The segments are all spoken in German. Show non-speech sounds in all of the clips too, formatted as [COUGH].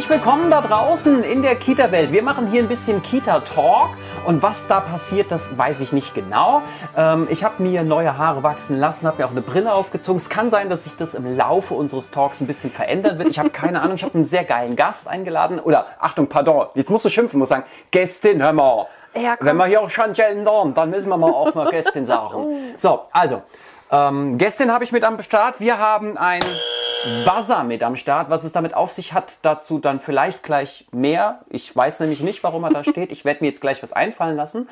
Herzlich willkommen da draußen in der Kita-Welt. Wir machen hier ein bisschen Kita-Talk und was da passiert, das weiß ich nicht genau. Ähm, ich habe mir neue Haare wachsen lassen, habe mir auch eine Brille aufgezogen. Es kann sein, dass sich das im Laufe unseres Talks ein bisschen verändern wird. Ich habe keine Ahnung. Ich habe einen sehr geilen Gast eingeladen. Oder, Achtung, pardon, jetzt musst du schimpfen, muss sagen, Gästin, hör mal. Ja. Wenn wir hier auch Chantal Norm, dann müssen wir mal auch noch Gästin sagen. [LAUGHS] So, also, ähm, Gästin habe ich mit am Start. Wir haben ein Buzzer mit am Start. Was es damit auf sich hat, dazu dann vielleicht gleich mehr. Ich weiß nämlich nicht, warum er da steht. Ich werde mir jetzt gleich was einfallen lassen.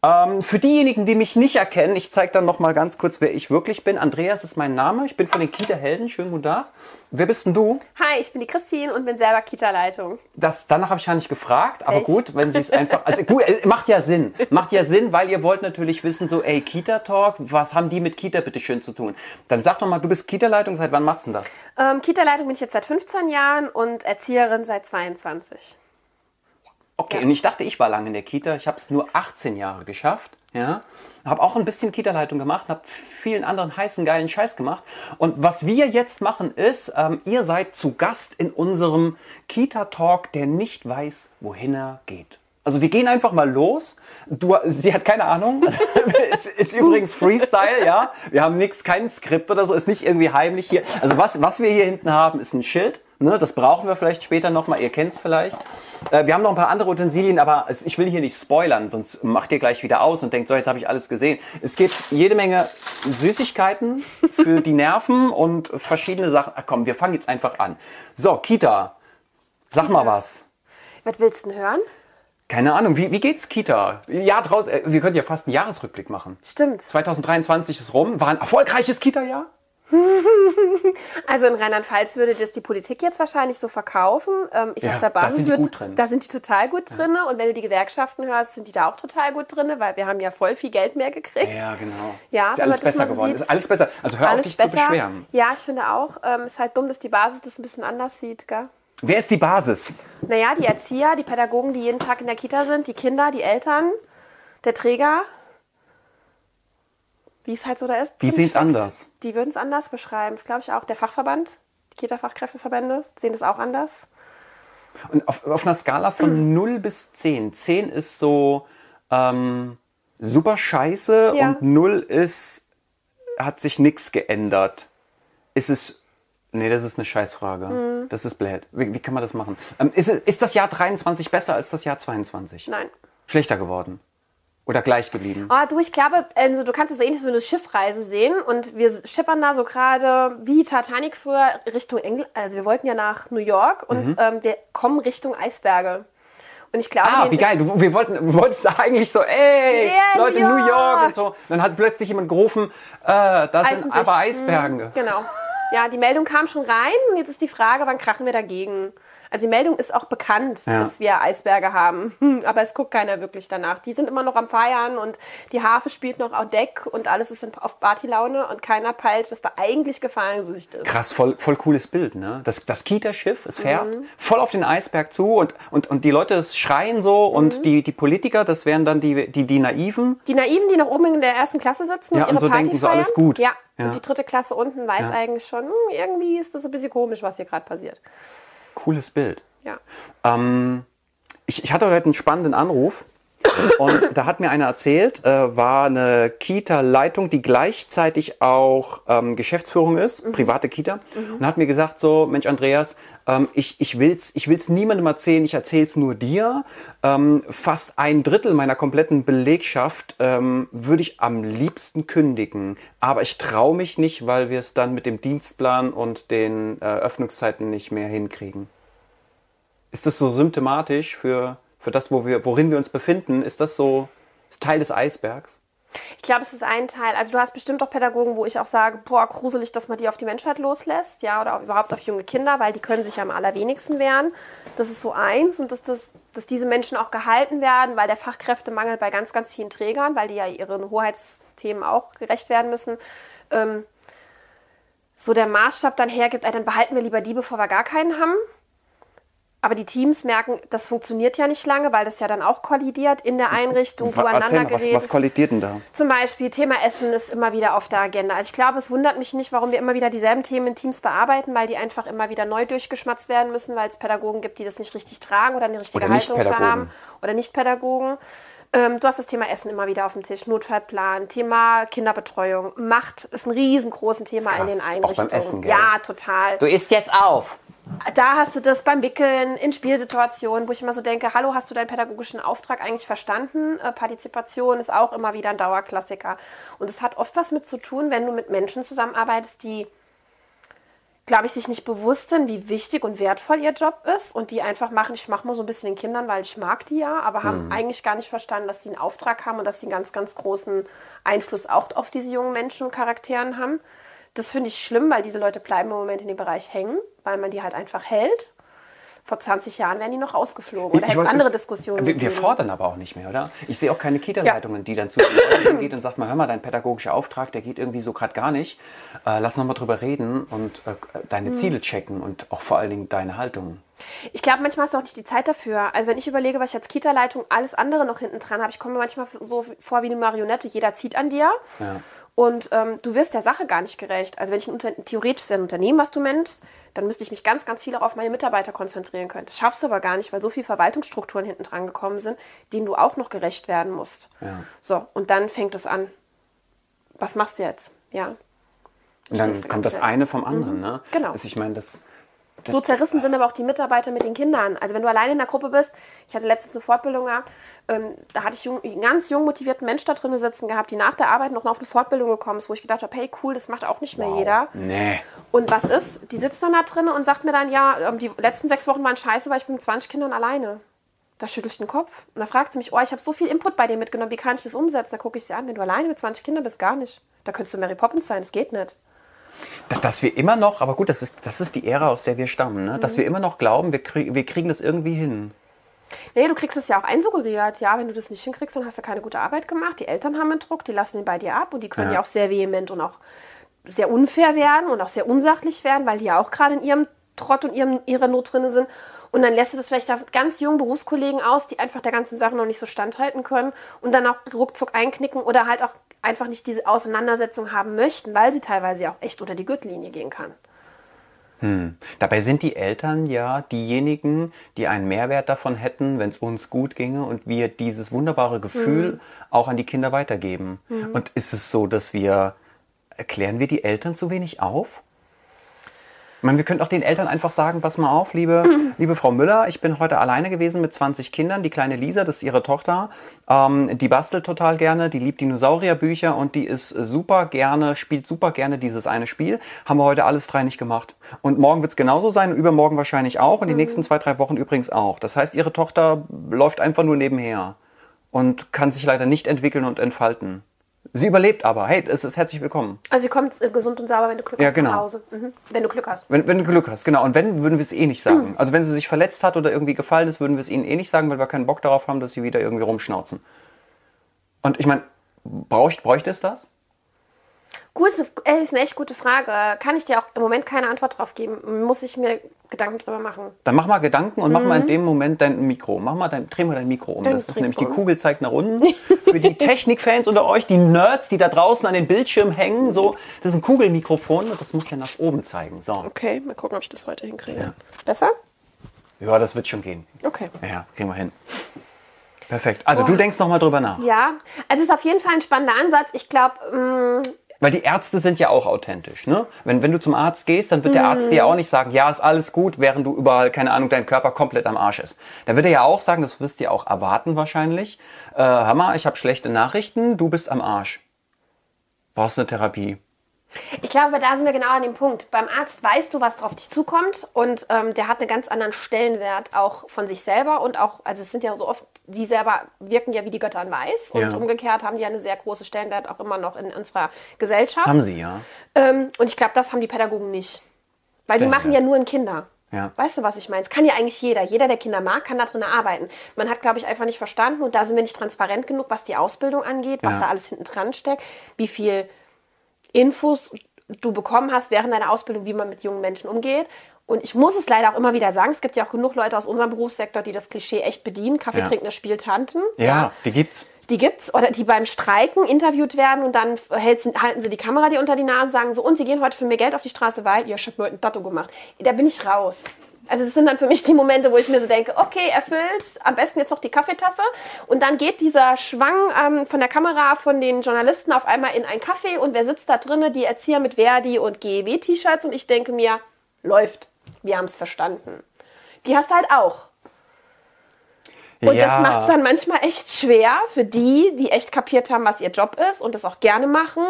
Ähm, für diejenigen, die mich nicht erkennen, ich zeige dann noch mal ganz kurz, wer ich wirklich bin. Andreas ist mein Name. Ich bin von den Kita-Helden. Schönen guten Tag. Wer bist denn du? Hi, ich bin die Christine und bin selber Kita-Leitung. Das, danach habe ich ja nicht gefragt, aber Echt? gut, wenn Sie es einfach, also gut, äh, macht ja Sinn, macht ja Sinn, weil ihr wollt natürlich wissen, so, ey, Kita-Talk, was haben die mit Kita bitte schön zu tun? Dann sag doch mal, du bist Kita-Leitung, seit wann machst du denn das? Ähm, Kita-Leitung bin ich jetzt seit 15 Jahren und Erzieherin seit 22. Okay, Ja. und ich dachte, ich war lange in der Kita, ich habe es nur 18 Jahre geschafft, ja, habe auch ein bisschen Kita-Leitung gemacht, habe vielen anderen heißen, geilen Scheiß gemacht. Und was wir jetzt machen ist, ähm, ihr seid zu Gast in unserem Kita-Talk, der nicht weiß, wohin er geht. Also wir gehen einfach mal los. Du, sie hat keine Ahnung. [LAUGHS] es ist übrigens Freestyle, ja. Wir haben nichts, kein Skript oder so, ist nicht irgendwie heimlich hier. Also was, was wir hier hinten haben, ist ein Schild. Ne, das brauchen wir vielleicht später nochmal. Ihr kennt es vielleicht. Äh, wir haben noch ein paar andere Utensilien, aber ich will hier nicht spoilern, sonst macht ihr gleich wieder aus und denkt, so, jetzt habe ich alles gesehen. Es gibt jede Menge Süßigkeiten für die Nerven [LAUGHS] und verschiedene Sachen. Ach komm, wir fangen jetzt einfach an. So, Kita, sag mal was. Was willst du denn hören? Keine Ahnung, wie, wie geht's Kita? Ja, äh, wir können ja fast einen Jahresrückblick machen. Stimmt. 2023 ist rum, war ein erfolgreiches Kita-Jahr? [LAUGHS] Also in Rheinland-Pfalz würde das die Politik jetzt wahrscheinlich so verkaufen. Ähm, ich Ja, aus der da Basis sind die würde- gut drin. Da sind die total gut drin. Und wenn du die Gewerkschaften hörst, sind die da auch total gut drin, weil wir haben ja voll viel Geld mehr gekriegt. Ja, genau. Ja, ist ja alles besser geworden. sieht, ist alles besser. Also hör auf, dich besser. zu beschweren. Ja, ich finde auch. Ähm, ist halt dumm, dass die Basis das ein bisschen anders sieht, gell? Wer ist die Basis? Naja, die Erzieher, die Pädagogen, die jeden Tag in der Kita sind, die Kinder, die Eltern, der Träger, wie es halt so da ist. Die sehen's anders. Die würden es anders beschreiben. Das glaube ich auch. Der Fachverband, die Kita-Fachkräfteverbände sehen das auch anders. Und auf, auf einer Skala von [CLEARS THROAT] 0 bis 10. 10 ist so ähm, super scheiße Ja. und 0 ist, hat sich nichts geändert. Ist es. Nee, das ist eine Scheißfrage. Mhm. Das ist blöd. Wie, wie kann man das machen? Ähm, ist, es- ist das Jahr 23 besser als das Jahr 22? Nein. Schlechter geworden? Oder gleich geblieben? Oh, du, ich glaube, also, du kannst es so ähnlich wie eine Schiffreise sehen. Und wir schippern da so gerade wie Titanic früher Richtung England. Also wir wollten ja nach New York und ähm, wir kommen Richtung Eisberge. Und ich glaube, Mhm. Ah, wie geil. Du, wir wollten, du wolltest eigentlich so, ey, Yeah, Leute, New New York York. und so. Dann hat plötzlich jemand gerufen, äh, da sind aber Eisberge. Genau. Ja, die Meldung kam schon rein und jetzt ist die Frage, wann krachen wir dagegen? Also die Meldung ist auch bekannt, Ja. dass wir Eisberge haben, Hm, aber es guckt keiner wirklich danach. Die sind immer noch am Feiern und die Harfe spielt noch auf Deck und alles ist auf Partylaune und keiner peilt, dass da eigentlich Gefahr in Sicht ist. Krass, voll, voll cooles Bild, ne? Das, das Kita-Schiff, es fährt Mhm. voll auf den Eisberg zu und, und, und die Leute schreien so Mhm. und die, die Politiker, das wären dann die, die, die Naiven. Die Naiven, die noch oben in der ersten Klasse sitzen Ja, und und ihre so Party denken, so feiern. alles gut. Ja. Ja. und die dritte Klasse unten weiß Ja. eigentlich schon, hm, irgendwie ist das ein bisschen komisch, was hier gerade passiert. Cooles Bild. Ja. Ähm, ich, ich hatte heute einen spannenden Anruf [COUGHS] und da hat mir einer erzählt, äh, war eine Kita-Leitung, die gleichzeitig auch ähm, Geschäftsführung ist, Mhm. private Kita, und hat mir gesagt so, Mensch Andreas, ähm, ich, ich will's, ich will's niemandem erzählen, ich erzähl's nur dir. Ähm, fast ein Drittel meiner kompletten Belegschaft ähm, würde ich am liebsten kündigen, aber ich traue mich nicht, weil wir es dann mit dem Dienstplan und den äh, Öffnungszeiten nicht mehr hinkriegen. Ist das so symptomatisch für, für das, wo wir, worin wir uns befinden? Ist das so ist Teil des Eisbergs? Ich glaube, es ist ein Teil. Also du hast bestimmt auch Pädagogen, wo ich auch sage, boah, gruselig, dass man die auf die Menschheit loslässt, ja, oder überhaupt auf junge Kinder, weil die können sich ja am allerwenigsten wehren. Das ist so eins und dass, das, dass diese Menschen auch gehalten werden, weil der Fachkräftemangel bei ganz, ganz vielen Trägern, weil die ja ihren Hoheitsthemen auch gerecht werden müssen, ähm, so der Maßstab dann hergibt, ey, dann behalten wir lieber die, bevor wir gar keinen haben. Aber die Teams merken, das funktioniert ja nicht lange, weil das ja dann auch kollidiert in der Einrichtung, Erzähl mal, was, was kollidiert denn da? Zum Beispiel Thema Essen ist immer wieder auf der Agenda. Also ich glaube, es wundert mich nicht, warum wir immer wieder dieselben Themen in Teams bearbeiten, weil die einfach immer wieder neu durchgeschmatzt werden müssen, weil es Pädagogen gibt, die das nicht richtig tragen oder eine richtige Oder Haltung haben. Oder Nicht-Pädagogen. Ähm, du hast das Thema Essen immer wieder auf dem Tisch, Notfallplan, Thema Kinderbetreuung. Macht ist ein riesengroßes Thema Ist in den Auch beim Einrichtungen. Essen, gell? ja, total. Du isst jetzt auf. Da hast du das beim Wickeln, in Spielsituationen, wo ich immer so denke, hallo, hast du deinen pädagogischen Auftrag eigentlich verstanden? Äh, Partizipation ist auch immer wieder ein Dauerklassiker. Und es hat oft was mit zu tun, wenn du mit Menschen zusammenarbeitest, die, glaube ich, sich nicht bewusst sind, wie wichtig und wertvoll ihr Job ist und die einfach machen, ich mache mal so ein bisschen den Kindern, weil ich mag die ja, aber haben eigentlich gar nicht verstanden, dass sie einen Auftrag haben und dass sie einen ganz, ganz großen Einfluss auch auf diese jungen Menschen und Charakteren haben. Das finde ich schlimm, weil diese Leute bleiben im Moment in dem Bereich hängen, weil man die halt einfach hält. Vor 20 Jahren wären die noch rausgeflogen. Oder hätte es andere Diskussionen Wir, wir fordern aber auch nicht mehr, oder? Ich sehe auch keine Kita-Leitungen, die dann zu den geht [CLEARS THROAT] und sagt mal, hör mal, dein pädagogischer Auftrag, der geht irgendwie so gerade gar nicht. Äh, lass noch mal drüber reden und äh, deine Ziele checken und auch vor allen Dingen deine Haltung. Ich glaube, manchmal hast du auch nicht die Zeit dafür. Also wenn ich überlege, was ich als Kita-Leitung alles andere noch hinten dran habe, ich komme mir manchmal so vor wie eine Marionette. Jeder zieht an dir. Ja. Und ähm, du wirst der Sache gar nicht gerecht. Also wenn ich ein Unter theoretisch ist ja ein Unternehmen, was du managst, dann müsste ich mich ganz, ganz viel auch auf meine Mitarbeiter konzentrieren können. Das schaffst du aber gar nicht, weil so viele Verwaltungsstrukturen hinten dran gekommen sind, denen du auch noch gerecht werden musst. Ja. So, und dann fängt es an. Was machst du jetzt? Ja. Und dann kommt das eine vom anderen, ne? Genau. Also ich meine, das... So zerrissen sind aber auch die Mitarbeiter mit den Kindern. Also wenn du alleine in der Gruppe bist, ich hatte letztens eine Fortbildung gehabt, ähm, da hatte ich jung, einen ganz jung motivierten Mensch da drin sitzen gehabt, die nach der Arbeit noch auf eine Fortbildung gekommen ist, wo ich gedacht habe, hey cool, das macht auch nicht mehr jeder. Nee. Und was ist? Die sitzt dann da drin und sagt mir dann, ja, ähm, die letzten sechs Wochen waren scheiße, weil ich bin mit 20 Kindern alleine. Da schüttel ich den Kopf. Und da fragt sie mich, oh, ich habe so viel Input bei dir mitgenommen, wie kann ich das umsetzen? Da gucke ich sie an, wenn du alleine mit 20 Kindern bist, gar nicht. Da könntest du Mary Poppins sein, das geht nicht. Dass, wir immer noch, aber gut, das ist, das ist die Ära, aus der wir stammen, ne? Dass wir immer noch glauben, wir, krieg, wir kriegen das irgendwie hin. Nee, du kriegst es ja auch einsuggeriert. Ja, wenn du das nicht hinkriegst, dann hast du keine gute Arbeit gemacht. Die Eltern haben einen Druck, die lassen ihn bei dir ab und die können Ja. ja, auch sehr vehement und auch sehr unfair werden und auch sehr unsachlich werden, weil die ja auch gerade in ihrem Trott und ihrem, ihrer Not drin sind. Und dann lässt du das vielleicht auf ganz jungen Berufskollegen aus, die einfach der ganzen Sache noch nicht so standhalten können und dann auch ruckzuck einknicken oder halt auch einfach nicht diese Auseinandersetzung haben möchten, weil sie teilweise auch echt unter die Gürtellinie gehen kann. Dabei sind die Eltern ja diejenigen, die einen Mehrwert davon hätten, wenn es uns gut ginge und wir dieses wunderbare Gefühl auch an die Kinder weitergeben. Und ist es so, dass wir, erklären wir die Eltern zu wenig auf? Ich meine, wir könnten auch den Eltern einfach sagen, pass mal auf, liebe, liebe Frau Müller, ich bin heute alleine gewesen mit 20 Kindern. Die kleine Lisa, das ist ihre Tochter, ähm, die bastelt total gerne, die liebt Dinosaurierbücher und die ist super gerne, spielt super gerne dieses eine Spiel. Haben wir heute alles drei nicht gemacht. Und morgen wird es genauso sein und übermorgen wahrscheinlich auch und die nächsten zwei, drei Wochen übrigens auch. Das heißt, ihre Tochter läuft einfach nur nebenher und kann sich leider nicht entwickeln und entfalten. Sie überlebt aber. Hey, es ist herzlich willkommen. Also sie kommt äh, gesund und sauber, wenn du Glück Ja, hast genau. nach Hause. Mhm. Wenn du Glück hast. Wenn, wenn du Glück hast, genau. Und wenn, würden wir es eh nicht sagen. Also wenn sie sich verletzt hat oder irgendwie gefallen ist, würden wir es ihnen eh nicht sagen, weil wir keinen Bock darauf haben, dass sie wieder irgendwie rumschnauzen. Und ich meine, braucht, bräuchte es das? Gut, ist eine, ist eine echt gute Frage. Kann ich dir auch im Moment keine Antwort drauf geben. Muss ich mir Gedanken drüber machen. Dann mach mal Gedanken und mach mal in dem Moment dein Mikro. Mach mal dein, dreh mal dein Mikro um. Dein Das ist nämlich die. Kugel zeigt nach unten. [LAUGHS] Für die Technikfans unter euch, die Nerds, die da draußen an den Bildschirmen hängen, so, das ist ein Kugelmikrofon und das muss ja nach oben zeigen. So. Okay, mal gucken, ob ich das heute hinkriege. Besser? Ja, das wird schon gehen. Okay. Ja, kriegen wir hin. Perfekt. Also du denkst noch mal drüber nach. Ja, also es ist auf jeden Fall ein spannender Ansatz. Ich glaube, Weil die Ärzte sind ja auch authentisch. Ne? Wenn, wenn du zum Arzt gehst, dann wird der Arzt dir ja auch nicht sagen, ja, ist alles gut, während du überall, keine Ahnung, dein Körper komplett am Arsch ist. Da wird er ja auch sagen, das wirst du ja auch erwarten wahrscheinlich, äh, Hammer, ich habe schlechte Nachrichten, du bist am Arsch. Brauchst eine Therapie. Ich glaube, da sind wir genau an dem Punkt. Beim Arzt weißt du, was drauf dich zukommt und ähm, der hat einen ganz anderen Stellenwert auch von sich selber und auch, also es sind ja so oft, die selber wirken ja wie die Götter in Weiß und Ja. umgekehrt haben die ja eine sehr große Stellenwert auch immer noch in unserer Gesellschaft. Haben sie, ja. Ähm, und ich glaube, das haben die Pädagogen nicht. Weil die machen ja nur in Kinder. Ja. Weißt du, was ich meine? Es kann ja eigentlich jeder. Jeder, der Kinder mag, kann da drin arbeiten. Man hat, glaube ich, einfach nicht verstanden und da sind wir nicht transparent genug, was die Ausbildung angeht, was Ja. da alles hinten dran steckt, wie viel Infos du bekommen hast während deiner Ausbildung, wie man mit jungen Menschen umgeht. Und ich muss es leider auch immer wieder sagen, es gibt ja auch genug Leute aus unserem Berufssektor, die das Klischee echt bedienen. Kaffee Ja. trinkende Spieltanten. Ja, die gibt's. Die gibt's oder die beim Streiken interviewt werden und dann halten sie die Kamera dir unter die Nase, sagen so, und sie gehen heute für mehr Geld auf die Straße, weil, ja, ich hab mir heute ein Tattoo gemacht. Da bin ich raus. Also das sind dann für mich die Momente, wo ich mir so denke, okay, erfüllt, am besten jetzt noch die Kaffeetasse. Und dann geht dieser Schwang ähm, von der Kamera von den Journalisten auf einmal in ein Café und wer sitzt da drinnen? Die Erzieher mit Verdi und GEW-T-Shirts und ich denke mir, läuft, wir haben es verstanden. Die hast du halt auch. Und ja. das macht es dann manchmal echt schwer für die, die echt kapiert haben, was ihr Job ist und das auch gerne machen.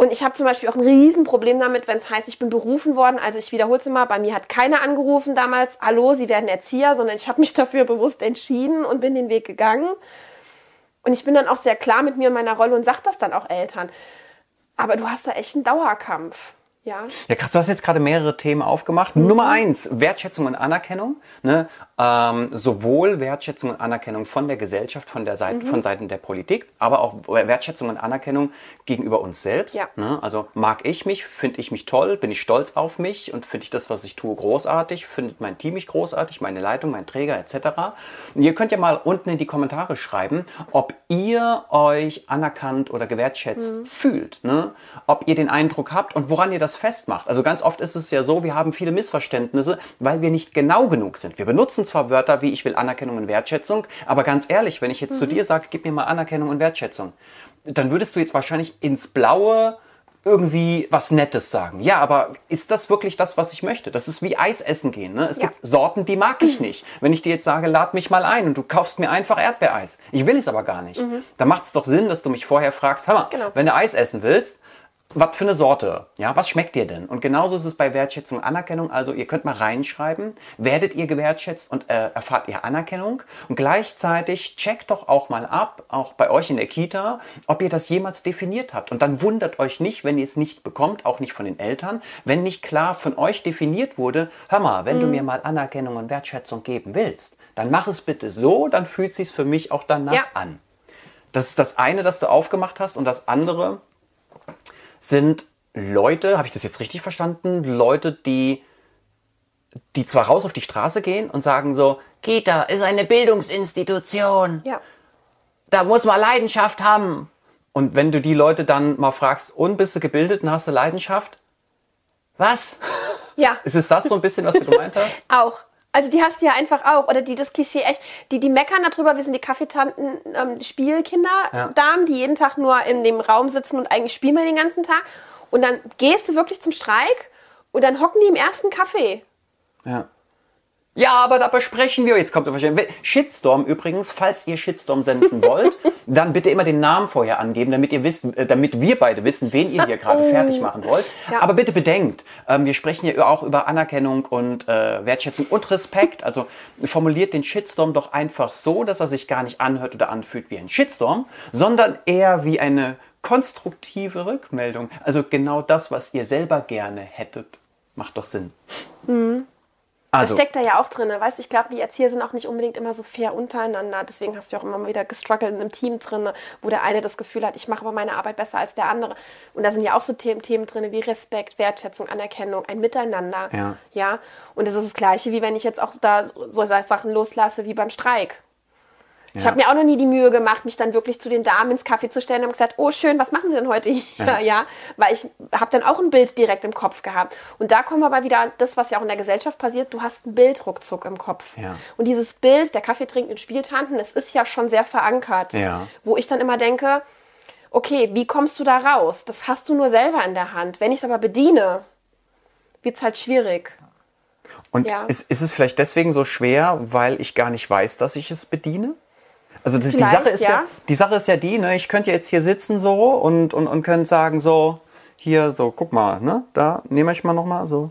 Und ich habe zum Beispiel auch ein Riesenproblem damit, wenn es heißt, ich bin berufen worden. Also ich wiederhole es mal, bei mir hat keiner angerufen damals, hallo, Sie werden Erzieher, sondern ich habe mich [LAUGHS] dafür bewusst entschieden und bin den Weg gegangen. Und ich bin dann auch sehr klar mit mir in meiner Rolle und sage das dann auch Eltern. Aber du hast da echt einen Dauerkampf. Ja. Ja, du hast jetzt gerade mehrere Themen aufgemacht. Nummer eins, Wertschätzung und Anerkennung. Ne? Ähm, sowohl Wertschätzung und Anerkennung von der Gesellschaft, von der Seite, von Seiten der Politik, aber auch Wertschätzung und Anerkennung gegenüber uns selbst. Ja. Ne? Also mag ich mich, finde ich mich toll, bin ich stolz auf mich und finde ich das, was ich tue, großartig, findet mein Team mich großartig, meine Leitung, mein Träger etc. Und ihr könnt ja mal unten in die Kommentare schreiben, ob ihr euch anerkannt oder gewertschätzt fühlt. Ne? Ob ihr den Eindruck habt und woran ihr das festmacht. Also ganz oft ist es ja so, wir haben viele Missverständnisse, weil wir nicht genau genug sind. Wir benutzen zwar Wörter wie ich will Anerkennung und Wertschätzung, aber ganz ehrlich, wenn ich jetzt zu dir sage, gib mir mal Anerkennung und Wertschätzung, dann würdest du jetzt wahrscheinlich ins Blaue irgendwie was Nettes sagen. Ja, aber ist das wirklich das, was ich möchte? Das ist wie Eis essen gehen. Ne? Es Ja. gibt Sorten, die mag ich nicht. Wenn ich dir jetzt sage, lad mich mal ein und du kaufst mir einfach Erdbeereis. Ich will es aber gar nicht. Da macht es doch Sinn, dass du mich vorher fragst, hör mal, Genau. wenn du Eis essen willst, was für eine Sorte? Ja, was schmeckt dir denn? Und genauso ist es bei Wertschätzung und Anerkennung. Also ihr könnt mal reinschreiben, werdet ihr gewertschätzt und äh, erfahrt ihr Anerkennung? Und gleichzeitig checkt doch auch mal ab, auch bei euch in der Kita, ob ihr das jemals definiert habt. Und dann wundert euch nicht, wenn ihr es nicht bekommt, auch nicht von den Eltern, wenn nicht klar von euch definiert wurde, hör mal, wenn du mir mal Anerkennung und Wertschätzung geben willst, dann mach es bitte so, dann fühlt sich's für mich auch danach Ja. an. Das ist das eine, das du aufgemacht hast und das andere, sind Leute, habe ich das jetzt richtig verstanden? Leute, die, die zwar raus auf die Straße gehen und sagen so, Kita ist eine Bildungsinstitution, Ja. da muss man Leidenschaft haben. Und wenn du die Leute dann mal fragst, und bist du gebildet und hast du Leidenschaft? Was? Ja. Ist es das so ein bisschen, was du gemeint hast? [LAUGHS] Auch. Also die hast du ja einfach auch. Oder die das Klischee echt, die, die meckern darüber, wir sind die Kaffeetanten, ähm, Spielkinder, Ja. Damen, die jeden Tag nur in dem Raum sitzen und eigentlich spielen wir den ganzen Tag. Und dann gehst du wirklich zum Streik und dann hocken die im ersten Kaffee. Ja. Ja, aber da besprechen wir, jetzt kommt der wahrscheinlich, Shitstorm übrigens, falls ihr Shitstorm senden [LAUGHS] wollt, dann bitte immer den Namen vorher angeben, damit ihr wisst, äh, damit wir beide wissen, wen ihr hier gerade [LAUGHS] fertig machen wollt. Ja. Aber bitte bedenkt, ähm, wir sprechen ja auch über Anerkennung und äh, Wertschätzung und Respekt. Also formuliert den Shitstorm doch einfach so, dass er sich gar nicht anhört oder anfühlt wie ein Shitstorm, sondern eher wie eine konstruktive Rückmeldung. Also genau das, was ihr selber gerne hättet. Macht doch Sinn. Also, Das steckt da ja auch drin. Weißt du, ich glaube, die Erzieher sind auch nicht unbedingt immer so fair untereinander. Deswegen hast du auch immer wieder gestruggelt in einem Team drin, wo der eine das Gefühl hat, ich mache aber meine Arbeit besser als der andere. Und da sind ja auch so Themen, Themen drin wie Respekt, Wertschätzung, Anerkennung, ein Miteinander. Ja. ja. Und das ist das Gleiche, wie wenn ich jetzt auch da so Sachen loslasse wie beim Streik. Ich Ja. habe mir auch noch nie die Mühe gemacht, mich dann wirklich zu den Damen ins Café zu stellen und gesagt, oh schön, was machen Sie denn heute hier? Ja, [LAUGHS] weil ich habe dann auch ein Bild direkt im Kopf gehabt. Und da kommen wir aber wieder das, was ja auch in der Gesellschaft passiert, du hast ein Bild ruckzuck im Kopf. Ja. Und dieses Bild der Kaffeetrinkenden Spieltanten, das ist ja schon sehr verankert. Ja. Wo ich dann immer denke, okay, wie kommst du da raus? Das hast du nur selber in der Hand. Wenn ich es aber bediene, wird es halt schwierig. Und Ja. ist, ist es vielleicht deswegen so schwer, weil ich gar nicht weiß, dass ich es bediene? Also die, Vielleicht, Sache ist ja. ja. die Sache ist ja die, ne, ich könnte jetzt hier sitzen so und, und, und könnte sagen so, hier so, guck mal, ne, da nehme ich mal nochmal so.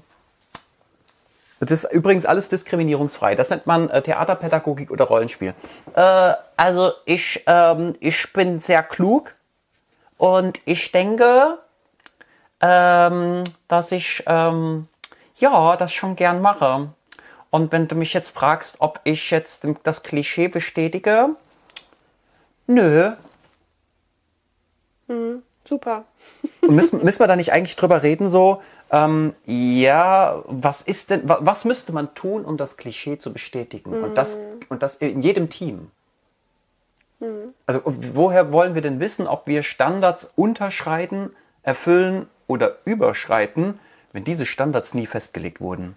Das ist übrigens alles diskriminierungsfrei. Das nennt man äh, Theaterpädagogik oder Rollenspiel. Äh, also ich, ähm, ich bin sehr klug und ich denke, ähm, dass ich ähm, ja das schon gern mache. Und wenn du mich jetzt fragst, ob ich jetzt das Klischee bestätige, nö. Super. Und müssen, müssen wir da nicht eigentlich drüber reden, so, ähm, ja, was ist denn, wa- was müsste man tun, um das Klischee zu bestätigen? Und das, und das in jedem Team. Also woher wollen wir denn wissen, ob wir Standards unterschreiten, erfüllen oder überschreiten, wenn diese Standards nie festgelegt wurden?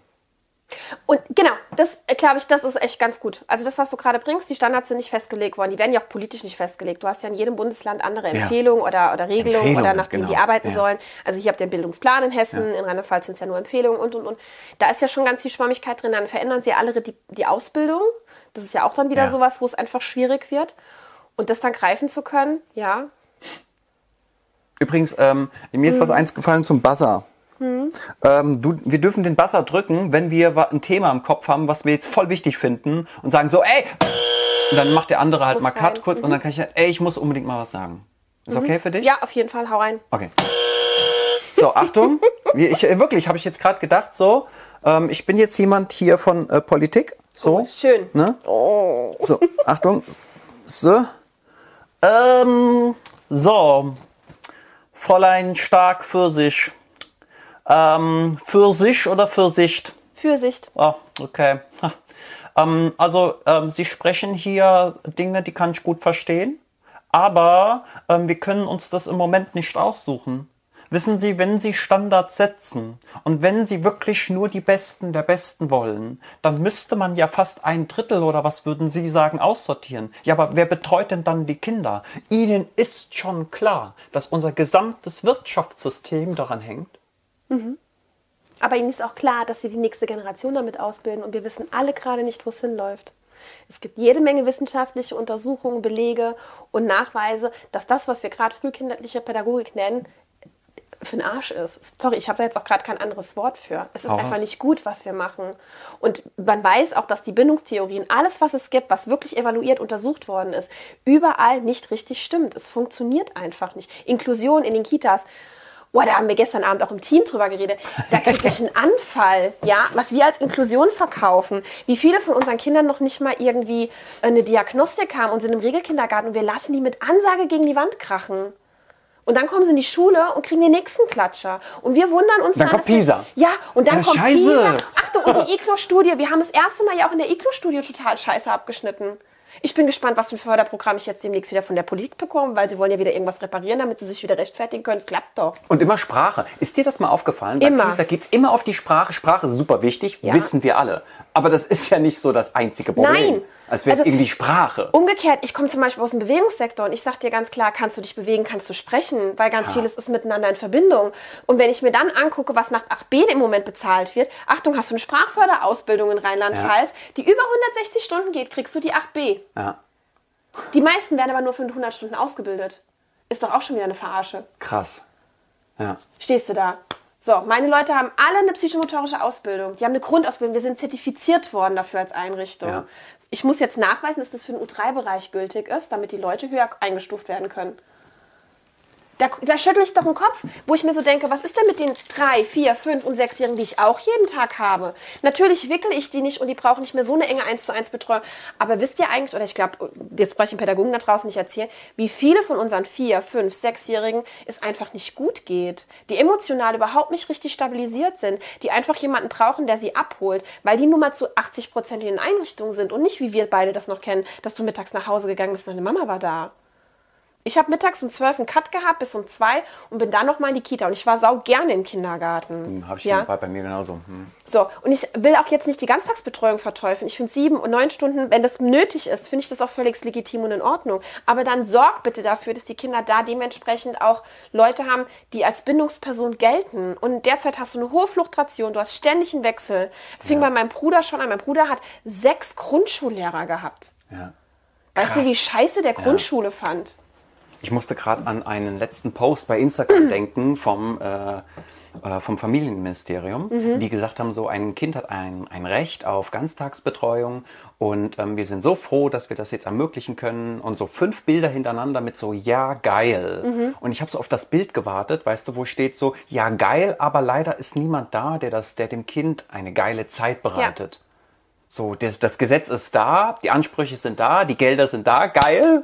Und genau, das äh, glaube ich, das ist echt ganz gut. Also das, was du gerade bringst, die Standards sind nicht festgelegt worden. Die werden ja auch politisch nicht festgelegt. Du hast ja in jedem Bundesland andere Ja. Empfehlungen oder, oder Regelungen oder nach denen die genau. arbeiten Ja. sollen. Also hier habt ihr den Bildungsplan in Hessen, in Rheinland-Pfalz sind es ja nur Empfehlungen und, und, und. Da ist ja schon ganz viel Schwammigkeit drin. Dann verändern sie alle die, die Ausbildung. Das ist ja auch dann wieder Ja. sowas, wo es einfach schwierig wird. Und das dann greifen zu können, ja. Übrigens, ähm, mir ist was eins gefallen zum Buzzer. Ähm, du, wir dürfen den Buzzer drücken, wenn wir ein Thema im Kopf haben, was wir jetzt voll wichtig finden und sagen so, ey, und dann macht der andere halt Muss mal Cut rein. kurz und dann kann ich, ey, ich muss unbedingt mal was sagen. Ist okay für dich? Ja, auf jeden Fall, hau rein. Okay. So, Achtung. [LAUGHS] Ich, äh, wirklich, habe ich jetzt gerade gedacht, so, ähm, ich bin jetzt jemand hier von äh, Politik. So. Schön. Ne? Oh. So, Achtung. So. Ähm, so. Fräulein Stark Pfirsich. Ähm, Pfirsich oder Pfirsicht? Fürsicht. Ah, okay. Ähm, also, ähm, Sie sprechen hier Dinge, die kann ich gut verstehen, aber ähm, wir können uns das im Moment nicht aussuchen. Wissen Sie, wenn Sie Standards setzen und wenn Sie wirklich nur die Besten der Besten wollen, dann müsste man ja fast ein Drittel oder was würden Sie sagen aussortieren. Ja, aber wer betreut denn dann die Kinder? Ihnen ist schon klar, dass unser gesamtes Wirtschaftssystem daran hängt. Aber ihnen ist auch klar, dass sie die nächste Generation damit ausbilden und wir wissen alle gerade nicht, wo es hinläuft. Es gibt jede Menge wissenschaftliche Untersuchungen, Belege und Nachweise, dass das, was wir gerade frühkindliche Pädagogik nennen, für den Arsch ist. Sorry, ich habe da jetzt auch gerade kein anderes Wort für. Es ist Hau einfach raus. nicht gut, was wir machen. Und man weiß auch, dass die Bindungstheorien, alles, was es gibt, was wirklich evaluiert, untersucht worden ist, überall nicht richtig stimmt. Es funktioniert einfach nicht. Inklusion in den Kitas. Boah, da haben wir gestern Abend auch im Team drüber geredet. Da kriege ich einen Anfall, ja, was wir als Inklusion verkaufen. Wie viele von unseren Kindern noch nicht mal irgendwie eine Diagnostik haben und sind im Regelkindergarten und wir lassen die mit Ansage gegen die Wand krachen. Und dann kommen sie in die Schule und kriegen den nächsten Klatscher. Und wir wundern uns Dann kommt dass wir- Pisa. Ja, und dann Ja, kommt scheiße. Pisa. Achtung, und die [LAUGHS] ECLO-Studie. Wir haben das erste Mal ja auch in der ECLO-Studie total scheiße abgeschnitten. Ich bin gespannt, was für ein Förderprogramm ich jetzt demnächst wieder von der Politik bekomme, weil sie wollen ja wieder irgendwas reparieren, damit sie sich wieder rechtfertigen können. Es klappt doch. Und immer Sprache. Ist dir das mal aufgefallen? Bei Immer. PISA geht es immer auf die Sprache. Sprache ist super wichtig, Ja. wissen wir alle. Aber das ist ja nicht so das einzige Problem. Nein. Als wäre es Also- irgendwie Sprache. Umgekehrt, ich komme zum Beispiel aus dem Bewegungssektor und ich sage dir ganz klar, kannst du dich bewegen, kannst du sprechen, weil ganz vieles ist miteinander in Verbindung. Und wenn ich mir dann angucke, was nach 8b im Moment bezahlt wird, Achtung, hast du eine Sprachförderausbildung in Rheinland-Pfalz, die über 160 Stunden geht, kriegst du die 8b. Ja, Die meisten werden aber nur für 100 Stunden ausgebildet. Ist doch auch schon wieder eine Verarsche. krass. Ja. Stehst du da? So, meine Leute haben alle eine psychomotorische Ausbildung. Die haben eine Grundausbildung. Wir sind zertifiziert worden dafür als Einrichtung. Ja. Ich muss jetzt nachweisen, dass das für den U3-Bereich gültig ist, damit die Leute höher eingestuft werden können. Da, da schüttle ich doch den Kopf, wo ich mir so denke, was ist denn mit den drei, vier, fünf und sechsjährigen, die ich auch jeden Tag habe? Natürlich wickle ich die nicht und die brauchen nicht mehr so eine enge 1 zu 1 Betreuung. Aber wisst ihr eigentlich, oder ich glaube, jetzt brauche ich den Pädagogen da draußen nicht erzählen, wie viele von unseren vier, fünf, sechsjährigen es einfach nicht gut geht, die emotional überhaupt nicht richtig stabilisiert sind, die einfach jemanden brauchen, der sie abholt, weil die nun mal zu 80 Prozent in den Einrichtungen sind und nicht, wie wir beide das noch kennen, dass du mittags nach Hause gegangen bist und deine Mama war da. Ich habe mittags um 12 einen Cut gehabt bis um 2 und bin dann nochmal in die Kita. Und ich war sau gerne im Kindergarten. Habe ich ja? bei, bei mir genauso. Hm. So, und ich will auch jetzt nicht die Ganztagsbetreuung verteufeln. Ich finde sieben und neun Stunden, wenn das nötig ist, finde ich das auch völlig legitim und in Ordnung. Aber dann sorg bitte dafür, dass die Kinder da dementsprechend auch Leute haben, die als Bindungsperson gelten. Und derzeit hast du eine hohe Fluktuation, du hast ständig einen Wechsel. Das fing bei meinem Bruder schon an. Mein Bruder hat sechs Grundschullehrer gehabt. Ja. Weißt du, Krass. wie scheiße der Grundschule fand? Ich musste gerade an einen letzten Post bei Instagram [CLEARS THROAT] denken vom, äh, äh, vom Familienministerium, Mhm. die gesagt haben, so ein Kind hat ein, ein Recht auf Ganztagsbetreuung und ähm, wir sind so froh, dass wir das jetzt ermöglichen können und so fünf Bilder hintereinander mit so ja geil. Mhm. Und ich habe so auf das Bild gewartet, weißt du, wo steht so ja geil, aber leider ist niemand da, der das, der dem Kind eine geile Zeit bereitet. So, das, das Gesetz ist da, die Ansprüche sind da, die Gelder sind da, geil.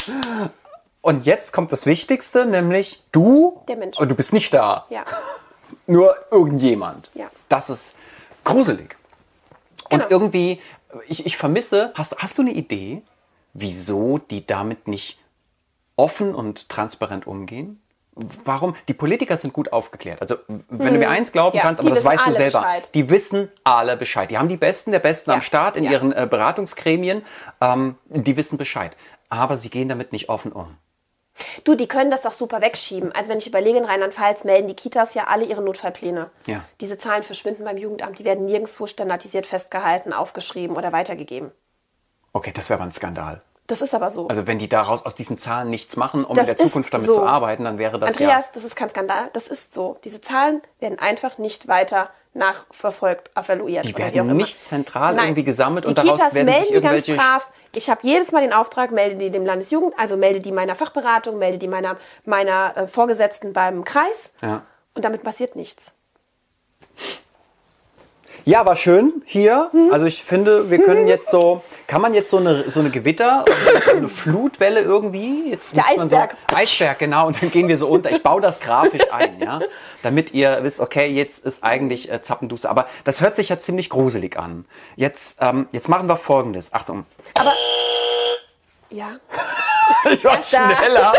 Und jetzt kommt das Wichtigste, nämlich du. Der Mensch. Und du bist nicht da. Ja. [LAUGHS] nur irgendjemand. Ja. Das ist gruselig. Und Genau. irgendwie, ich, ich vermisse, hast, hast du eine Idee, wieso die damit nicht offen und transparent umgehen? Warum? Die Politiker sind gut aufgeklärt. Also, wenn du mir eins glauben Hm. Ja, kannst, aber das weißt du selber, Bescheid. die wissen alle Bescheid. Die haben die Besten der Besten Ja, am Start in ja. ihren äh, Beratungsgremien. Ähm, die wissen Bescheid. Aber sie gehen damit nicht offen um. Du, die können das doch super wegschieben. Also wenn ich überlege, in Rheinland-Pfalz melden die Kitas ja alle ihre Notfallpläne. Ja. Diese Zahlen verschwinden beim Jugendamt. Die werden nirgendwo standardisiert festgehalten, aufgeschrieben oder weitergegeben. Okay, das wäre aber ein Skandal. Das ist aber so. Also wenn die daraus aus diesen Zahlen nichts machen, um Das in der Zukunft damit so. zu arbeiten, dann wäre das Andreas, ja. das ist kein Skandal. Das ist so. Diese Zahlen werden einfach nicht weiter nachverfolgt, evaluiert. Die werden nicht zentral Nein. irgendwie gesammelt die und daraus Kitas werden melden sich die ganz irgendwelche brav. Ich habe jedes Mal den Auftrag, melde die dem Landesjugend, also melde die meiner Fachberatung, melde die meiner, meiner äh, Vorgesetzten beim Kreis. Ja. Und damit passiert nichts. Ja, war schön hier. Also ich finde, wir können jetzt so, kann man jetzt so eine, so eine Gewitter, so eine Flutwelle irgendwie, jetzt Der Eisberg. So, Eisberg, genau, und dann gehen wir so unter. Ich baue das grafisch ein, ja, damit ihr wisst, okay, jetzt ist eigentlich äh, Zappenduster. Aber das hört sich ja ziemlich gruselig an. Jetzt, ähm, jetzt machen wir Folgendes. Achtung, Aber ja, [LAUGHS] ich war schneller.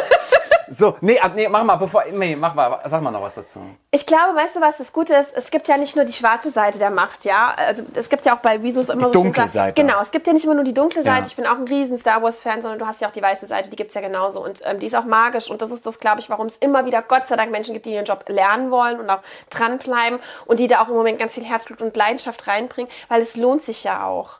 So, nee, ah, nee, mach mal, bevor, nee, mach mal, sag mal noch was dazu. ich glaube, weißt du, was das Gute ist? Es gibt ja nicht nur die schwarze Seite der Macht, ja. Also es gibt ja auch bei Wieso immer so dunkle sagt- Seite. Genau, es gibt ja nicht immer nur die dunkle Seite. Ja. Ich bin auch ein riesen Star Wars Fan, sondern du hast ja auch die weiße Seite. Die gibt's ja genauso und ähm, die ist auch magisch und das ist das, glaube ich, warum es immer wieder Gott sei Dank Menschen gibt, die ihren Job lernen wollen und auch dranbleiben und die da auch im Moment ganz viel Herzblut und Leidenschaft reinbringen, weil es lohnt sich ja auch.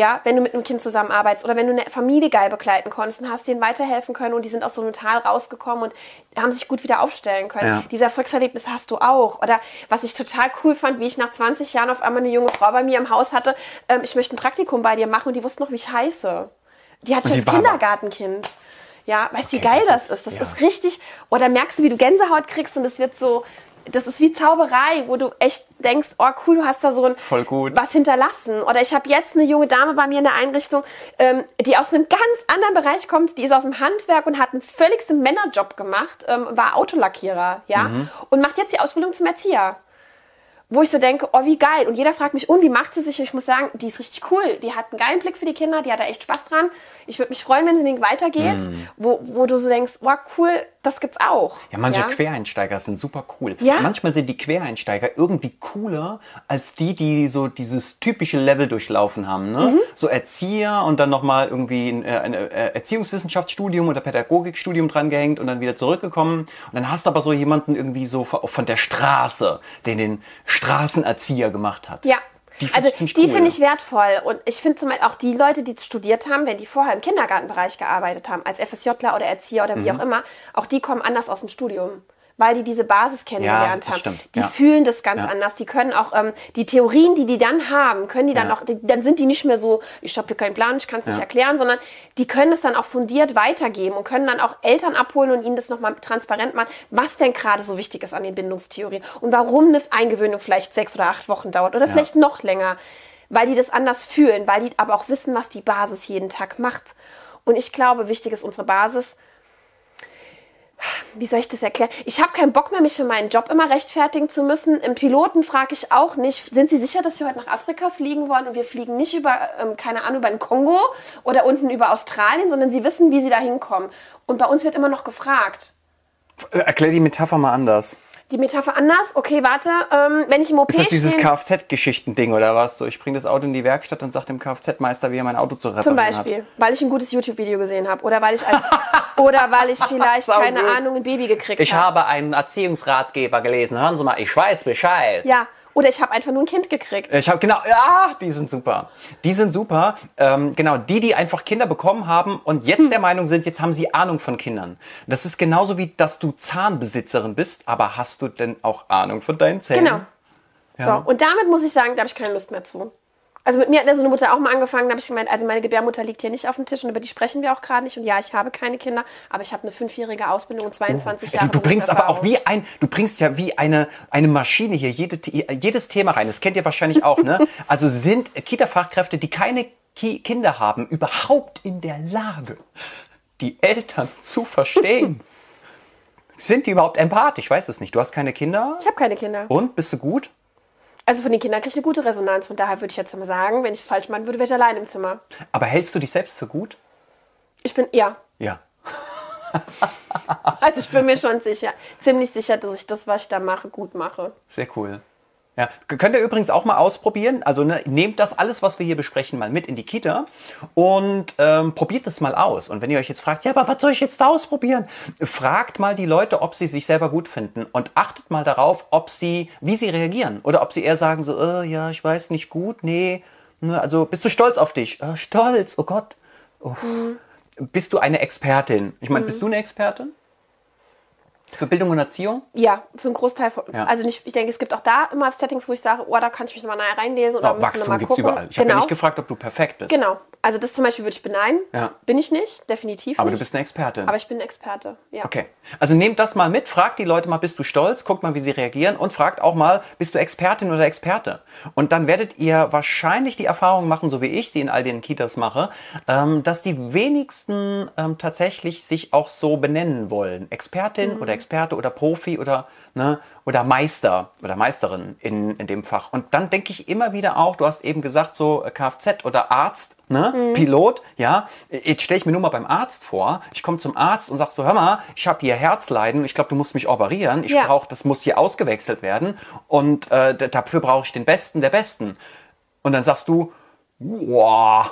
Ja, wenn du mit einem Kind zusammenarbeitest oder wenn du eine Familie geil begleiten konntest und hast denen weiterhelfen können und die sind aus so einem Tal rausgekommen und haben sich gut wieder aufstellen können. Ja. Dieser Erfolgserlebnis hast du auch. Oder was ich total cool fand, wie ich nach 20 Jahren auf einmal eine junge Frau bei mir im Haus hatte, ähm, ich möchte ein Praktikum bei dir machen und die wusste noch, wie ich heiße. Die hat schon das aber- Kindergartenkind. Ja, weißt du, wie Okay, geil das das ist- ist? Das ja. ist richtig. Oder merkst du, wie du Gänsehaut kriegst und es wird so, das ist wie Zauberei, wo du echt denkst, oh cool, du hast da so ein was hinterlassen. Oder ich habe jetzt eine junge Dame bei mir in der Einrichtung, ähm, die aus einem ganz anderen Bereich kommt, die ist aus dem Handwerk und hat einen völligsten Männerjob gemacht, ähm, war Autolackierer, ja, Mhm. und macht jetzt die Ausbildung zum Erzieher wo ich so denke, oh, wie geil. Und jeder fragt mich, und wie macht sie sich? Und ich muss sagen, die ist richtig cool. Die hat einen geilen Blick für die Kinder, die hat da echt Spaß dran. Ich würde mich freuen, wenn sie den Weg weitergeht, Mhm. wo, wo du so denkst, oh, cool, das gibt's auch. Ja, manche Quereinsteiger sind super cool. Ja. Manchmal sind die Quereinsteiger irgendwie cooler als die, die so dieses typische Level durchlaufen haben. Ne? Mhm. So Erzieher und dann nochmal irgendwie ein, äh, ein äh, Erziehungswissenschaftsstudium oder Pädagogikstudium drangehängt und dann wieder zurückgekommen. Und dann hast du aber so jemanden irgendwie so von von der Straße, den den Straßenerzieher gemacht hat. Ja. Die find also die cool. finde ich wertvoll. Und ich finde zum Beispiel auch die Leute, die studiert haben, wenn die vorher im Kindergartenbereich gearbeitet haben, als FSJler oder Erzieher oder wie Mhm. auch immer, auch die kommen anders aus dem Studium. Weil die diese Basis kennengelernt das haben. stimmt, Die ja. fühlen das ganz Ja. anders. Die können auch ähm, die Theorien, die die dann haben, können die dann Ja. auch, die, dann sind die nicht mehr so, ich habe hier keinen Plan, ich kann es nicht Ja. erklären, sondern die können es dann auch fundiert weitergeben und können dann auch Eltern abholen und ihnen das nochmal transparent machen, was denn gerade so wichtig ist an den Bindungstheorien und warum eine Eingewöhnung vielleicht sechs oder acht Wochen dauert oder vielleicht noch länger weil die das anders fühlen, weil die aber auch wissen, was die Basis jeden Tag macht. Und ich glaube, wichtig ist unsere Basis. Wie soll ich das erklären? Ich habe keinen Bock mehr, mich für meinen Job immer rechtfertigen zu müssen. Im Piloten frage ich auch nicht, sind Sie sicher, dass Sie heute nach Afrika fliegen wollen? Und wir fliegen nicht über, ähm, keine Ahnung, über den Kongo oder unten über Australien, sondern Sie wissen, wie Sie da hinkommen. Und bei uns wird immer noch gefragt. Erklär die Metapher mal anders. Die Metapher anders? Okay, warte. Ähm, wenn ich im OP Ist das dieses Kfz-Geschichten-Ding oder was? So, ich bringe das Auto in die Werkstatt und sage dem Kfz-Meister, wie er mein Auto zu reparieren Zum hat. Beispiel, weil ich ein gutes YouTube-Video gesehen habe oder weil ich als [LAUGHS] oder weil ich vielleicht keine. Ahnung ein Baby gekriegt Ich habe. habe einen Erziehungsratgeber gelesen. Hören Sie mal, ich weiß Bescheid. Ja, oder ich habe einfach nur ein Kind gekriegt. Ich habe genau, ja, die sind super. Die sind super. Ähm, genau, die, die einfach Kinder bekommen haben und jetzt Hm. der Meinung sind, jetzt haben sie Ahnung von Kindern. Das ist genauso wie, dass du Zahnbesitzerin bist, aber hast du denn auch Ahnung von deinen Zähnen? Genau. So, und damit muss ich sagen, da habe ich keine Lust mehr zu. Also mit mir hat so eine Mutter auch mal angefangen, da habe ich gemeint, also meine Gebärmutter liegt hier nicht auf dem Tisch und über die sprechen wir auch gerade nicht. Und ja, ich habe keine Kinder, aber ich habe eine fünfjährige Ausbildung und 22 Ja, Jahre du, du bringst aber auch wie ein, du bringst ja wie eine, eine Maschine hier jede, jedes Thema rein. Das kennt ihr wahrscheinlich auch, ne? [LAUGHS] Also sind Kita-Fachkräfte, die keine Ki Kinder haben, überhaupt in der Lage, die Eltern zu verstehen? [LAUGHS] Sind die überhaupt empathisch? Ich weiß es nicht. Du hast keine Kinder? Ich habe keine Kinder. Und? Bist du gut? Also von den Kindern kriege ich eine gute Resonanz. Von daher würde ich jetzt mal sagen, wenn ich es falsch machen würde, wäre ich allein im Zimmer. Aber hältst du dich selbst für gut? Ich bin, ja. Ja. [LAUGHS] Also ich bin mir schon sicher, ziemlich sicher, dass ich das, was ich da mache, gut mache. Sehr cool. Ja, könnt ihr übrigens auch mal ausprobieren. Also ne, nehmt das alles, was wir hier besprechen, mal mit in die Kita und ähm, probiert das mal aus. Und wenn ihr euch jetzt fragt, ja, aber was soll ich jetzt da ausprobieren? Fragt mal die Leute, ob sie sich selber gut finden und achtet mal darauf, ob sie, wie sie reagieren oder ob sie eher sagen so, äh, ja, ich weiß nicht gut, nee, ne, also bist du stolz auf dich? Äh, stolz, oh Gott. Uff. Bist du eine Expertin? Ich meine, bist du eine Expertin? Für Bildung und Erziehung? Ja, für einen Großteil von. Ja. Also nicht, ich denke, es gibt auch da immer Settings, wo ich sage, oh, da kann ich mich nochmal näher reinlesen oder Ja, müssen wir Wachstum mal gibt's gucken. überall. Ich habe genau. ja nicht gefragt, ob du perfekt bist. Genau. Also das zum Beispiel würde ich beneiden. Ja. Bin ich nicht, definitiv Aber nicht. du bist eine Expertin. Aber ich bin Experte. Ja. Okay. Also nehmt das mal mit, fragt die Leute mal, bist du stolz? Guckt mal, wie sie reagieren und fragt auch mal, bist du Expertin oder Experte? Und dann werdet ihr wahrscheinlich die Erfahrung machen, so wie ich sie in all den Kitas mache, ähm, dass die wenigsten ähm, tatsächlich sich auch so benennen wollen. Expertin oder Experte oder Profi oder ne, oder Meister oder Meisterin in, in dem Fach. Und dann denke ich immer wieder auch, du hast eben gesagt, so äh, Kfz oder Arzt, ne, Pilot, ja. Jetzt stelle ich mir nur mal beim Arzt vor. Ich komme zum Arzt und sag so, hör mal, ich habe hier Herzleiden, ich glaube, du musst mich operieren. Ich Ja. brauche, das muss hier ausgewechselt werden. Und äh, dafür brauche ich den Besten der Besten. Und dann sagst du, wow,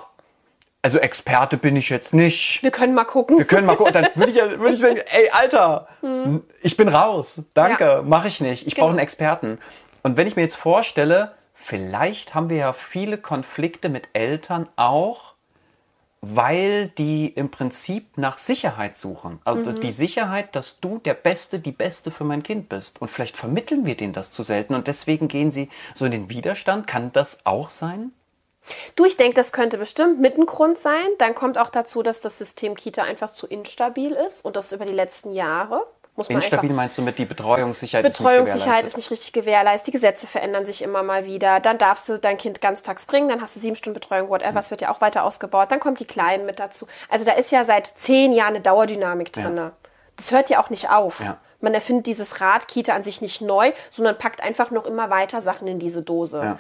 also Experte bin ich jetzt nicht. Wir können mal gucken. Wir können mal gucken. Dann würde ich, ja- würde ich denken, ey, Alter, ich bin raus. Danke, Ja. mache ich nicht. Ich Genau. brauche einen Experten. Und wenn ich mir jetzt vorstelle, vielleicht haben wir ja viele Konflikte mit Eltern auch, weil die im Prinzip nach Sicherheit suchen. Also Mhm. die Sicherheit, dass du der Beste, die Beste für mein Kind bist. Und vielleicht vermitteln wir denen das zu selten und deswegen gehen sie so in den Widerstand. Kann das auch sein? Du, ich denke, das könnte bestimmt mit ein Grund sein. Dann kommt auch dazu, dass das System Kita einfach zu instabil ist und das über die letzten Jahre. Muss man Instabil meinst du mit die Betreuungssicherheit Betreuungssicherheit ist ist nicht richtig gewährleistet. Die Gesetze verändern sich immer mal wieder. Dann darfst du dein Kind ganztags bringen, dann hast du sieben Stunden Betreuung, whatever. Es wird ja auch weiter ausgebaut. Dann kommt die Kleinen mit dazu. Also da ist ja seit zehn Jahren eine Dauerdynamik drin. Das hört ja auch nicht auf. Ja. Man erfindet dieses Rad Kita an sich nicht neu, sondern packt einfach noch immer weiter Sachen in diese Dose. Ja.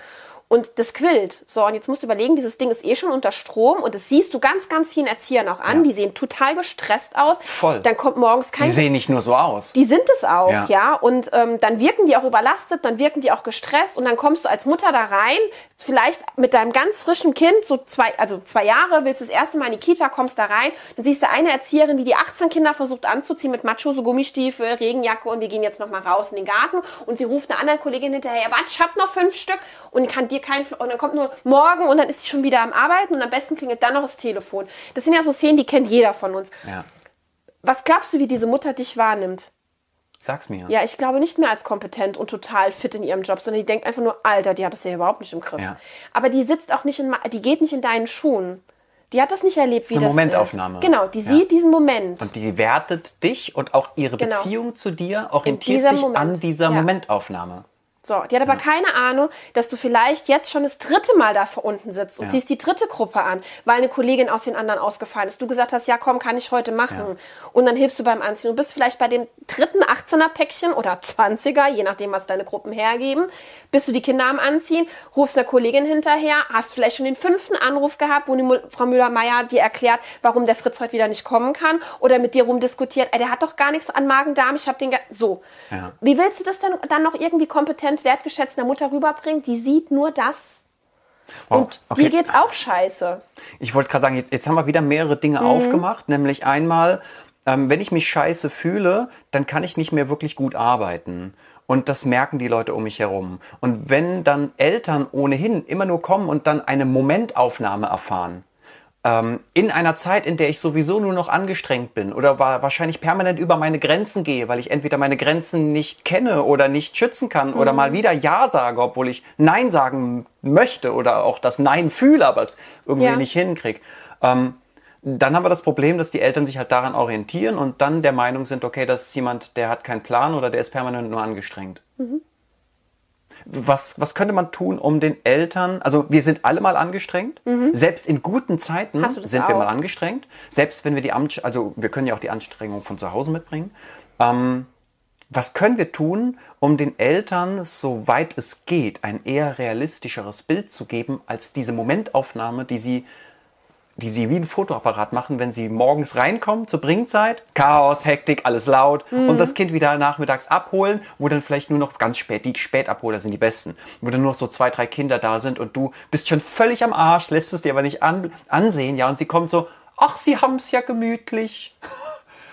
Und das quillt. So, und jetzt musst du überlegen, dieses Ding ist eh schon unter Strom und das siehst du ganz, ganz vielen Erziehern auch an. Ja. Die sehen total gestresst aus. Voll. Dann kommt morgens kein Die sehen nicht nur so aus. die sind es auch, Ja. ja. Und ähm, dann wirken die auch überlastet, dann wirken die auch gestresst und dann kommst du als Mutter da rein, vielleicht mit deinem ganz frischen Kind, so zwei, also zwei Jahre, willst das erste Mal in die Kita, kommst da rein, dann siehst du eine Erzieherin, wie die 18 Kinder versucht anzuziehen mit Macho, so Gummistiefel, Regenjacke und wir gehen jetzt noch mal raus in den Garten und sie ruft eine andere Kollegin hinterher, ja, warte, ich hab noch fünf Stück und kann dir kein, und dann kommt nur morgen und dann ist sie schon wieder am Arbeiten und am besten klingelt dann noch das Telefon. Das sind ja so Szenen, die kennt jeder von uns. Ja. Was glaubst du, wie diese Mutter dich wahrnimmt? Sag's mir. Ja, ich glaube nicht mehr als kompetent und total fit in ihrem Job, sondern die denkt einfach nur, Alter, die hat das ja überhaupt nicht im Griff. Ja. Aber die sitzt auch nicht in, die geht nicht in deinen Schuhen. Die hat das nicht erlebt, wie eine das Momentaufnahme. ist. Genau, die Ja. sieht diesen Moment. Und die wertet dich und auch ihre Genau. Beziehung zu dir orientiert sich an Moment. dieser Ja. Momentaufnahme. So, die hat aber keine Ahnung, dass du vielleicht jetzt schon das dritte Mal da unten sitzt und Ja. ziehst die dritte Gruppe an, weil eine Kollegin aus den anderen ausgefallen ist. Du gesagt hast, ja komm, kann ich heute machen. Ja. Und dann hilfst du beim Anziehen. Du bist vielleicht bei dem dritten 18er Päckchen oder 20er, je nachdem, was deine Gruppen hergeben. Bist du die Kinder am Anziehen, rufst der Kollegin hinterher, hast vielleicht schon den fünften Anruf gehabt, wo die Frau Müller-Meyer dir erklärt, warum der Fritz heute wieder nicht kommen kann oder mit dir rumdiskutiert, ey, der hat doch gar nichts an Magen-Darm, ich hab den... So. Ja. Wie willst du das dann, dann noch irgendwie kompetent wertgeschätzt einer Mutter rüberbringen? Die sieht nur das. Wow. Und dir geht's auch scheiße. Ich wollte gerade sagen, jetzt, jetzt haben wir wieder mehrere Mhm. Dinge aufgemacht. Nämlich einmal, ähm, wenn ich mich scheiße fühle, dann kann ich nicht mehr wirklich gut arbeiten. Und das merken die Leute um mich herum. Und wenn dann Eltern ohnehin immer nur kommen und dann eine Momentaufnahme erfahren, ähm, in einer Zeit, in der ich sowieso nur noch angestrengt bin oder wa wahrscheinlich permanent über meine Grenzen gehe, weil ich entweder meine Grenzen nicht kenne oder nicht schützen kann oder mal wieder Ja sage, obwohl ich Nein sagen möchte oder auch das Nein fühle, aber es irgendwie Ja. nicht hinkriege. Ähm, dann haben wir das Problem, dass die Eltern sich halt daran orientieren und dann der Meinung sind, okay, das ist jemand, der hat keinen Plan oder der ist permanent nur angestrengt. Mhm. Was, was könnte man tun, um den Eltern, also wir sind alle mal angestrengt, selbst in guten Zeiten Mhm. Sind wir auch? mal angestrengt, selbst wenn wir die Anst also wir können ja auch die Anstrengung von zu Hause mitbringen. Ähm, Was können wir tun, um den Eltern, soweit es geht, ein eher realistischeres Bild zu geben, als diese Momentaufnahme, die sie, die sie wie ein Fotoapparat machen, wenn sie morgens reinkommen zur Bringzeit? Chaos, Hektik, alles laut. Und das Kind wieder nachmittags abholen, wo dann vielleicht nur noch ganz spät, die Spätabholer sind die besten, wo dann nur noch so zwei, drei Kinder da sind und du bist schon völlig am Arsch, lässt es dir aber nicht an, ansehen, ja, und sie kommt so, ach, sie haben's ja gemütlich.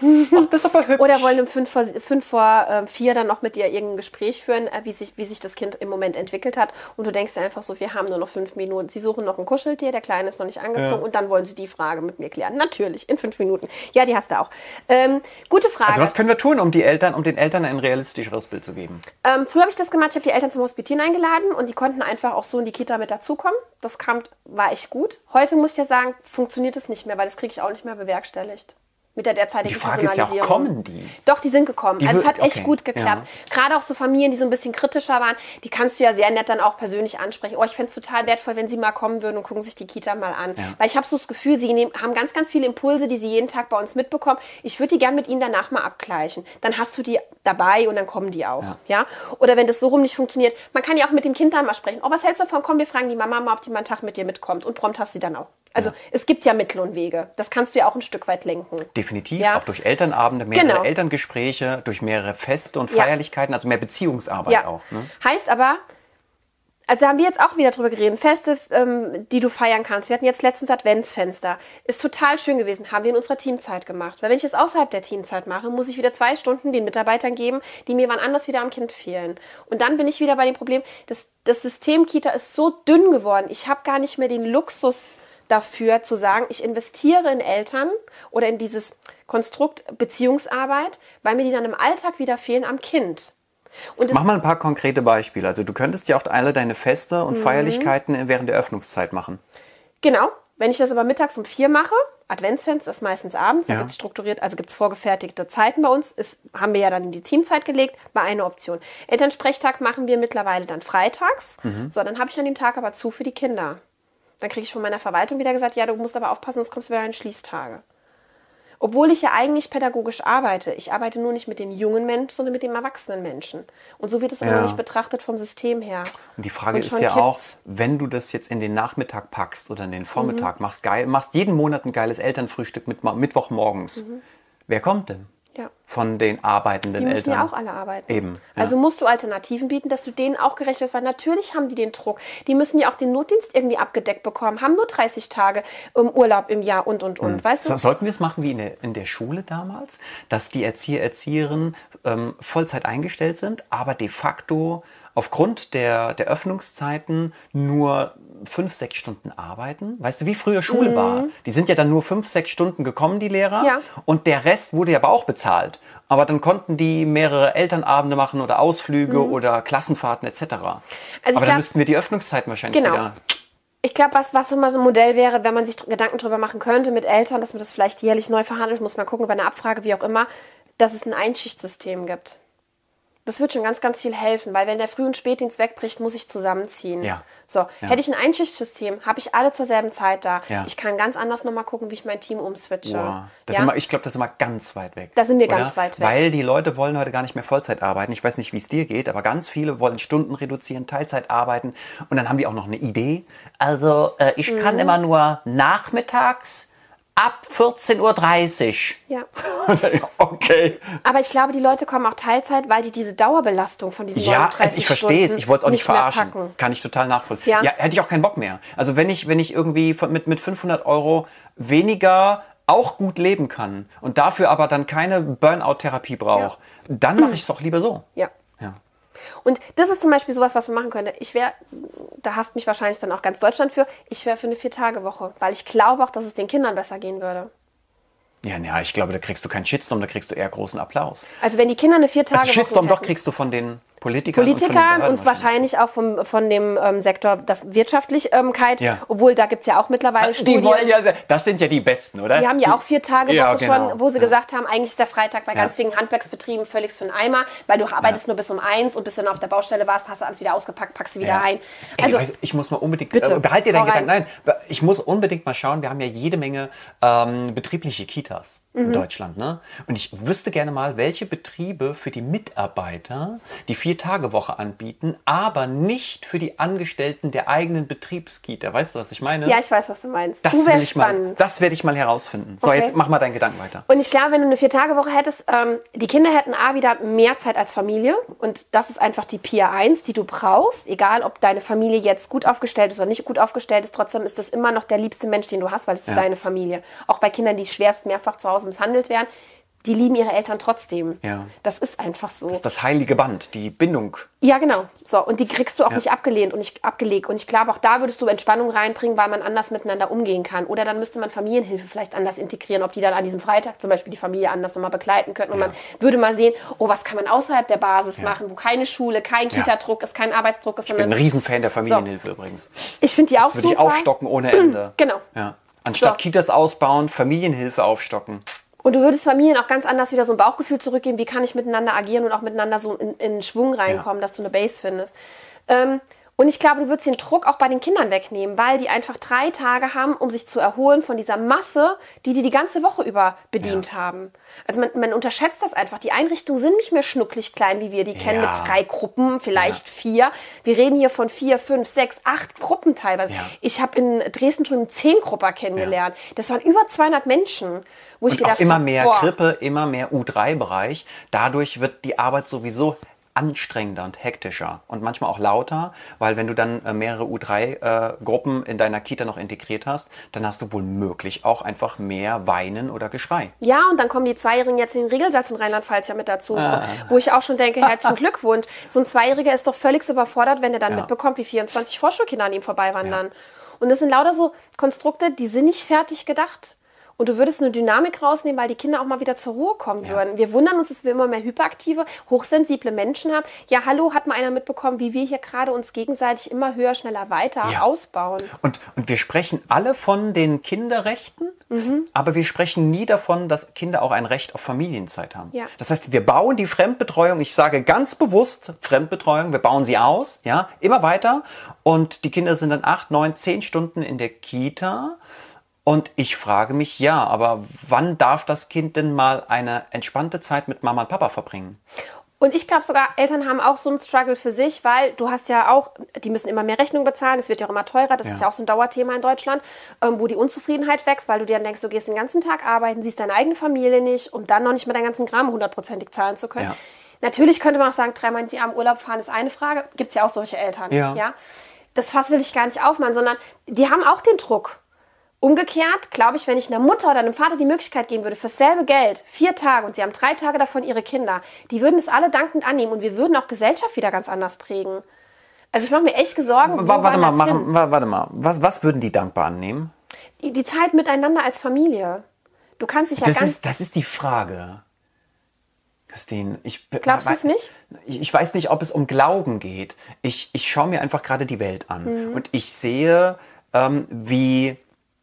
Ach, das ist aber hübsch. Oder wollen um fünf vor, fünf vor äh, vier dann noch mit dir irgendein Gespräch führen, äh, wie, sich, wie sich das Kind im Moment entwickelt hat. Und du denkst dir einfach so, wir haben nur noch fünf Minuten. Sie suchen noch ein Kuscheltier, der Kleine ist noch nicht angezogen. Ja. Und dann wollen sie die Frage mit mir klären. Natürlich, in fünf Minuten. Ja, die hast du auch. Ähm, gute Frage. Also was können wir tun, um die Eltern, um den Eltern ein realistischeres Bild zu geben? Ähm, früher habe ich das gemacht, ich habe die Eltern zum Hospitieren eingeladen und die konnten einfach auch so in die Kita mit dazukommen. Das kam, war echt gut. Heute muss ich ja sagen, funktioniert es nicht mehr, weil das kriege ich auch nicht mehr bewerkstelligt. Mit der derzeitigen Die Frage ist ja auch, Personalisierung. kommen die? Doch, die sind gekommen. Die also es hat echt okay, gut geklappt. Gerade auch so Familien, die so ein bisschen kritischer waren, die kannst du ja sehr nett dann auch persönlich ansprechen. Oh, ich fände es total wertvoll, wenn sie mal kommen würden und gucken sich die Kita mal an. Ja. Weil ich habe so das Gefühl, sie nehmen, haben ganz, ganz viele Impulse, die sie jeden Tag bei uns mitbekommen. Ich würde die gern mit ihnen danach mal abgleichen. Dann hast du die dabei und dann kommen die auch. Ja. Ja. Oder wenn das so rum nicht funktioniert, man kann ja auch mit dem Kind dann mal sprechen. Oh, was hältst du davon? Komm, wir fragen die Mama mal, ob die mal einen Tag mit dir mitkommt. Und prompt hast du sie dann auch. Also es gibt ja Mittel und Wege. Das kannst du ja auch ein Stück weit lenken. Definitiv, Ja. auch durch Elternabende, mehrere Genau. Elterngespräche, durch mehrere Feste und Ja. Feierlichkeiten, also mehr Beziehungsarbeit Ja. auch. Ne? Heißt aber, also haben wir jetzt auch wieder drüber geredet, Feste, ähm, die du feiern kannst. Wir hatten jetzt letztens Adventsfenster. Ist total schön gewesen, haben wir in unserer Teamzeit gemacht. Weil wenn ich das außerhalb der Teamzeit mache, muss ich wieder zwei Stunden den Mitarbeitern geben, die mir wann anders wieder am Kind fehlen. Und dann bin ich wieder bei dem Problem, dass das System Kita ist so dünn geworden. Ich habe gar nicht mehr den Luxus dafür zu sagen, ich investiere in Eltern oder in dieses Konstrukt Beziehungsarbeit, weil mir die dann im Alltag wieder fehlen am Kind. Und Mach mal ein paar konkrete Beispiele. Also du könntest ja auch alle deine Feste Mhm. und Feierlichkeiten während der Öffnungszeit machen. Genau. Wenn ich das aber mittags um vier mache, Adventsfenster ist meistens abends, da Ja. gibt es strukturiert, also gibt es vorgefertigte Zeiten bei uns, ist, haben wir ja dann in die Teamzeit gelegt, war eine Option. Elternsprechtag machen wir mittlerweile dann freitags. Mhm. So, dann habe ich an dem Tag aber zu für die Kinder. Dann kriege ich von meiner Verwaltung wieder gesagt, ja, du musst aber aufpassen, sonst kommst du wieder in Schließtage. Obwohl ich ja eigentlich pädagogisch arbeite. Ich arbeite nur nicht mit dem jungen Menschen, sondern mit dem erwachsenen Menschen. Und so wird es aber Ja. noch nicht betrachtet vom System her. Und die Frage Und ist ja auch, kippt's. wenn du das jetzt in den Nachmittag packst oder in den Mhm. Vormittag, machst, geil, machst jeden Monat ein geiles Elternfrühstück mit Mittwochmorgens. Wer kommt denn? Mhm. Von den arbeitenden Die müssen Eltern. ja auch alle arbeiten. Eben, ja. Also musst du Alternativen bieten, dass du denen auch gerecht wirst, weil natürlich haben die den Druck. Die müssen ja auch den Notdienst irgendwie abgedeckt bekommen, haben nur 30 Tage im Urlaub im Jahr und, und, und. Weißt du? So, sollten wir es machen wie in der, in der Schule damals, dass die Erzieher, Erzieherinnen ähm, Vollzeit eingestellt sind, aber de facto aufgrund der, der Öffnungszeiten nur fünf, sechs Stunden arbeiten? Weißt du, wie früher Schule war? Die sind ja dann nur fünf, sechs Stunden gekommen, die Lehrer, Mhm. Ja. und der Rest wurde ja aber auch bezahlt. Aber dann konnten die mehrere Elternabende machen oder Ausflüge oder Klassenfahrten etc. Mhm. ich aber dann glaub- müssten wir die Öffnungszeiten wahrscheinlich Genau. wieder... Ich glaube, was, was mal so ein Modell wäre, wenn man sich Gedanken drüber machen könnte mit Eltern, dass man das vielleicht jährlich neu verhandelt, muss man gucken, bei einer Abfrage, wie auch immer, dass es ein Einschichtsystem gibt. Das wird schon ganz, ganz viel helfen, weil wenn der Früh- und Spätdienst wegbricht, muss ich zusammenziehen. Ja. So, Ja. hätte ich ein Einschichtsystem, habe ich alle zur selben Zeit da. Ja. Ich kann ganz anders nochmal gucken, wie ich mein Team umswitche. Boah, das ja? sind wir, ich glaube, das ist immer ganz weit weg. Da sind wir ganz weit weg. Weil die Leute wollen heute gar nicht mehr Vollzeit arbeiten. Ich weiß nicht, wie es dir geht, aber ganz viele wollen Stunden reduzieren, Teilzeit arbeiten und dann haben die auch noch eine Idee. Also äh, ich Mhm. kann immer nur nachmittags ab 14.30 ja. Uhr. [LAUGHS] okay. Aber ich glaube, die Leute kommen auch Teilzeit, weil die diese Dauerbelastung von diesen Ja, 39 ich verstehe es. Ich wollte es auch nicht mehr verarschen. Kann ich total nachvollziehen. Ja. Ja. hätte ich auch keinen Bock mehr. Also wenn ich, wenn ich irgendwie mit, mit 500 Euro weniger auch gut leben kann und dafür aber dann keine Burnout-Therapie brauche, dann mache ich es doch lieber so. Ja. Und das ist zum Beispiel sowas, was man machen könnte. Ich wäre, da hasst mich wahrscheinlich dann auch ganz Deutschland für, ich wäre für eine Vier-Tage-Woche, weil ich glaube auch, dass es den Kindern besser gehen würde. Ja, ja, ich glaube, da kriegst du keinen Shitstorm, da kriegst du eher großen Applaus. Also wenn die Kinder eine Vier-Tage-Woche Also Shitstorm doch hätten- kriegst du von den Politikern, Politikern und, und, wahrscheinlich auch vom, von dem ähm, Sektor das Wirtschaftlichkeit, Ja. obwohl da gibt es ja auch mittlerweile Die Studien. wollen ja, das sind ja die Besten, oder? Die haben ja auch vier Tage Woche Ja, genau. schon, wo sie Ja. gesagt haben, eigentlich ist der Freitag bei ganz vielen Handwerksbetrieben völlig für den Eimer, weil du arbeitest nur bis um eins und bis du dann auf der Baustelle warst, hast du alles wieder ausgepackt, packst sie wieder ein. Ey, Also du, ich muss mal unbedingt, Bitte, äh, behalt dir deinen. Gedanken. Nein, ich muss unbedingt mal schauen. Wir haben ja jede Menge ähm, betriebliche Kitas Mhm. in Deutschland. Ne? Und ich wüsste gerne mal, welche Betriebe für die Mitarbeiter die Vier-Tage-Woche anbieten, aber nicht für die Angestellten der eigenen Betriebskita. Weißt du, was ich meine? ja, ich weiß, was du meinst. das du wärst ich mal, das werde ich mal herausfinden. So, Okay. jetzt mach mal deinen Gedanken weiter. Und ich glaube, wenn du eine Vier-Tage-Woche hättest, ähm, die Kinder hätten A wieder mehr Zeit als Familie. Und das ist einfach die Pier 1, die du brauchst. Egal, ob deine Familie jetzt gut aufgestellt ist oder nicht gut aufgestellt ist, trotzdem ist das immer noch der liebste Mensch, den du hast, weil es ist Ja. deine Familie. Auch bei Kindern, die schwerst mehrfach zu Hause misshandelt werden, die lieben ihre Eltern trotzdem. Ja. Das ist einfach so. Das ist das heilige Band, die Bindung. Ja, genau. So, und die kriegst du auch Ja. nicht abgelehnt und nicht abgelegt. Und ich glaube, auch da würdest du Entspannung reinbringen, weil man anders miteinander umgehen kann. Oder dann müsste man Familienhilfe vielleicht anders integrieren, ob die dann an diesem Freitag zum Beispiel die Familie anders nochmal begleiten könnten. Und Ja. man würde mal sehen, oh, was kann man außerhalb der Basis machen, wo keine Schule, kein. Kita-Druck ist, kein Arbeitsdruck ist, Ich bin ein Riesenfan der Familienhilfe übrigens. ich finde die auch Das würde ich super. aufstocken ohne Ende. [CLEARS THROAT] Genau. Anstatt So. Kitas ausbauen, Familienhilfe aufstocken. Und du würdest Familien auch ganz anders wieder so ein Bauchgefühl zurückgeben, wie kann ich miteinander agieren und auch miteinander so in, in Schwung reinkommen, dass du eine Base findest. Ähm, und ich glaube, du würdest den Druck auch bei den Kindern wegnehmen, weil die einfach drei Tage haben, um sich zu erholen von dieser Masse, die die die ganze Woche über bedient haben. Also man, man unterschätzt das einfach. Die Einrichtungen sind nicht mehr schnucklig klein, wie wir die kennen, Ja. mit drei Gruppen, vielleicht vier. Wir reden hier von vier, fünf, sechs, acht Gruppen teilweise. Ja. Ich habe in Dresden drüben zehn Grupper kennengelernt. Das waren über 200 Menschen, wo ich Und gedacht auch immer mehr boah, Krippe, immer mehr U3-Bereich. Dadurch wird die Arbeit sowieso anstrengender und hektischer und manchmal auch lauter, weil wenn du dann äh, mehrere U3-Gruppen in deiner Kita noch integriert hast, dann hast du wohl möglich auch einfach mehr Weinen oder Geschrei. Ja, und dann kommen die Zweijährigen jetzt in den Regelsatz in Rheinland-Pfalz ja mit dazu, Ah. wo ich auch schon denke, [LAUGHS] herzlichen Glückwunsch. So ein Zweijähriger ist doch völlig überfordert, wenn er dann Ja. mitbekommt, wie 24 Vorschulkinder an ihm vorbeiwandern. Und das sind lauter so Konstrukte, die sind nicht fertig gedacht. Und du würdest eine Dynamik rausnehmen, weil die Kinder auch mal wieder zur Ruhe kommen würden. Wir wundern uns, dass wir immer mehr hyperaktive, hochsensible Menschen haben. Ja, hallo, hat mal einer mitbekommen, wie wir hier gerade uns gegenseitig immer höher, schneller, weiter Ja. ausbauen. Und, und wir sprechen alle von den Kinderrechten, aber wir sprechen nie davon, dass Kinder auch ein Recht auf Familienzeit haben. Ja. Das heißt, wir bauen die Fremdbetreuung, ich sage ganz bewusst Fremdbetreuung, wir bauen sie aus, ja, immer weiter. Und die Kinder sind dann acht, neun, zehn Stunden in der Kita. Und ich frage mich, ja, aber wann darf das Kind denn mal eine entspannte Zeit mit Mama und Papa verbringen? Und ich glaube sogar, Eltern haben auch so einen Struggle für sich, weil du hast ja auch, die müssen immer mehr Rechnungen bezahlen, es wird ja auch immer teurer, das Ja. ist ja auch so ein Dauerthema in Deutschland, ähm, wo die Unzufriedenheit wächst, weil du dir dann denkst, du gehst den ganzen Tag arbeiten, siehst deine eigene Familie nicht, um dann noch nicht mal deinen ganzen Gramm hundertprozentig zahlen zu können. Ja. Natürlich könnte man auch sagen, dreimal ins Jahr im Urlaub fahren ist eine Frage, gibt es ja auch solche Eltern. Ja. Das Fass will ich gar nicht aufmachen, sondern die haben auch den Druck. Umgekehrt, glaube ich, wenn ich einer Mutter oder einem Vater die Möglichkeit geben würde, fürs selbe Geld, vier Tage, und sie haben drei Tage davon ihre Kinder, die würden es alle dankend annehmen und wir würden auch Gesellschaft wieder ganz anders prägen. Also ich mache mir echt Sorgen. Warte mal, machen, wa- warte mal. Was, was würden die dankbar annehmen? Die, die Zeit miteinander als Familie. Du kannst dich ja Das ganz... ist, das ist die Frage. Christine, ich Glaubst du es nicht? Ich ich weiß nicht, ob es um Glauben geht. Ich, ich schaue mir einfach gerade die Welt an Mhm. und ich sehe, ähm, wie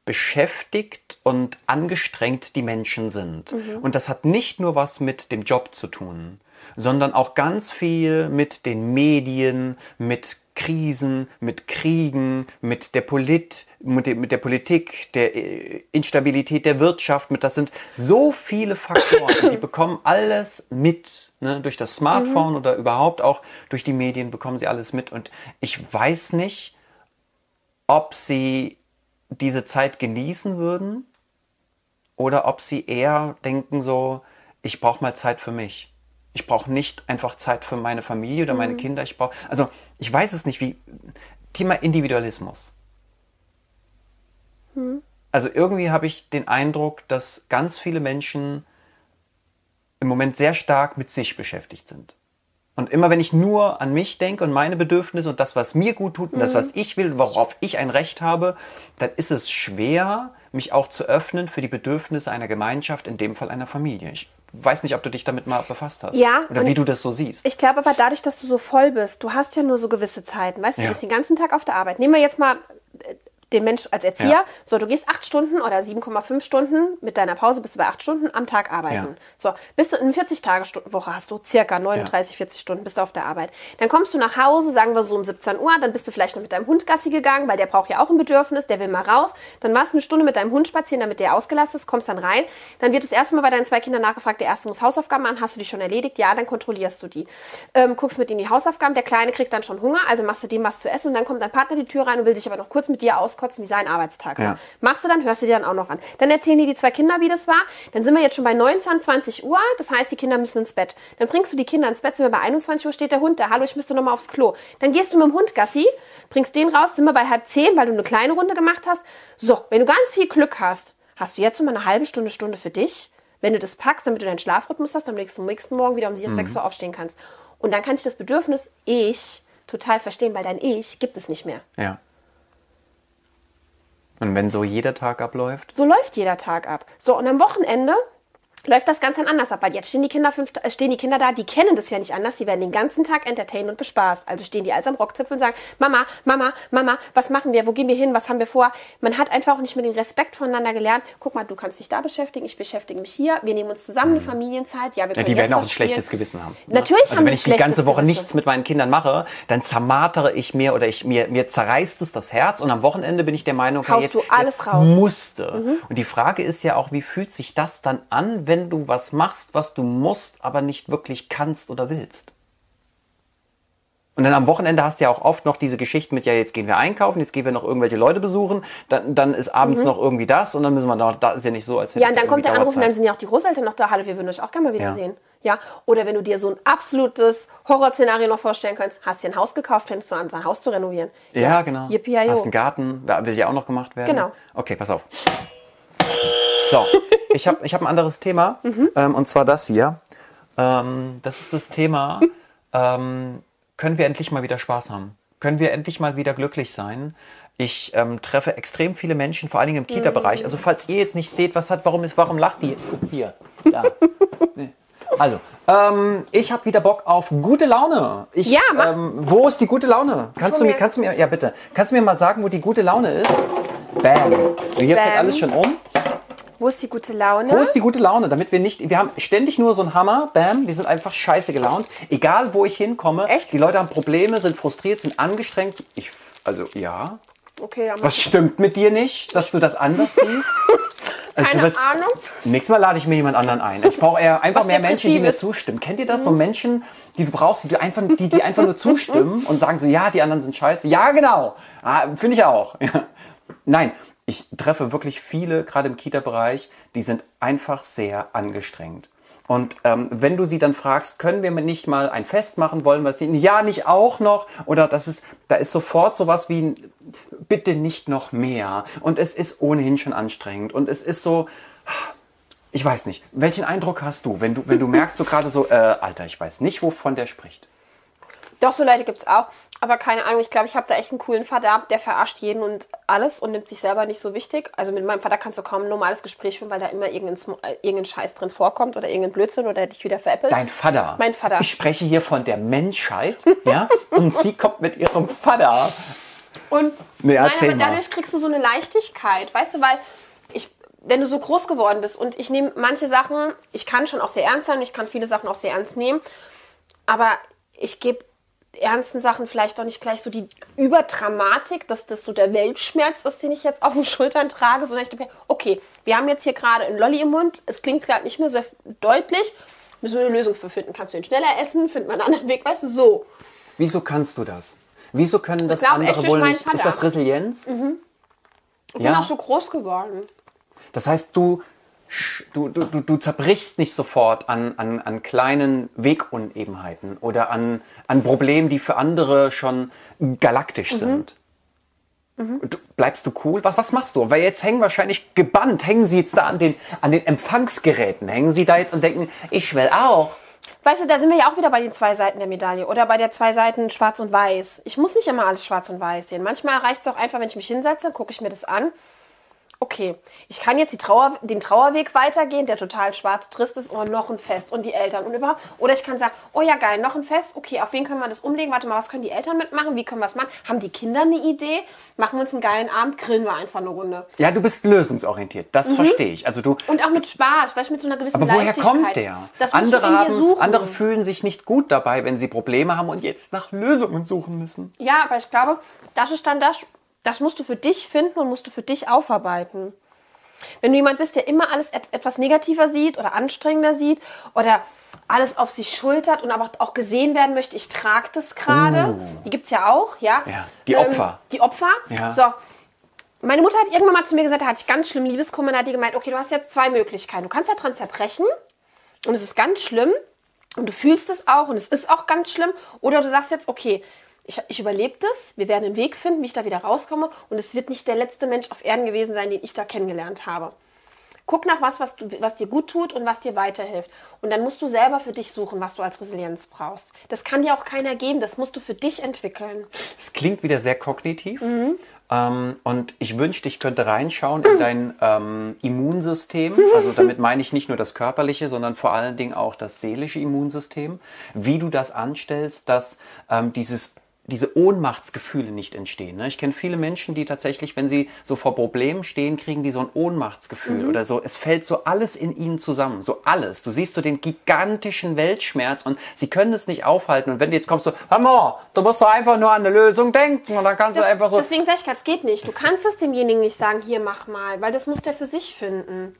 beschäftigt und angestrengt die Menschen sind. Mhm. Und das hat nicht nur was mit dem Job zu tun, sondern auch ganz viel mit den Medien, mit Krisen, mit Kriegen, mit der Polit, mit, der- mit der Politik, der äh, Instabilität der Wirtschaft, mit das sind so viele Faktoren, die [COUGHS] bekommen alles mit. Ne? Durch das Smartphone oder überhaupt auch durch die Medien bekommen sie alles mit. Und ich weiß nicht, ob sie diese Zeit genießen würden oder ob sie eher denken so, ich brauche mal Zeit für mich. Ich brauche nicht einfach Zeit für meine Familie oder meine Kinder. Ich brauche, also ich weiß es nicht, wie Thema Individualismus. Also irgendwie habe ich den Eindruck, dass ganz viele Menschen im Moment sehr stark mit sich beschäftigt sind. Und immer wenn ich nur an mich denke und meine Bedürfnisse und das, was mir gut tut und das, was Mhm. ich will, worauf ich ein Recht habe, dann ist es schwer, mich auch zu öffnen für die Bedürfnisse einer Gemeinschaft, in dem Fall einer Familie. Ich weiß nicht, ob du dich damit mal befasst hast. Ja, Oder wie du das so siehst. Ich glaube aber dadurch, dass du so voll bist, du hast ja nur so gewisse Zeiten. Weißt du, du Ja. bist den ganzen Tag auf der Arbeit. Nehmen wir jetzt mal den Mensch als Erzieher. Ja. So, du gehst acht Stunden oder 7,5 Stunden mit deiner Pause bist du bei acht Stunden am Tag arbeiten. Ja. So, bist du in 40-Tage-Woche hast du circa 39, 40 Stunden bist du auf der Arbeit. Dann kommst du nach Hause, sagen wir so um 17 Uhr, dann bist du vielleicht noch mit deinem Hund Gassi gegangen, weil der braucht ja auch ein Bedürfnis, der will mal raus. Dann warst du eine Stunde mit deinem Hund spazieren, damit der ausgelassen ist, kommst dann rein. Dann wird das erste Mal bei deinen zwei Kindern nachgefragt, der erste muss Hausaufgaben machen, hast du die schon erledigt? Ja, dann kontrollierst du die. Ähm, guckst mit ihnen die Hausaufgaben, der Kleine kriegt dann schon Hunger, also machst du dem was zu essen und dann kommt dein Partner die Tür rein und will sich aber noch kurz mit dir auskotzen, wie sein Arbeitstag war. Ja. Machst du dann, hörst du dir dann auch noch an. Dann erzählen dir die zwei Kinder, wie das war. Dann sind wir jetzt schon bei 19, 20 Uhr. Das heißt, die Kinder müssen ins Bett. Dann bringst du die Kinder ins Bett, sind wir bei 21 Uhr, steht der Hund da. Hallo, ich müsste noch mal aufs Klo. Dann gehst du mit dem Hund Gassi, bringst den raus, sind wir bei halb zehn, weil du eine kleine Runde gemacht hast. So, wenn du ganz viel Glück hast, hast du jetzt noch mal eine halbe Stunde, Stunde für dich. Wenn du das packst, damit du deinen Schlafrhythmus hast, damit du am nächsten Morgen wieder um 6 Uhr aufstehen kannst. Und dann kann ich das Bedürfnis Ich total verstehen, weil dein Ich gibt es nicht mehr. Ja. Und wenn so jeder Tag abläuft? So läuft jeder Tag ab. So, und am Wochenende läuft das ganz anders ab, weil jetzt stehen die Kinder fünf, äh, stehen die Kinder da, die kennen das ja nicht anders, die werden den ganzen Tag entertained und bespaßt. Also stehen die als am Rockzipfel und sagen, Mama, Mama, Mama, was machen wir, wo gehen wir hin, was haben wir vor? Man hat einfach auch nicht mehr den Respekt voneinander gelernt. Guck mal, du kannst dich da beschäftigen, ich beschäftige mich hier, wir nehmen uns zusammen, die Familienzeit, ja, wir Mhm. Ja, können die werden auch ein schlechtes spielen. Gewissen haben. ne? Natürlich also haben wenn ich die ganze schlechtes Woche Gewissen. nichts mit meinen Kindern mache, dann zermartere ich mir oder ich mir mir zerreißt es das Herz und am Wochenende bin ich der Meinung, Haust jetzt, du alles jetzt raus. Mhm. musste. Und die Frage ist ja auch, wie fühlt sich das dann an, wenn du was machst, was du musst, aber nicht wirklich kannst oder willst? Und dann am Wochenende hast du ja auch oft noch diese Geschichten mit, ja, jetzt gehen wir einkaufen, jetzt gehen wir noch irgendwelche Leute besuchen, dann, dann ist abends noch irgendwie das und dann müssen wir noch, da ist ja nicht so, als hätte Mhm. Ja, und dann da kommt der Anruf und dann sind ja auch die Großeltern noch da. Hallo, wir würden euch auch gerne mal Ja. wiedersehen. Ja. Oder wenn du dir so ein absolutes Horrorszenario noch vorstellen könntest, hast dir ein Haus gekauft, fängst du an, dein Haus zu renovieren. Ja, genau. Yippie Hast einen Garten, will ja auch noch gemacht werden. Genau. Okay, pass auf. So, ich habe ich hab ein anderes Thema Mhm. ähm, und zwar das hier. Ähm, das ist das Thema, ähm, können wir endlich mal wieder Spaß haben? Können wir endlich mal wieder glücklich sein? Ich ähm, treffe extrem viele Menschen, vor allen Dingen im Kita-Bereich. Also falls ihr jetzt nicht seht, was hat, warum ist, warum lacht die jetzt? Guck hier. Da. Also, ähm, ich habe wieder Bock auf gute Laune. Ich, Ja, mach. ähm, wo ist die gute Laune? Kannst du mir, kannst du mir, ja bitte, kannst du mir mal sagen, wo die gute Laune ist? Bam. Hier fällt Bam. alles schon um. Wo ist die gute Laune? Wo ist die gute Laune? Damit wir nicht, wir haben ständig nur so einen Hammer, bam, die sind einfach scheiße gelaunt. Egal wo ich hinkomme, Echt? die Leute haben Probleme, sind frustriert, sind angestrengt. Ich, also ja. okay, ja. Was stimmt mit dir nicht, dass du das anders siehst? [LAUGHS] Also, Keine was- Ahnung. Nächstes Mal lade ich mir jemand anderen ein. Ich brauche eher einfach Was mehr Menschen, die mir zustimmen. Kennt ihr das? So Menschen, die du brauchst, die, du einfach, die, die einfach nur zustimmen [LAUGHS] und sagen so, ja, die anderen sind scheiße. Ja, genau. Ah, Finde ich auch. Ja. [LAUGHS] Nein, ich treffe wirklich viele, gerade im Kita-Bereich, die sind einfach sehr angestrengt. Und ähm, wenn du sie dann fragst, können wir nicht mal ein Fest machen, wollen wir es nicht? Ja, nicht auch noch? Oder das ist, da ist sofort sowas wie, bitte nicht noch mehr. Und es ist ohnehin schon anstrengend. Und es ist so, ich weiß nicht. Welchen Eindruck hast du, wenn du, wenn du merkst so gerade so, äh, Alter, ich weiß nicht, wovon der spricht. Doch, so Leute gibt's auch. Aber keine Ahnung, ich glaube, ich habe da echt einen coolen Vater, der verarscht jeden und alles und nimmt sich selber nicht so wichtig. Also mit meinem Vater kannst du kaum ein normales Gespräch führen, weil da immer irgendein, äh, irgendein Scheiß drin vorkommt oder irgendein Blödsinn oder der dich wieder veräppelt. Dein Vater. Mein Vater. Ich spreche hier von der Menschheit, ja, und sie kommt mit ihrem Vater. Und Nee, nein, aber dadurch kriegst du so eine Leichtigkeit, weißt du, weil ich, wenn du so groß geworden bist und ich nehme manche Sachen, ich kann schon auch sehr ernst sein, und ich kann viele Sachen auch sehr ernst nehmen, aber ich gebe ernsten Sachen vielleicht auch nicht gleich so die Überdramatik, dass das so der Weltschmerz ist, den ich jetzt auf den Schultern trage, sondern ich denke, okay, wir haben jetzt hier gerade einen Lolli im Mund, es klingt gerade nicht mehr so deutlich, müssen wir eine Lösung für finden. Kannst du ihn schneller essen, finden wir einen anderen Weg, weißt du, so. Wieso kannst du das? Wieso können das Ich glaub, andere wohl nicht? Ist das Resilienz? Ich bin Ja. auch so groß geworden. Das heißt, du, du, du, du, zerbrichst nicht sofort an, an, an kleinen Wegunebenheiten oder an, an Problemen, die für andere schon galaktisch sind. Du, bleibst du cool? Was, was machst du? Weil jetzt hängen wahrscheinlich gebannt, hängen sie jetzt da an den, an den Empfangsgeräten, hängen sie da jetzt und denken, ich will auch. Weißt du, da sind wir ja auch wieder bei den zwei Seiten der Medaille oder bei der zwei Seiten schwarz und weiß. Ich muss nicht immer alles schwarz und weiß sehen. Manchmal reicht es auch einfach, wenn ich mich hinsetze, gucke ich mir das an okay, ich kann jetzt Trauer, den Trauerweg weitergehen, der total schwarz trist ist, oder noch ein Fest und die Eltern und überhaupt. Oder ich kann sagen, oh ja geil, noch ein Fest, okay, auf wen können wir das umlegen? Warte mal, was können die Eltern mitmachen? Wie können wir es machen? Haben die Kinder eine Idee? Machen wir uns einen geilen Abend, grillen wir einfach eine Runde. Ja, du bist lösungsorientiert, das mhm. verstehe ich. Also du und auch mit Spaß, weißt du, mit so einer gewissen Aber woher kommt der? Das andere, haben, andere fühlen sich nicht gut dabei, wenn sie Probleme haben und jetzt nach Lösungen suchen müssen. Ja, aber ich glaube, das ist dann das das musst du für dich finden und musst du für dich aufarbeiten. Wenn du jemand bist, der immer alles et etwas negativer sieht oder anstrengender sieht oder alles auf sich schultert und aber auch gesehen werden möchte, ich trage das gerade. Uh. Die gibt es ja auch, ja. ja die Opfer. Ähm, die Opfer. Ja. So. Meine Mutter hat irgendwann mal zu mir gesagt, da hatte ich ganz schlimm Liebeskummer, da hat die gemeint, okay, du hast jetzt zwei Möglichkeiten. Du kannst ja dran zerbrechen und es ist ganz schlimm und du fühlst es auch und es ist auch ganz schlimm. Oder du sagst jetzt, okay, ich, ich überlebe das, wir werden einen Weg finden, wie ich da wieder rauskomme und es wird nicht der letzte Mensch auf Erden gewesen sein, den ich da kennengelernt habe. Guck nach was, was, du, was dir gut tut und was dir weiterhilft. Und dann musst du selber für dich suchen, was du als Resilienz brauchst. Das kann dir auch keiner geben, das musst du für dich entwickeln. Es klingt wieder sehr kognitiv. Mhm. Ähm, und ich wünschte, ich könnte reinschauen in dein ähm, Immunsystem. Also damit meine ich nicht nur das körperliche, sondern vor allen Dingen auch das seelische Immunsystem. Wie du das anstellst, dass ähm, dieses diese Ohnmachtsgefühle nicht entstehen. Ne? Ich kenne viele Menschen, die tatsächlich, wenn sie so vor Problemen stehen, kriegen die so ein Ohnmachtsgefühl mhm. oder so. Es fällt so alles in ihnen zusammen, so alles. Du siehst so den gigantischen Weltschmerz und sie können es nicht aufhalten. Und wenn du jetzt kommst, so, mal, du musst doch einfach nur an eine Lösung denken und dann kannst das, du einfach so. Deswegen sag ich gerade, es geht nicht. Du kannst es demjenigen nicht sagen, hier mach mal, weil das muss der für sich finden.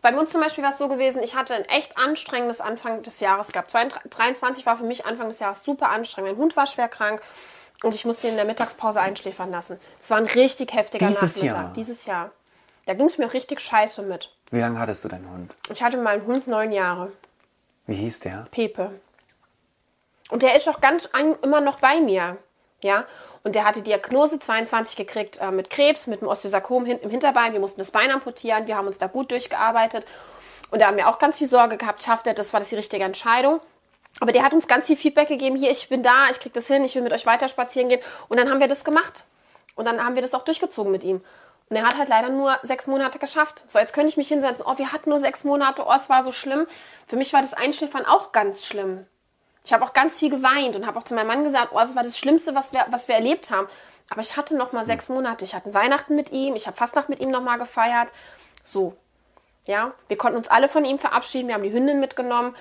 Bei uns zum Beispiel war es so gewesen, ich hatte ein echt anstrengendes Anfang des Jahres gehabt. 23 war für mich Anfang des Jahres super anstrengend. Mein Hund war schwer krank und ich musste ihn in der Mittagspause einschläfern lassen. Es war ein richtig heftiger Dieses Nachmittag. Jahr. Dieses Jahr. Da ging es mir richtig scheiße mit. Wie lange hattest du deinen Hund? Ich hatte meinen Hund neun Jahre. Wie hieß der? Pepe. Und der ist auch ganz ein, immer noch bei mir. Ja, und der hatte Diagnose 22 gekriegt äh, mit Krebs, mit einem Osteosarkom hin, im Hinterbein. Wir mussten das Bein amputieren. Wir haben uns da gut durchgearbeitet. Und da haben wir auch ganz viel Sorge gehabt, schafft er das, war das die richtige Entscheidung. Aber der hat uns ganz viel Feedback gegeben, hier, ich bin da, ich krieg das hin, ich will mit euch weiter spazieren gehen. Und dann haben wir das gemacht. Und dann haben wir das auch durchgezogen mit ihm. Und er hat halt leider nur sechs Monate geschafft. So, jetzt könnte ich mich hinsetzen, oh, wir hatten nur sechs Monate, oh, es war so schlimm. Für mich war das Einschläfern auch ganz schlimm. Ich habe auch ganz viel geweint und habe auch zu meinem Mann gesagt, oh, das war das Schlimmste, was wir, was wir erlebt haben. Aber ich hatte noch mal sechs Monate. Ich hatte Weihnachten mit ihm, ich habe Fastnacht mit ihm noch mal gefeiert. So, ja, wir konnten uns alle von ihm verabschieden. Wir haben die Hündin mitgenommen.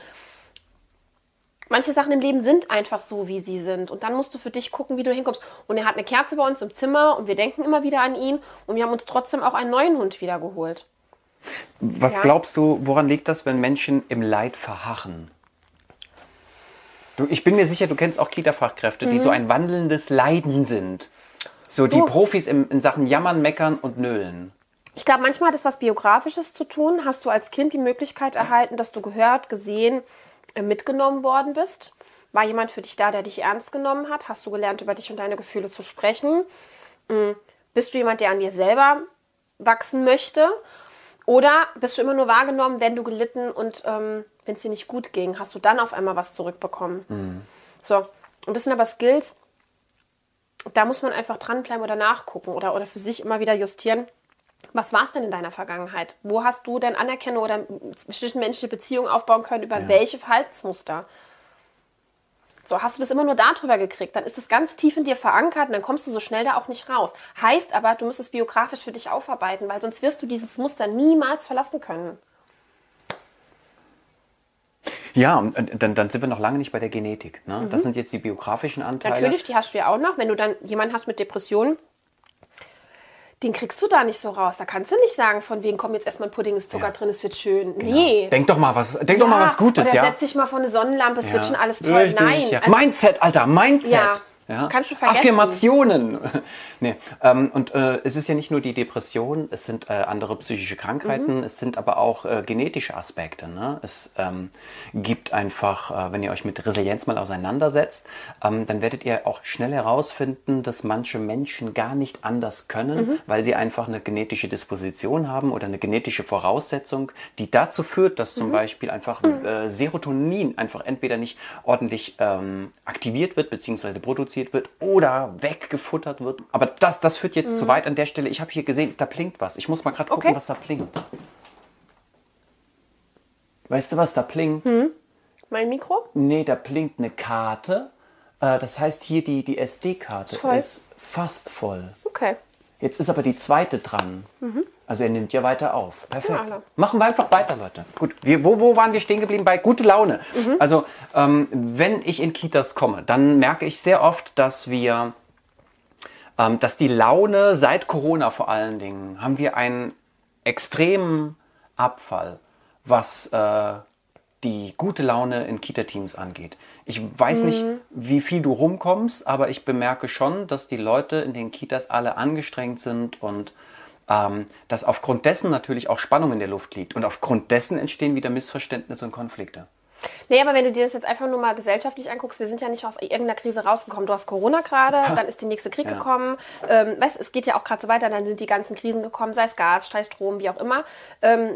Manche Sachen im Leben sind einfach so, wie sie sind. Und dann musst du für dich gucken, wie du hinkommst. Und er hat eine Kerze bei uns im Zimmer und wir denken immer wieder an ihn. Und wir haben uns trotzdem auch einen neuen Hund wieder geholt. Was ja. glaubst du, woran liegt das, wenn Menschen im Leid verharren? Du, ich bin mir sicher, du kennst auch Kita-Fachkräfte, mhm. die so ein wandelndes Leiden sind. So die du. Profis in, in Sachen Jammern, Meckern und Nölen. Ich glaube, manchmal hat es was Biografisches zu tun. Hast du als Kind die Möglichkeit erhalten, dass du gehört, gesehen, äh, mitgenommen worden bist? War jemand für dich da, der dich ernst genommen hat? Hast du gelernt, über dich und deine Gefühle zu sprechen? Mm, bist du jemand, der an dir selber wachsen möchte? Oder bist du immer nur wahrgenommen, wenn du gelitten und ähm, wenn es dir nicht gut ging, hast du dann auf einmal was zurückbekommen. Mhm. So, und das sind aber Skills, da muss man einfach dranbleiben oder nachgucken oder, oder für sich immer wieder justieren. Was war es denn in deiner Vergangenheit? Wo hast du denn Anerkennung oder zwischenmenschliche Beziehungen aufbauen können? Über ja. welche Verhaltensmuster? So, hast du das immer nur darüber gekriegt, dann ist es ganz tief in dir verankert und dann kommst du so schnell da auch nicht raus. Heißt aber, du musst es biografisch für dich aufarbeiten, weil sonst wirst du dieses Muster niemals verlassen können. Ja, und dann, dann sind wir noch lange nicht bei der Genetik. Ne? Mhm. Das sind jetzt die biografischen Anteile. Natürlich, die hast du ja auch noch. Wenn du dann jemanden hast mit Depressionen, den kriegst du da nicht so raus. Da kannst du nicht sagen, von wegen, komm, jetzt erstmal ein Pudding, ist Zucker ja. drin, es wird schön. Genau. Nee. Denk doch mal was, denk ja, doch mal was Gutes, oder ja. setz dich mal vor eine Sonnenlampe, es ja. wird schon alles toll. Richtig, Nein. Also, Mindset, Alter, Mindset. Ja. Kannst du vergessen. Affirmationen. [LAUGHS] nee, ähm, und äh, es ist ja nicht nur die Depression, es sind äh, andere psychische Krankheiten, es sind aber auch äh, genetische Aspekte. Ne? Es ähm, gibt einfach, äh, wenn ihr euch mit Resilienz mal auseinandersetzt, ähm, dann werdet ihr auch schnell herausfinden, dass manche Menschen gar nicht anders können, weil sie einfach eine genetische Disposition haben oder eine genetische Voraussetzung, die dazu führt, dass zum Beispiel einfach äh, Serotonin einfach entweder nicht ordentlich ähm, aktiviert wird bzw. produziert wird oder weggefuttert wird. Aber das, das führt jetzt zu weit an der Stelle. Ich habe hier gesehen, da blinkt was. Ich muss mal gerade gucken, Okay. was da blinkt. Weißt du, was da blinkt? Mein Mikro? Nee, da blinkt eine Karte. Äh, das heißt, hier die, die SD-Karte Ist fast voll. Okay. Jetzt ist aber die zweite dran. Also er nimmt ja weiter auf. Perfekt. Ja. Machen wir einfach weiter, Leute. Gut, wir, wo, wo waren wir stehen geblieben? Bei gute Laune. Also ähm, wenn ich in Kitas komme, dann merke ich sehr oft, dass wir, ähm, dass die Laune seit Corona vor allen Dingen, haben wir einen extremen Abfall, was äh, die gute Laune in Kita-Teams angeht. Ich weiß nicht, wie viel du rumkommst, aber ich bemerke schon, dass die Leute in den Kitas alle angestrengt sind und ähm, dass aufgrund dessen natürlich auch Spannung in der Luft liegt. Und aufgrund dessen entstehen wieder Missverständnisse und Konflikte. Nee, aber wenn du dir das jetzt einfach nur mal gesellschaftlich anguckst, wir sind ja nicht aus irgendeiner Krise rausgekommen. Du hast Corona gerade, dann ist der nächste Krieg Ja. gekommen. Ähm, weißt, es geht ja auch gerade so weiter, dann sind die ganzen Krisen gekommen, sei es Gas, sei es Strom, wie auch immer. Ähm,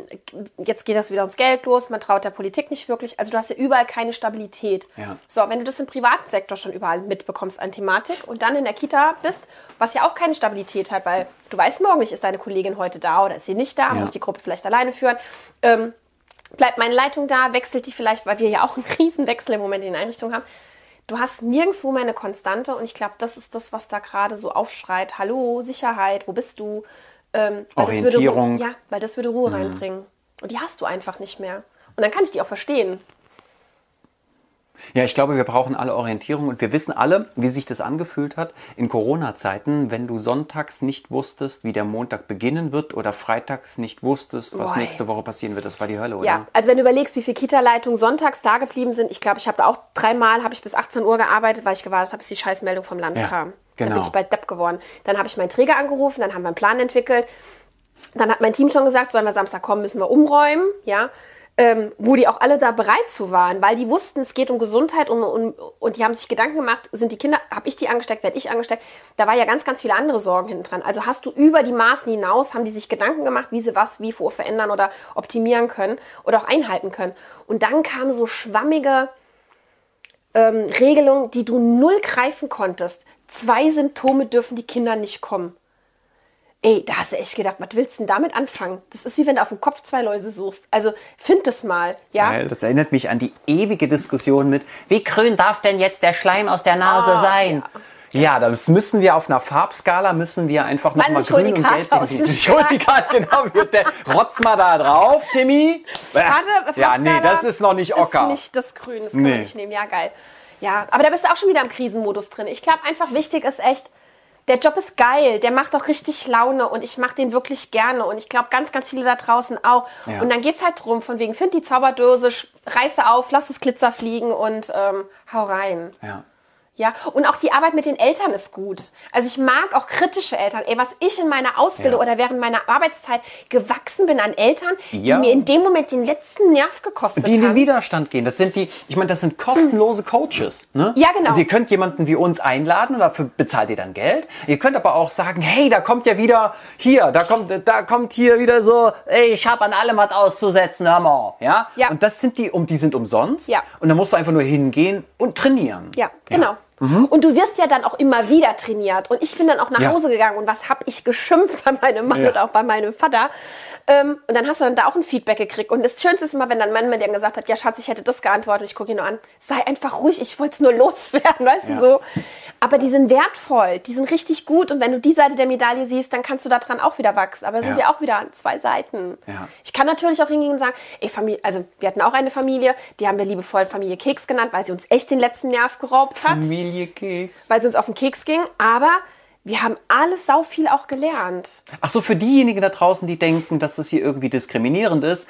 jetzt geht das wieder ums Geld los, man traut der Politik nicht wirklich. Also du hast ja überall keine Stabilität. Ja. So, wenn du das im privaten Sektor schon überall mitbekommst an Thematik und dann in der Kita bist, was ja auch keine Stabilität hat, weil du weißt morgen nicht, ist deine Kollegin heute da oder ist sie nicht da, muss ich die Gruppe vielleicht alleine führen. Ähm, bleibt meine Leitung da, wechselt die vielleicht, weil wir ja auch einen [LAUGHS] Riesenwechsel im Moment in den Einrichtungen haben. Du hast nirgendwo mehr eine Konstante und ich glaube, das ist das, was da gerade so aufschreit. Hallo, Sicherheit, wo bist du? Ähm, würde Orientierung. Mhm. Ruhe, ja, weil das würde Ruhe reinbringen. Und die hast du einfach nicht mehr. Und dann kann ich die auch verstehen. Ja, ich glaube, wir brauchen alle Orientierung und wir wissen alle, wie sich das angefühlt hat in Corona-Zeiten, wenn du sonntags nicht wusstest, wie der Montag beginnen wird oder freitags nicht wusstest, was Boah, ey. nächste Woche passieren wird. Das war die Hölle, oder? Ja, also wenn du überlegst, wie viele Kita-Leitungen sonntags da geblieben sind, ich glaube, ich habe auch dreimal habe ich bis 18 Uhr gearbeitet, weil ich gewartet habe, bis die Scheißmeldung vom Land Ja, kam. genau. Da bin ich bald Depp geworden. Dann habe ich meinen Träger angerufen, dann haben wir einen Plan entwickelt. Dann hat mein Team schon gesagt, sollen wir Samstag kommen, müssen wir umräumen, ja. Ähm, wo die auch alle da bereit zu waren, weil die wussten, es geht um Gesundheit und, und, und die haben sich Gedanken gemacht, sind die Kinder, habe ich die angesteckt, werde ich angesteckt. Da war ja ganz, ganz viele andere Sorgen hinten dran. Also hast du über die Maßen hinaus, haben die sich Gedanken gemacht, wie sie was, wie wo verändern oder optimieren können oder auch einhalten können. Und dann kamen so schwammige ähm, Regelungen, die du null greifen konntest. Zwei Symptome dürfen die Kinder nicht kommen. Ey, da hast du echt gedacht, was willst du denn damit anfangen? Das ist wie wenn du auf dem Kopf zwei Läuse suchst. Also find das mal, ja? Geil, das erinnert mich an die ewige Diskussion mit, wie grün darf denn jetzt der Schleim aus der Nase Ah, sein? Ja. das müssen wir auf einer Farbskala, müssen wir einfach nochmal grün und gelb definieren. Ich hol die [LAUGHS] Karte, genau. Rotz mal da drauf, Timmy. Warte, ja, nee, das ist noch nicht Ocker. Ist nicht das Grün, das kann Nee. man nicht nehmen. Ja, geil. Ja, aber da bist du auch schon wieder im Krisenmodus drin. Ich glaube einfach wichtig ist echt, der Job ist geil, der macht auch richtig Laune und ich mache den wirklich gerne und ich glaube ganz, ganz viele da draußen auch. Ja. Und dann geht's halt drum, von wegen, find die Zauberdose, sch- reiß sie auf, lass das Glitzer fliegen und ähm, hau rein. Ja. Ja, und auch die Arbeit mit den Eltern ist gut. Also ich mag auch kritische Eltern. Ey, was ich in meiner Ausbildung Ja. oder während meiner Arbeitszeit gewachsen bin an Eltern, Ja. die mir in dem Moment den letzten Nerv gekostet Die in den haben. Widerstand gehen. Das sind die, ich meine, das sind kostenlose Coaches. Ne? Ja, genau. Also ihr könnt jemanden wie uns einladen und dafür bezahlt ihr dann Geld. Ihr könnt aber auch sagen, hey, da kommt ja wieder hier, da kommt, da kommt hier wieder so, ey, ich habe an allem was auszusetzen, hör mal. Ja? Ja. Und das sind die, um die sind umsonst. Ja. Und dann musst du einfach nur hingehen und trainieren. Ja, genau. Und du wirst ja dann auch immer wieder trainiert. Und ich bin dann auch nach Ja. Hause gegangen und was habe ich geschimpft bei meinem Mann Ja. oder auch bei meinem Vater. Ähm, und dann hast du dann da auch ein Feedback gekriegt. Und das Schönste ist immer, wenn dann Mann mir dann gesagt hat, ja Schatz, ich hätte das geantwortet. Und ich gucke ihn nur an, sei einfach ruhig, ich wollte es nur [LAUGHS] loswerden, weißt Ja. du so. Aber die sind wertvoll, die sind richtig gut. Und wenn du die Seite der Medaille siehst, dann kannst du daran auch wieder wachsen. Aber es sind Ja. ja auch wieder an zwei Seiten. Ja. Ich kann natürlich auch hingehen und sagen, ey, Familie, also wir hatten auch eine Familie, die haben wir liebevoll Familie Keks genannt, weil sie uns echt den letzten Nerv geraubt hat Familie Keks. weil sie uns auf den Keks ging, aber wir haben alles sau viel auch gelernt. Ach so, für diejenigen da draußen, die denken, dass das hier irgendwie diskriminierend ist.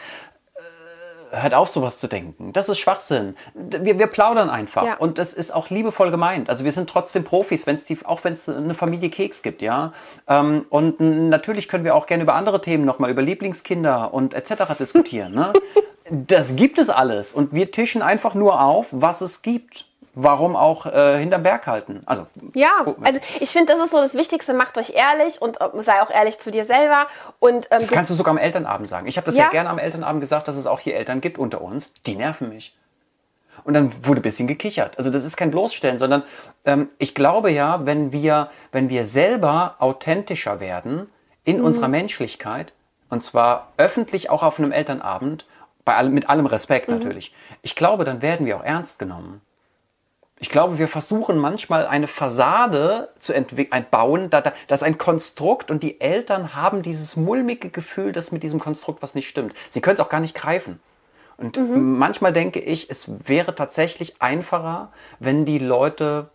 Äh, hört auf, sowas zu denken. Das ist Schwachsinn. Wir, wir plaudern einfach. Ja. Und das ist auch liebevoll gemeint. Also wir sind trotzdem Profis, wenn's die, auch wenn es eine Familie Keks gibt, ja. Ähm, und natürlich können wir auch gerne über andere Themen nochmal, über Lieblingskinder und etc. diskutieren. Ne? [LAUGHS] das gibt es alles. Und wir tischen einfach nur auf, was es gibt. Warum auch äh, hinterm Berg halten? Also Ja, also ich finde, das ist so das Wichtigste. Macht euch ehrlich und äh, sei auch ehrlich zu dir selber. Und ähm, Das kannst du sogar am Elternabend sagen. Ich habe das Ja. ja. gerne am Elternabend gesagt, dass es auch hier Eltern gibt unter uns, die nerven mich. Und dann wurde ein bisschen gekichert. Also das ist kein Bloßstellen, sondern ähm, ich glaube ja, wenn wir, wenn wir selber authentischer werden in Mhm. unserer Menschlichkeit, und zwar öffentlich auch auf einem Elternabend, bei allem, mit allem Respekt Mhm. natürlich, ich glaube, dann werden wir auch ernst genommen. Ich glaube, wir versuchen manchmal eine Fassade zu entwickeln, bauen, da, da, das ist ein Konstrukt und die Eltern haben dieses mulmige Gefühl, dass mit diesem Konstrukt was nicht stimmt. Sie können es auch gar nicht greifen. Und manchmal denke ich, es wäre tatsächlich einfacher, wenn die Leute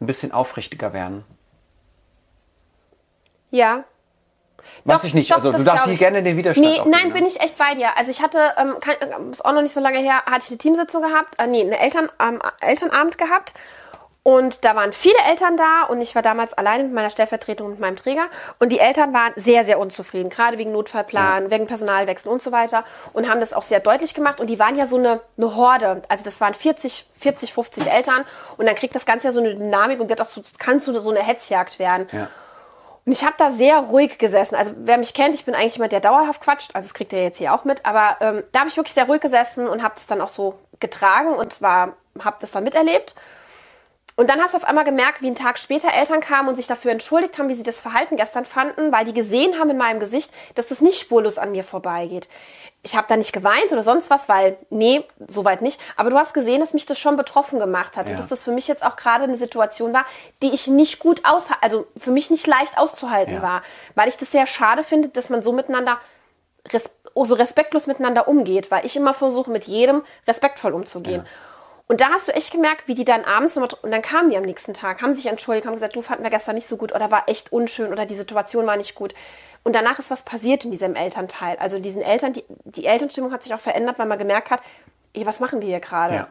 ein bisschen aufrichtiger wären. ja. Weiß Doch, ich nicht. doch, also du darfst hier gerne den Widerstand Nee, nein, ja. bin ich echt bei dir. Also ich hatte, ähm, kein, äh, ist auch noch nicht so lange her, hatte ich eine Teamsitzung gehabt, äh, nee, eine Eltern, ähm, Elternabend gehabt. Und da waren viele Eltern da und ich war damals alleine mit meiner Stellvertretung und meinem Träger. Und die Eltern waren sehr, sehr unzufrieden, gerade wegen Notfallplan, wegen Personalwechsel und so weiter. Und haben das auch sehr deutlich gemacht. Und die waren ja so eine, eine Horde. Also das waren 40, 40, 50 Eltern. Und dann kriegt das Ganze ja so eine Dynamik und wird auch so, kann so, so eine Hetzjagd werden. Ja. Und ich habe da sehr ruhig gesessen. Also wer mich kennt, ich bin eigentlich jemand, der dauerhaft quatscht. Also das kriegt ihr jetzt hier auch mit. Aber ähm, da habe ich wirklich sehr ruhig gesessen und habe das dann auch so getragen und war, habe das dann miterlebt. Und dann hast du auf einmal gemerkt, wie einen Tag später Eltern kamen und sich dafür entschuldigt haben, wie sie das Verhalten gestern fanden, weil die gesehen haben in meinem Gesicht, dass das nicht spurlos an mir vorbeigeht. Ich habe da nicht geweint oder sonst was, weil, nee, soweit nicht. Aber du hast gesehen, dass mich das schon betroffen gemacht hat. Ja. Und dass das für mich jetzt auch gerade eine Situation war, die ich nicht gut aus, also für mich nicht leicht auszuhalten Ja. war. Weil ich das sehr schade finde, dass man so miteinander, res so respektlos miteinander umgeht. Weil ich immer versuche, mit jedem respektvoll umzugehen. Ja. Und da hast du echt gemerkt, wie die dann abends nochmal, und dann kamen die am nächsten Tag, haben sich entschuldigt, haben gesagt, du fanden wir gestern nicht so gut oder war echt unschön oder die Situation war nicht gut. Und danach ist was passiert in diesem Elternteil. Also diesen Eltern, die, die Elternstimmung hat sich auch verändert, weil man gemerkt hat, ey, was machen wir hier gerade? Ja.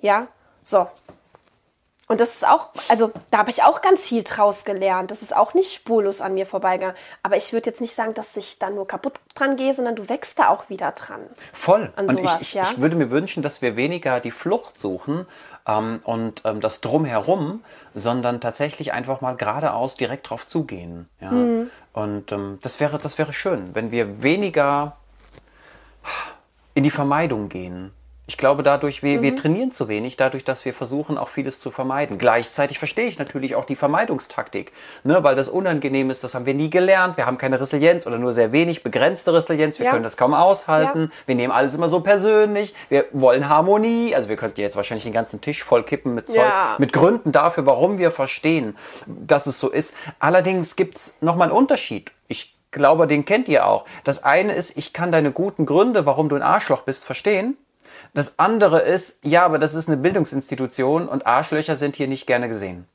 Ja, so. Und das ist auch, also da habe ich auch ganz viel draus gelernt. Das ist auch nicht spurlos an mir vorbeigegangen. Aber ich würde jetzt nicht sagen, dass ich da nur kaputt dran gehe, sondern du wächst da auch wieder dran. Voll. an und sowas, ich, ich, ja? ich würde mir wünschen, dass wir weniger die Flucht suchen ähm, und ähm, das Drumherum, sondern tatsächlich einfach mal geradeaus direkt drauf zugehen. Ja? Mhm. Und ähm, das wäre, das wäre schön, wenn wir weniger in die Vermeidung gehen. Ich glaube, dadurch, wir, Mhm. wir trainieren zu wenig, dadurch, dass wir versuchen, auch vieles zu vermeiden. Gleichzeitig verstehe ich natürlich auch die Vermeidungstaktik, ne, weil das unangenehm ist, das haben wir nie gelernt, wir haben keine Resilienz oder nur sehr wenig, begrenzte Resilienz, wir Ja. können das kaum aushalten, wir nehmen alles immer so persönlich, wir wollen Harmonie, also wir könnten jetzt wahrscheinlich den ganzen Tisch voll kippen mit, Zeug, Ja. mit Gründen dafür, warum wir verstehen, dass es so ist. Allerdings gibt's noch nochmal einen Unterschied. Ich glaube, den kennt ihr auch. Das eine ist, ich kann deine guten Gründe, warum du ein Arschloch bist, verstehen. Das andere ist, ja, aber das ist eine Bildungsinstitution und Arschlöcher sind hier nicht gerne gesehen.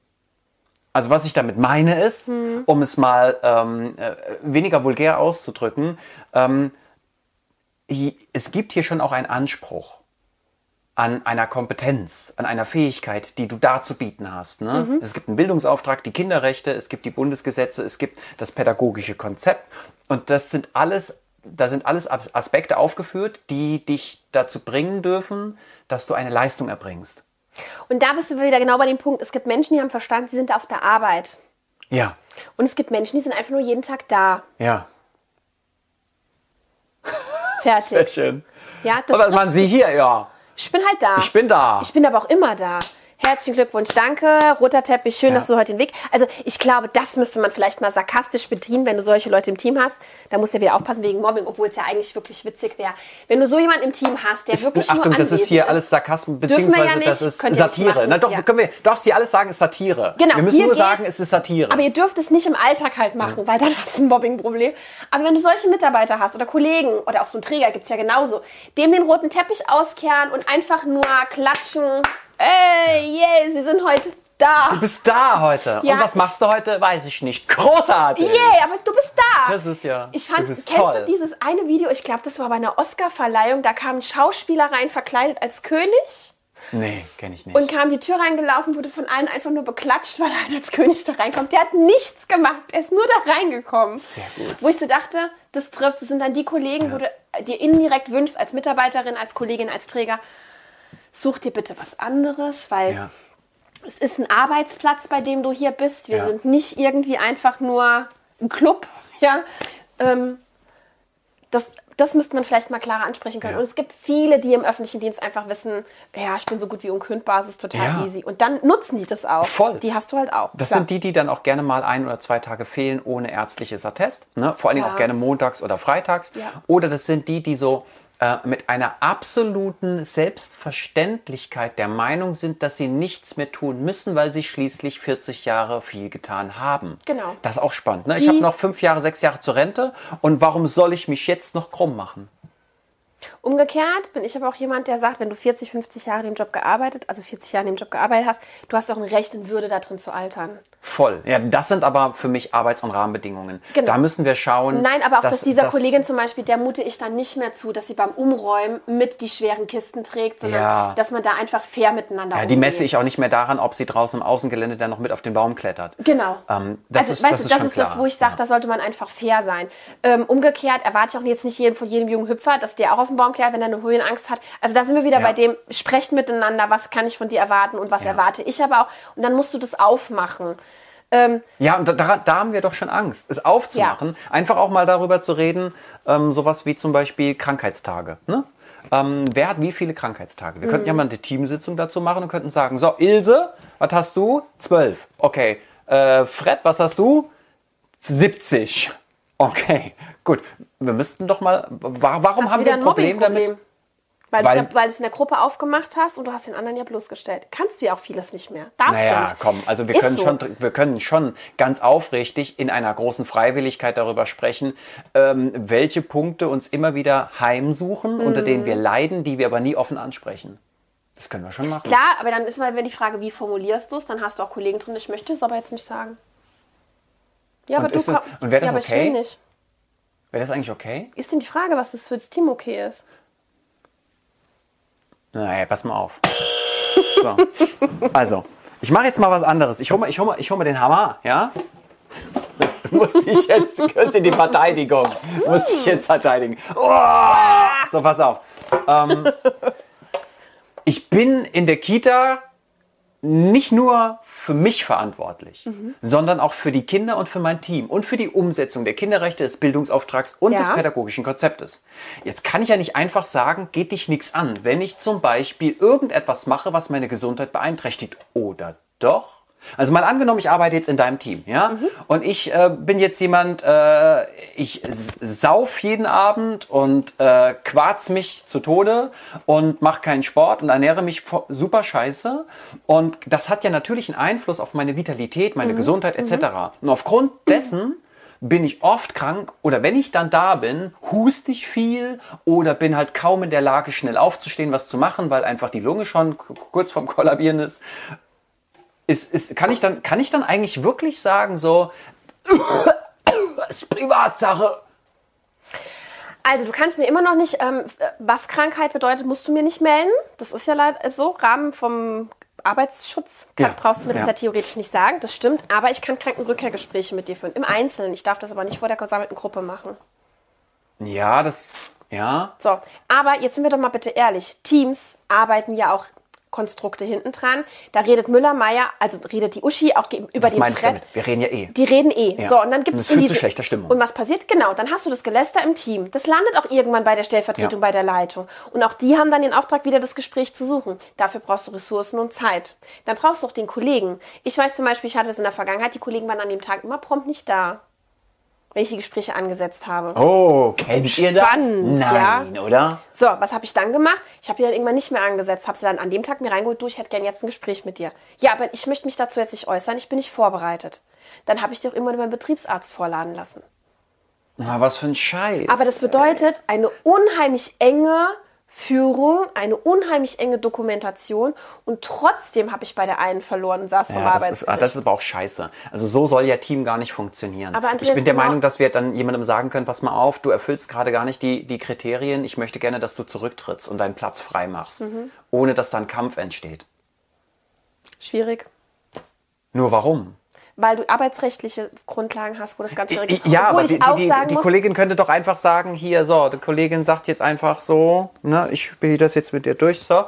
Also was ich damit meine ist, um es mal ähm, äh, weniger vulgär auszudrücken, ähm, es gibt hier schon auch einen Anspruch an einer Kompetenz, an einer Fähigkeit, die du darzubieten hast. Ne? Es gibt einen Bildungsauftrag, die Kinderrechte, es gibt die Bundesgesetze, es gibt das pädagogische Konzept und das sind alles, da sind alles As- Aspekte aufgeführt, die dich dazu bringen dürfen, dass du eine Leistung erbringst. Und da bist du wieder genau bei dem Punkt, es gibt Menschen, die haben Verstand, sie sind auf der Arbeit. Ja, Und es gibt Menschen, die sind einfach nur jeden Tag da. ja, [LAUGHS] Fertig. sehr schön. Ja, das ist man sie hier, ja. Ich bin halt da. Ich bin da. Ich bin aber auch immer da. Herzlichen Glückwunsch, danke. Roter Teppich, schön, Ja. dass du heute den Weg. Also ich glaube, das müsste man vielleicht mal sarkastisch bedienen, wenn du solche Leute im Team hast. Da musst du ja wieder aufpassen wegen Mobbing, obwohl es ja eigentlich wirklich witzig wäre. Wenn du so jemanden im Team hast, der wirklich Achtung, nur das ist hier alles Sarkasmus, beziehungsweise ja nicht, das ist Satire. machen, Na doch, ja. können wir, darfst hier alles sagen, ist Satire. Genau, wir müssen nur sagen, es ist Satire. Aber ihr dürft es nicht im Alltag halt machen, weil dann hast du ein Mobbingproblem. Aber wenn du solche Mitarbeiter hast oder Kollegen oder auch so einen Träger gibt's ja genauso, dem den roten Teppich auskehren und einfach nur klatschen, ey, yeah, sie sind heute da. Du bist da heute. Ja, Und was machst du heute? Weiß ich nicht. Großartig. Yay, aber du bist da. Das ist ja. Ich fand, du kennst toll. du dieses eine Video? Ich glaube, das war bei einer Oscar-Verleihung. Da kam ein Schauspieler rein, verkleidet als König. Nee, kenne ich nicht. Und kam die Tür reingelaufen, wurde von allen einfach nur beklatscht, weil er als König da reinkommt. Der hat nichts gemacht. Er ist nur da reingekommen. Sehr gut. Wo ich so dachte, das trifft, das sind dann die Kollegen, wo du dir indirekt wünschst, als Mitarbeiterin, als Kollegin, als Träger, such dir bitte was anderes, weil ja. es ist ein Arbeitsplatz, bei dem du hier bist. Wir Ja. sind nicht irgendwie einfach nur ein Club. [LAUGHS] Ja? Ähm, das, das müsste man vielleicht mal klarer ansprechen können. Ja. Und es gibt viele, die im öffentlichen Dienst einfach wissen, ja, ich bin so gut wie unkündbar, es ist total Ja. easy. Und dann nutzen die das auch. Voll. Die hast du halt auch. Das Klar. sind die, die dann auch gerne mal ein oder zwei Tage fehlen ohne ärztliches Attest. Ne? Vor allen Dingen auch gerne montags oder freitags. Ja. Oder das sind die, die so äh, mit einer absoluten Selbstverständlichkeit der Meinung sind, dass sie nichts mehr tun müssen, weil sie schließlich 40 Jahre viel getan haben. Genau. Das ist auch spannend. Ne? Ich habe noch fünf Jahre, sechs Jahre zur Rente. Und warum soll ich mich jetzt noch krumm machen? Umgekehrt bin ich aber auch jemand, der sagt, wenn du 40, 50 Jahre in dem Job gearbeitet, also 40 Jahre in dem Job gearbeitet hast, du hast auch ein Recht in Würde da drin zu altern. Voll. Ja, das sind aber für mich Arbeits- und Rahmenbedingungen. Genau. Da müssen wir schauen. Nein, aber auch dass- dass dieser dass- Kollegin zum Beispiel, der mute ich dann nicht mehr zu, dass sie beim Umräumen mit die schweren Kisten trägt, sondern Ja. dass man da einfach fair miteinander Ja, umgeht. die messe ich auch nicht mehr daran, ob sie draußen im Außengelände dann noch mit auf den Baum klettert. Genau. Ähm, das also, ist- weißt das du, ist das ist das, wo ich sage, da sollte man einfach fair sein. Ähm, umgekehrt erwarte ich auch jetzt nicht jeden, von jedem jungen Hüpfer, dass der auch auf den Baum klettert, wenn er eine Höhenangst hat. Also da sind wir wieder Ja. bei dem, sprechen miteinander, was kann ich von dir erwarten und was Ja. erwarte ich aber auch. Und dann musst du das aufmachen. Ähm, Ja, und da, da, haben wir doch schon Angst, es aufzumachen. Einfach auch mal darüber zu reden, ähm, sowas wie zum Beispiel Krankheitstage. Ne? Ähm, wer hat wie viele Krankheitstage? Wir Mhm. könnten ja mal eine Teamsitzung dazu machen und könnten sagen, so, Ilse, was hast du? Zwölf. Okay. Äh, Fred, was hast du? 70. Okay, gut. Wir müssten doch mal, wa- warum haben wir ein Problem damit? Weil, Weil- du ja, weil du es in der Gruppe aufgemacht hast und du hast den anderen ja bloßgestellt. Kannst du ja auch vieles nicht mehr. Darfst du Naja, nicht. komm, also wir Ist können, so. schon, wir können schon ganz aufrichtig in einer großen Freiwilligkeit darüber sprechen, ähm, welche Punkte uns immer wieder heimsuchen, unter denen Mhm. wir leiden, die wir aber nie offen ansprechen. Das können wir schon machen. Klar, aber dann ist mal die Frage, wie formulierst du es? Dann hast du auch Kollegen drin, ich möchte es aber jetzt nicht sagen. Ja, Und aber du es- und wäre das ja, okay? Wäre das eigentlich okay? Ist denn die Frage, was das für das Team okay ist? Naja, pass mal auf. So. Also, ich mache jetzt mal was anderes. Ich hole mal, ich hol mal, ich hol mal den Hammer, ja? [LAUGHS] Muss ich jetzt, küsse die Verteidigung. Muss ich jetzt verteidigen. Oh! So, pass auf. Ähm, ich bin in der Kita nicht nur für mich verantwortlich, sondern auch für die Kinder und für mein Team und für die Umsetzung der Kinderrechte, des Bildungsauftrags und Ja. des pädagogischen Konzeptes. Jetzt kann ich ja nicht einfach sagen, geht dich nichts an, wenn ich zum Beispiel irgendetwas mache, was meine Gesundheit beeinträchtigt. Oder doch? Also mal angenommen, ich arbeite jetzt in deinem Team, ja, und ich äh, bin jetzt jemand, äh, ich sauf jeden Abend und äh, quarz mich zu Tode und mache keinen Sport und ernähre mich super scheiße und das hat ja natürlich einen Einfluss auf meine Vitalität, meine Gesundheit etc. Und aufgrund dessen bin ich oft krank oder wenn ich dann da bin, huste ich viel oder bin halt kaum in der Lage, schnell aufzustehen, was zu machen, weil einfach die Lunge schon kurz vorm Kollabieren ist. Ist, ist, kann, ich dann, kann ich dann eigentlich wirklich sagen, so, das [COUGHS] ist Privatsache? Also du kannst mir immer noch nicht, ähm, was Krankheit bedeutet, musst du mir nicht melden. Das ist ja leider so. Rahmen vom Arbeitsschutz kann, Ja, brauchst du mir das ja. ja theoretisch nicht sagen. Das stimmt. Aber ich kann Krankenrückkehrgespräche mit dir führen. Im Einzelnen. Ich darf das aber nicht vor der gesammelten Gruppe machen. Ja, das, ja. So, aber jetzt sind wir doch mal bitte ehrlich. Teams arbeiten ja auch Konstrukte hinten dran. Da redet Müller, Meier, also redet die Uschi auch über Das den meine ich Fred. damit. Wir reden ja eh. Die reden eh. Ja. So, und dann gibt es zu schlechter Stimmung. Und was passiert? Genau, dann hast du das Geläster im Team. Das landet auch irgendwann bei der Stellvertretung, Ja. bei der Leitung. Und auch die haben dann den Auftrag, wieder das Gespräch zu suchen. Dafür brauchst du Ressourcen und Zeit. Dann brauchst du auch den Kollegen. Ich weiß zum Beispiel, ich hatte es in der Vergangenheit, die Kollegen waren an dem Tag immer prompt nicht da, die Gespräche angesetzt habe. Oh, kennt ihr das? Spannend, Nein, oder? So, was habe ich dann gemacht? Ich habe die dann irgendwann nicht mehr angesetzt, habe sie dann an dem Tag mir reingeholt, du, ich hätte gern jetzt ein Gespräch mit dir. Ja, aber ich möchte mich dazu jetzt nicht äußern, ich bin nicht vorbereitet. Dann habe ich dir auch immer meinen Betriebsarzt vorladen lassen. Na, was für ein Scheiß. Aber das bedeutet eine unheimlich enge, Führung, eine unheimlich enge Dokumentation und trotzdem habe ich bei der einen verloren und saß vom Ja, das, ist, Arbeitsgericht. ah, das ist aber auch scheiße. Also so soll ja Team gar nicht funktionieren. Aber Andreas, ich bin der genau- Meinung, dass wir dann jemandem sagen können, pass mal auf, du erfüllst gerade gar nicht die, die Kriterien. Ich möchte gerne, dass du zurücktrittst und deinen Platz frei machst, Mhm. ohne dass da ein Kampf entsteht. Schwierig. Nur warum? Weil du arbeitsrechtliche Grundlagen hast, wo das ganz schwierig ist. Ja, Obwohl aber die, die, die, die Kollegin könnte doch einfach sagen, hier, so, die Kollegin sagt jetzt einfach so, ne, ich spiele das jetzt mit dir durch, so.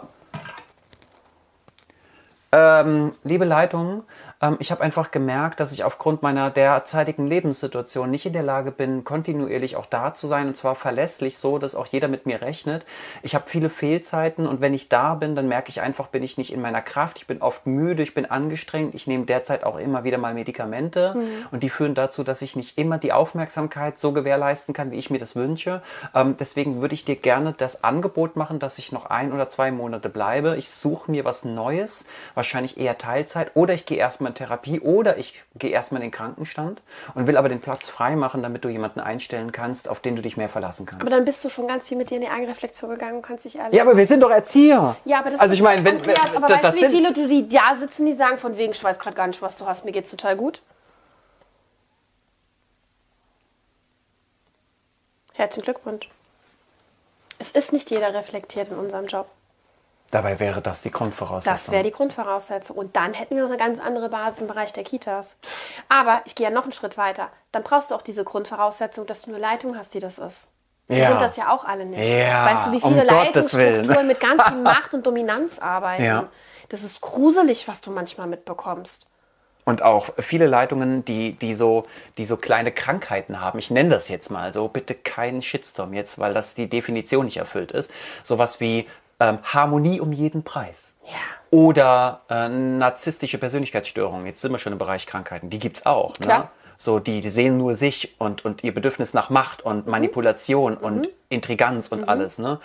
Ähm, liebe Leitung, ähm, ich habe einfach gemerkt, dass ich aufgrund meiner derzeitigen Lebenssituation nicht in der Lage bin, kontinuierlich auch da zu sein und zwar verlässlich so, dass auch jeder mit mir rechnet. Ich habe viele Fehlzeiten und wenn ich da bin, dann merke ich einfach, bin ich nicht in meiner Kraft. Ich bin oft müde, ich bin angestrengt. Ich nehme derzeit auch immer wieder mal Medikamente und die führen dazu, dass ich nicht immer die Aufmerksamkeit so gewährleisten kann, wie ich mir das wünsche. Ähm, deswegen würde ich dir gerne das Angebot machen, dass ich noch ein oder zwei Monate bleibe. Ich suche mir was Neues, wahrscheinlich eher Teilzeit oder ich gehe erstmal in Therapie oder ich gehe erstmal in den Krankenstand und will aber den Platz frei machen, damit du jemanden einstellen kannst, auf den du dich mehr verlassen kannst. aber dann bist du schon ganz viel mit dir in die Eigenreflexion gegangen und kannst dich ehrlich. ja, aber wir sind doch Erzieher. Ja, aber das also ist- ich meine, wenn, Andreas, wenn- aber das weißt du, wie viele du die da sitzen, die sagen von wegen, ich weiß gerade gar nicht, was du hast, mir geht's total gut. Herzlichen Glückwunsch. Es ist nicht jeder reflektiert in unserem Job. Dabei wäre das die Grundvoraussetzung. Das wäre die Grundvoraussetzung. Und dann hätten wir noch eine ganz andere Basis im Bereich der Kitas. Aber ich gehe ja noch einen Schritt weiter. Dann brauchst du auch diese Grundvoraussetzung, dass du eine Leitung hast, die das ist. Wir Ja. sind das ja auch alle nicht. Ja, weißt du, wie um viele Willen. Leitungsstrukturen mit ganz viel [LAUGHS] Macht und Dominanz arbeiten? Ja. Das ist gruselig, was du manchmal mitbekommst. Und auch viele Leitungen, die, die, so, die so kleine Krankheiten haben. Ich nenne das jetzt mal so. Bitte keinen Shitstorm jetzt, weil das die Definition nicht erfüllt ist. Sowas wie ähm, Harmonie um jeden Preis. Ja. Oder äh, narzisstische Persönlichkeitsstörungen. Jetzt sind wir schon im Bereich Krankheiten. Die gibt's auch. Ne? Klar. So, die, die sehen nur sich und, und ihr Bedürfnis nach Macht und Mhm. Manipulation und Intriganz und alles. Ne?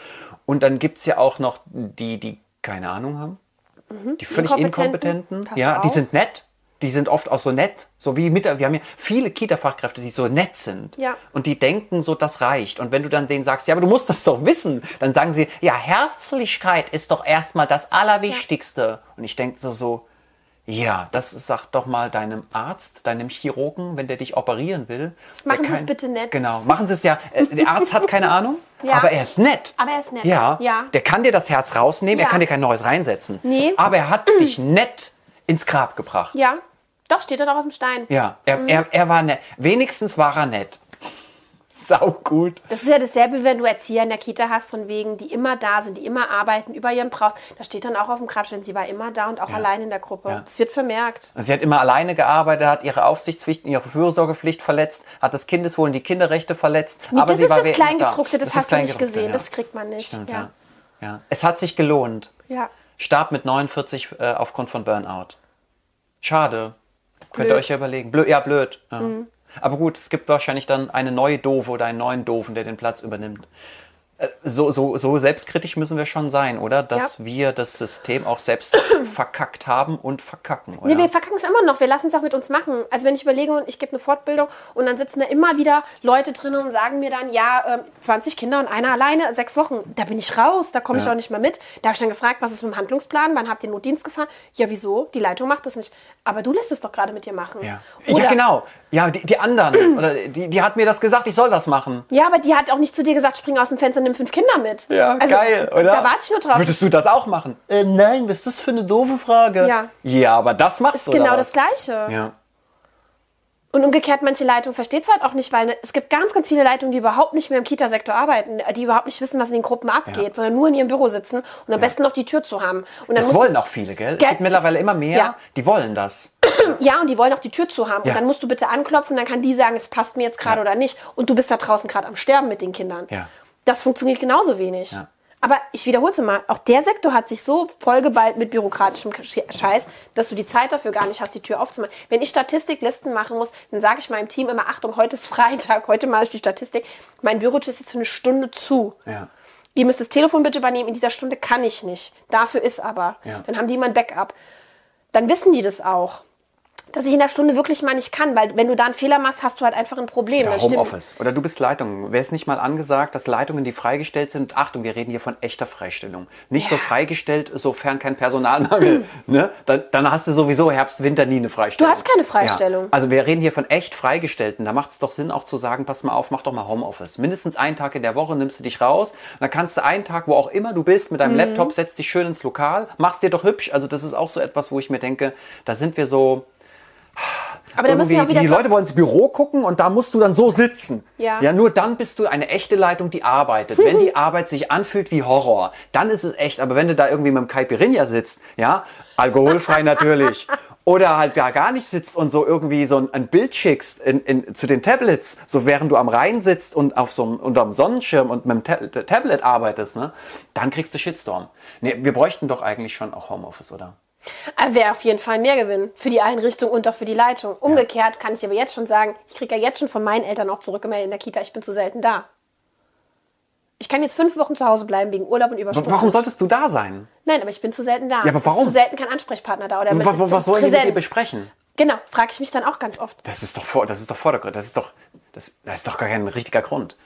Und dann gibt's ja auch noch die, die keine Ahnung haben. Die völlig Mhm. Inkompetenten. inkompetenten. Ja, die sind nett. Die sind oft auch so nett. So wie mit, wir haben ja viele Kita-Fachkräfte, die so nett sind. Ja. Und die denken so, das reicht. Und wenn du dann denen sagst, ja, aber du musst das doch wissen, dann sagen sie, ja, Herzlichkeit ist doch erstmal das Allerwichtigste. Und ich denke so, so, ja, das sagt doch mal deinem Arzt, deinem Chirurgen, wenn der dich operieren will. Machen Sie es bitte nett. Genau, machen Sie es ja. Äh, Der Arzt hat keine [LAUGHS] Ahnung, Ja. aber er ist nett. Aber er ist nett. Ja, Ja. der kann dir das Herz rausnehmen, Ja. er kann dir kein neues reinsetzen. Nee. Aber er hat dich nett ins Grab gebracht. Ja. Doch, steht da doch auf dem Stein. Ja, er, Mhm. er, er war nett. Wenigstens war er nett. [LAUGHS] Sau gut. Das ist ja dasselbe, wenn du Erzieher in der Kita hast, von wegen, die immer da sind, die immer arbeiten, über ihren Brauchst. Da steht dann auch auf dem Grabstein, sie war immer da und auch Ja. allein in der Gruppe. Ja. Das wird vermerkt. Sie hat immer alleine gearbeitet, hat ihre Aufsichtspflichten, ihre Fürsorgepflicht verletzt, hat das Kindeswohl und die Kinderrechte verletzt. aber das sie ist war das Kleingedruckte, das ist hast du nicht gesehen, ja. das kriegt man nicht. Stimmt, ja. ja. ja. Es hat sich gelohnt. Ja. Starb mit 49 äh, aufgrund von Burnout. Schade. Könnt ihr euch ja überlegen. Blöd, ja, blöd. Ja. Aber gut, es gibt wahrscheinlich dann eine neue Doofe oder einen neuen Doofen, der den Platz übernimmt. Äh, So, so, so selbstkritisch müssen wir schon sein, oder? Dass Ja. wir das System auch selbst [CLEARS THROAT] verkackt haben und verkacken, oder? Nee, wir verkacken es immer noch. Wir lassen es auch mit uns machen. Also wenn ich überlege und ich gebe eine Fortbildung und dann sitzen da immer wieder Leute drin und sagen mir dann, ja, ähm, 20 Kinder und einer alleine, sechs Wochen. Da bin ich raus, da komme ich Ja. auch nicht mehr mit. Da habe ich dann gefragt, was ist mit dem Handlungsplan? Wann habt ihr Notdienst gefahren? Ja, wieso? Die Leitung macht das nicht. Aber du lässt es doch gerade mit dir machen. ja. Ja, genau. Ja, die, die anderen, oder die, die hat mir das gesagt, ich soll das machen. Ja, aber die hat auch nicht zu dir gesagt, spring aus dem Fenster und nimm fünf Kinder mit. Ja, Also, geil, oder? Da warte ich nur drauf. Würdest du das auch machen? Äh, nein, was ist das für eine doofe Frage? Ja. Ja, aber das machst du genau oder das? Gleiche. Ja. Und umgekehrt, manche Leitungen versteht es halt auch nicht, weil ne, es gibt ganz, ganz viele Leitungen, die überhaupt nicht mehr im Kita-Sektor arbeiten, die überhaupt nicht wissen, was in den Gruppen abgeht, Ja. sondern nur in ihrem Büro sitzen und am besten noch die Tür zu haben. Und dann Das wollen auch viele, gell? Gell, Es gibt mittlerweile immer mehr, ja. die wollen das. [CLEARS THROAT] ja, und die wollen auch die Tür zu haben. Ja. Und dann musst du bitte anklopfen, dann kann die sagen, es passt mir jetzt gerade Ja. oder nicht. Und du bist da draußen gerade am Sterben mit den Kindern. Ja. Das funktioniert genauso wenig. Ja. Aber ich wiederhole es mal, auch der Sektor hat sich so vollgeballt mit bürokratischem Scheiß, dass du die Zeit dafür gar nicht hast, die Tür aufzumachen. Wenn ich Statistiklisten machen muss, dann sage ich meinem Team immer, Achtung, heute ist Freitag, [LAUGHS] heute mache ich die Statistik. Mein Bürotür ist jetzt für eine Stunde zu. Ja. Ihr müsst das Telefon bitte übernehmen, in dieser Stunde kann ich nicht. Dafür ist aber. Ja. Dann haben die immer ein Backup. Dann wissen die das auch. Dass ich in der Stunde wirklich mal nicht kann, weil wenn du da einen Fehler machst, hast du halt einfach ein Problem. Oder Homeoffice. Oder du bist Leitung. Wäre es nicht mal angesagt, dass Leitungen, die freigestellt sind, Achtung, wir reden hier von echter Freistellung. Nicht so Ja. freigestellt, sofern kein Personalmangel. ne? dann, dann hast du sowieso Herbst, Winter nie eine Freistellung. Du hast keine Freistellung. Ja. Also wir reden hier von echt Freigestellten. Da macht es doch Sinn auch zu sagen, pass mal auf, mach doch mal Homeoffice. Mindestens einen Tag in der Woche nimmst du dich raus. Und dann kannst du einen Tag, wo auch immer du bist, mit Mhm. deinem Laptop, setzt dich schön ins Lokal, machst dir doch hübsch. Also das ist auch so etwas, wo ich mir denke, da sind wir so Aber da müssen wieder die Leute wollen ins Büro gucken und da musst du dann so sitzen. Ja. ja, nur dann bist du eine echte Leitung, die arbeitet. Wenn die Arbeit sich anfühlt wie Horror, dann ist es echt. Aber wenn du da irgendwie mit dem Caipirinha sitzt, ja, alkoholfrei natürlich, [LAUGHS] oder halt da gar nicht sitzt und so irgendwie so ein, ein Bild schickst in, in, zu den Tablets, so während du am Rhein sitzt und auf so einem, unterm Sonnenschirm und mit dem Ta Tablet arbeitest, ne, dann kriegst du Shitstorm. Nee, wir bräuchten doch eigentlich schon auch Homeoffice, oder? Wäre auf jeden Fall mehr Gewinn für die Einrichtung und auch für die Leitung. Umgekehrt kann ich aber jetzt schon sagen, ich kriege ja jetzt schon von meinen Eltern auch zurückgemeldet in der Kita, ich bin zu selten da. Ich kann jetzt fünf Wochen zu Hause bleiben wegen Urlaub und Überstunden. Warum solltest du da sein? Nein, aber ich bin zu selten da. aber Es warum? Ist zu selten kein Ansprechpartner da. Oder Was, was sollen die mit dir besprechen? Genau, frage ich mich dann auch ganz oft. Das ist doch vor, das ist doch Vordergrund. Das ist doch, das, das ist doch gar kein richtiger Grund.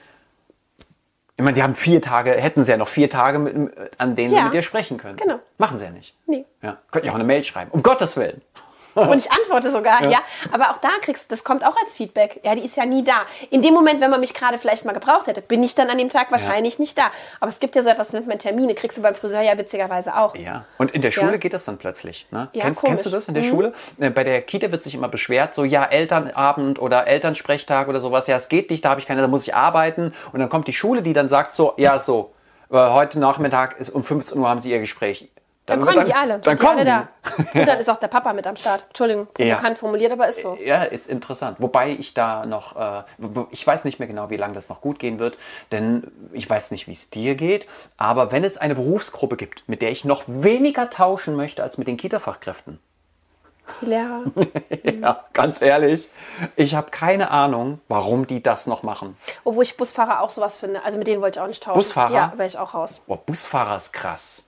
Ich meine, die haben vier Tage, hätten sie ja noch vier Tage, mit, an denen Ja. sie mit dir sprechen können. Genau. Machen sie ja nicht. Nee. Ja. Könnten ja auch eine Mail schreiben. Um Gottes Willen. [LAUGHS] Und ich antworte sogar, ja. Aber auch da kriegst du, das kommt auch als Feedback. Ja, die ist ja nie da. In dem Moment, wenn man mich gerade vielleicht mal gebraucht hätte, bin ich dann an dem Tag wahrscheinlich nicht da. Aber es gibt ja so etwas, nennt man Termine, kriegst du beim Friseur ja witzigerweise auch. Ja. Und in der Schule Ja. geht das dann plötzlich. Ne? Ja, kennst, kennst du das in der Mhm. Schule? Äh, Bei der Kita wird sich immer beschwert, so ja, Elternabend oder Elternsprechtag oder sowas. Ja, es geht nicht, da habe ich keine, da muss ich arbeiten. Und dann kommt die Schule, die dann sagt so, ja, so, äh, heute Nachmittag ist um 15 Uhr haben sie ihr Gespräch. Dann wird kommen die alle. Dann Sind die kommen alle da. [LAUGHS] Und dann ist auch der Papa mit am Start. Entschuldigung, Ja. provokant formuliert, aber ist so. Ja, ist interessant. Wobei ich da noch, äh, ich weiß nicht mehr genau, wie lange das noch gut gehen wird, denn ich weiß nicht, wie es dir geht. Aber wenn es eine Berufsgruppe gibt, mit der ich noch weniger tauschen möchte als mit den Kita-Fachkräften, Die Lehrer. [LAUGHS] ja, ganz ehrlich, ich habe keine Ahnung, warum die das noch machen. Obwohl ich Busfahrer auch sowas finde. Also mit denen wollte ich auch nicht tauschen. Busfahrer? Ja, wäre ich auch raus. Boah, Busfahrer ist krass.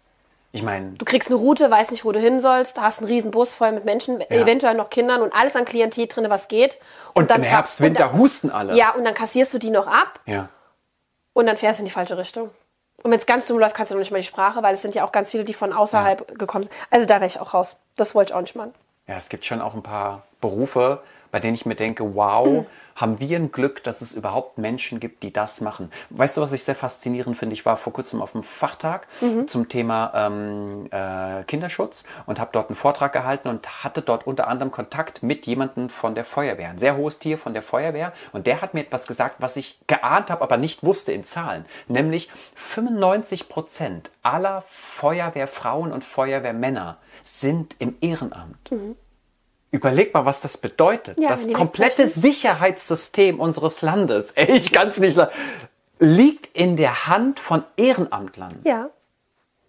Ich meine, Du kriegst eine Route, weißt nicht, wo du hin sollst, da hast einen riesen Bus voll mit Menschen, eventuell noch Kindern und alles an Klientel drin, was geht. und, im fa- Herbst, und Winter dann- husten alle. Ja, und dann kassierst du die noch ab ja. und dann fährst du in die falsche Richtung. Und wenn es ganz dumm läuft, kannst du noch nicht mal die Sprache, weil es sind ja auch ganz viele, die von außerhalb gekommen sind. Also da wäre ich auch raus. Das wollte ich auch nicht machen. Ja, es gibt schon auch ein paar Berufe, bei denen ich mir denke, wow, Mhm. haben wir ein Glück, dass es überhaupt Menschen gibt, die das machen. Weißt du, was ich sehr faszinierend finde? Ich war vor kurzem auf einem Fachtag Mhm. zum Thema ähm, äh, Kinderschutz und habe dort einen Vortrag gehalten und hatte dort unter anderem Kontakt mit jemandem von der Feuerwehr, ein sehr hohes Tier von der Feuerwehr. Und der hat mir etwas gesagt, was ich geahnt habe, aber nicht wusste in Zahlen. Nämlich 95 Prozent aller Feuerwehrfrauen und Feuerwehrmänner sind im Ehrenamt. Überleg mal, was das bedeutet. Ja, das komplette. Sicherheitssystem unseres Landes, [LAUGHS] ey, ich kann es nicht liegt in der Hand von Ehrenamtlern. Ja.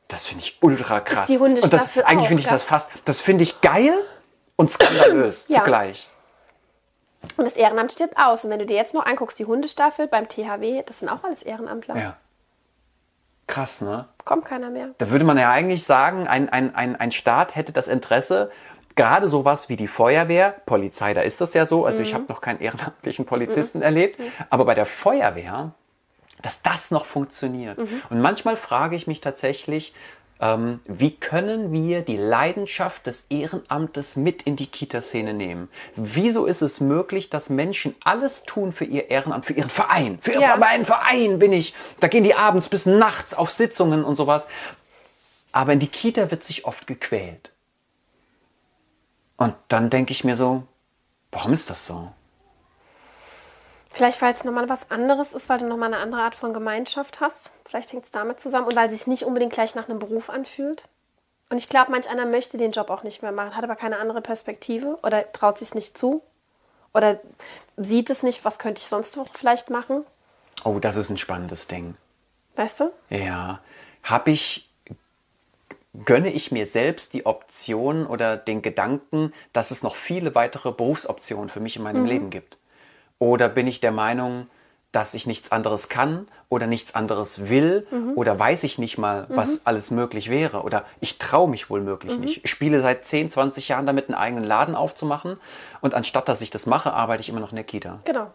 Das finde ich ultra krass. die und das, Hundestaffel eigentlich finde ich das fast, das finde ich geil und skandalös [CLEARS THROAT] Ja. zugleich. Und das Ehrenamt stirbt aus. Und wenn du dir jetzt noch anguckst, die Hundestaffel beim THW, das sind auch alles Ehrenamtler. Ja. Krass, ne? Kommt keiner mehr. Da würde man ja eigentlich sagen, ein, ein, ein, ein Staat hätte das Interesse, gerade sowas wie die Feuerwehr, Polizei, da ist das ja so, also ich habe noch keinen ehrenamtlichen Polizisten erlebt, aber bei der Feuerwehr, dass das noch funktioniert. Und manchmal frage ich mich tatsächlich, ähm, wie können wir die Leidenschaft des Ehrenamtes mit in die Kita-Szene nehmen? Wieso ist es möglich, dass Menschen alles tun für ihr Ehrenamt, für ihren Verein? Für Ja. meinen Verein bin ich. Da gehen die abends bis nachts auf Sitzungen und sowas. Aber in die Kita wird sich oft gequält. Und dann denke ich mir so, warum ist das so? Vielleicht, weil es nochmal was anderes ist, weil du nochmal eine andere Art von Gemeinschaft hast. Vielleicht hängt es damit zusammen und weil es sich nicht unbedingt gleich nach einem Beruf anfühlt. Und ich glaube, manch einer möchte den Job auch nicht mehr machen, hat aber keine andere Perspektive oder traut sich nicht zu oder sieht es nicht, was könnte ich sonst noch vielleicht machen. Oh, das ist ein spannendes Ding. Weißt du? Ja. Habe ich, gönne ich mir selbst die Option oder den Gedanken, dass es noch viele weitere Berufsoptionen für mich in meinem Leben gibt? Oder bin ich der Meinung, dass ich nichts anderes kann oder nichts anderes will oder weiß ich nicht mal, was alles möglich wäre oder ich traue mich wohl möglich nicht. Ich spiele seit 10, 20 Jahren damit, einen eigenen Laden aufzumachen und anstatt dass ich das mache, arbeite ich immer noch in der Kita. Genau.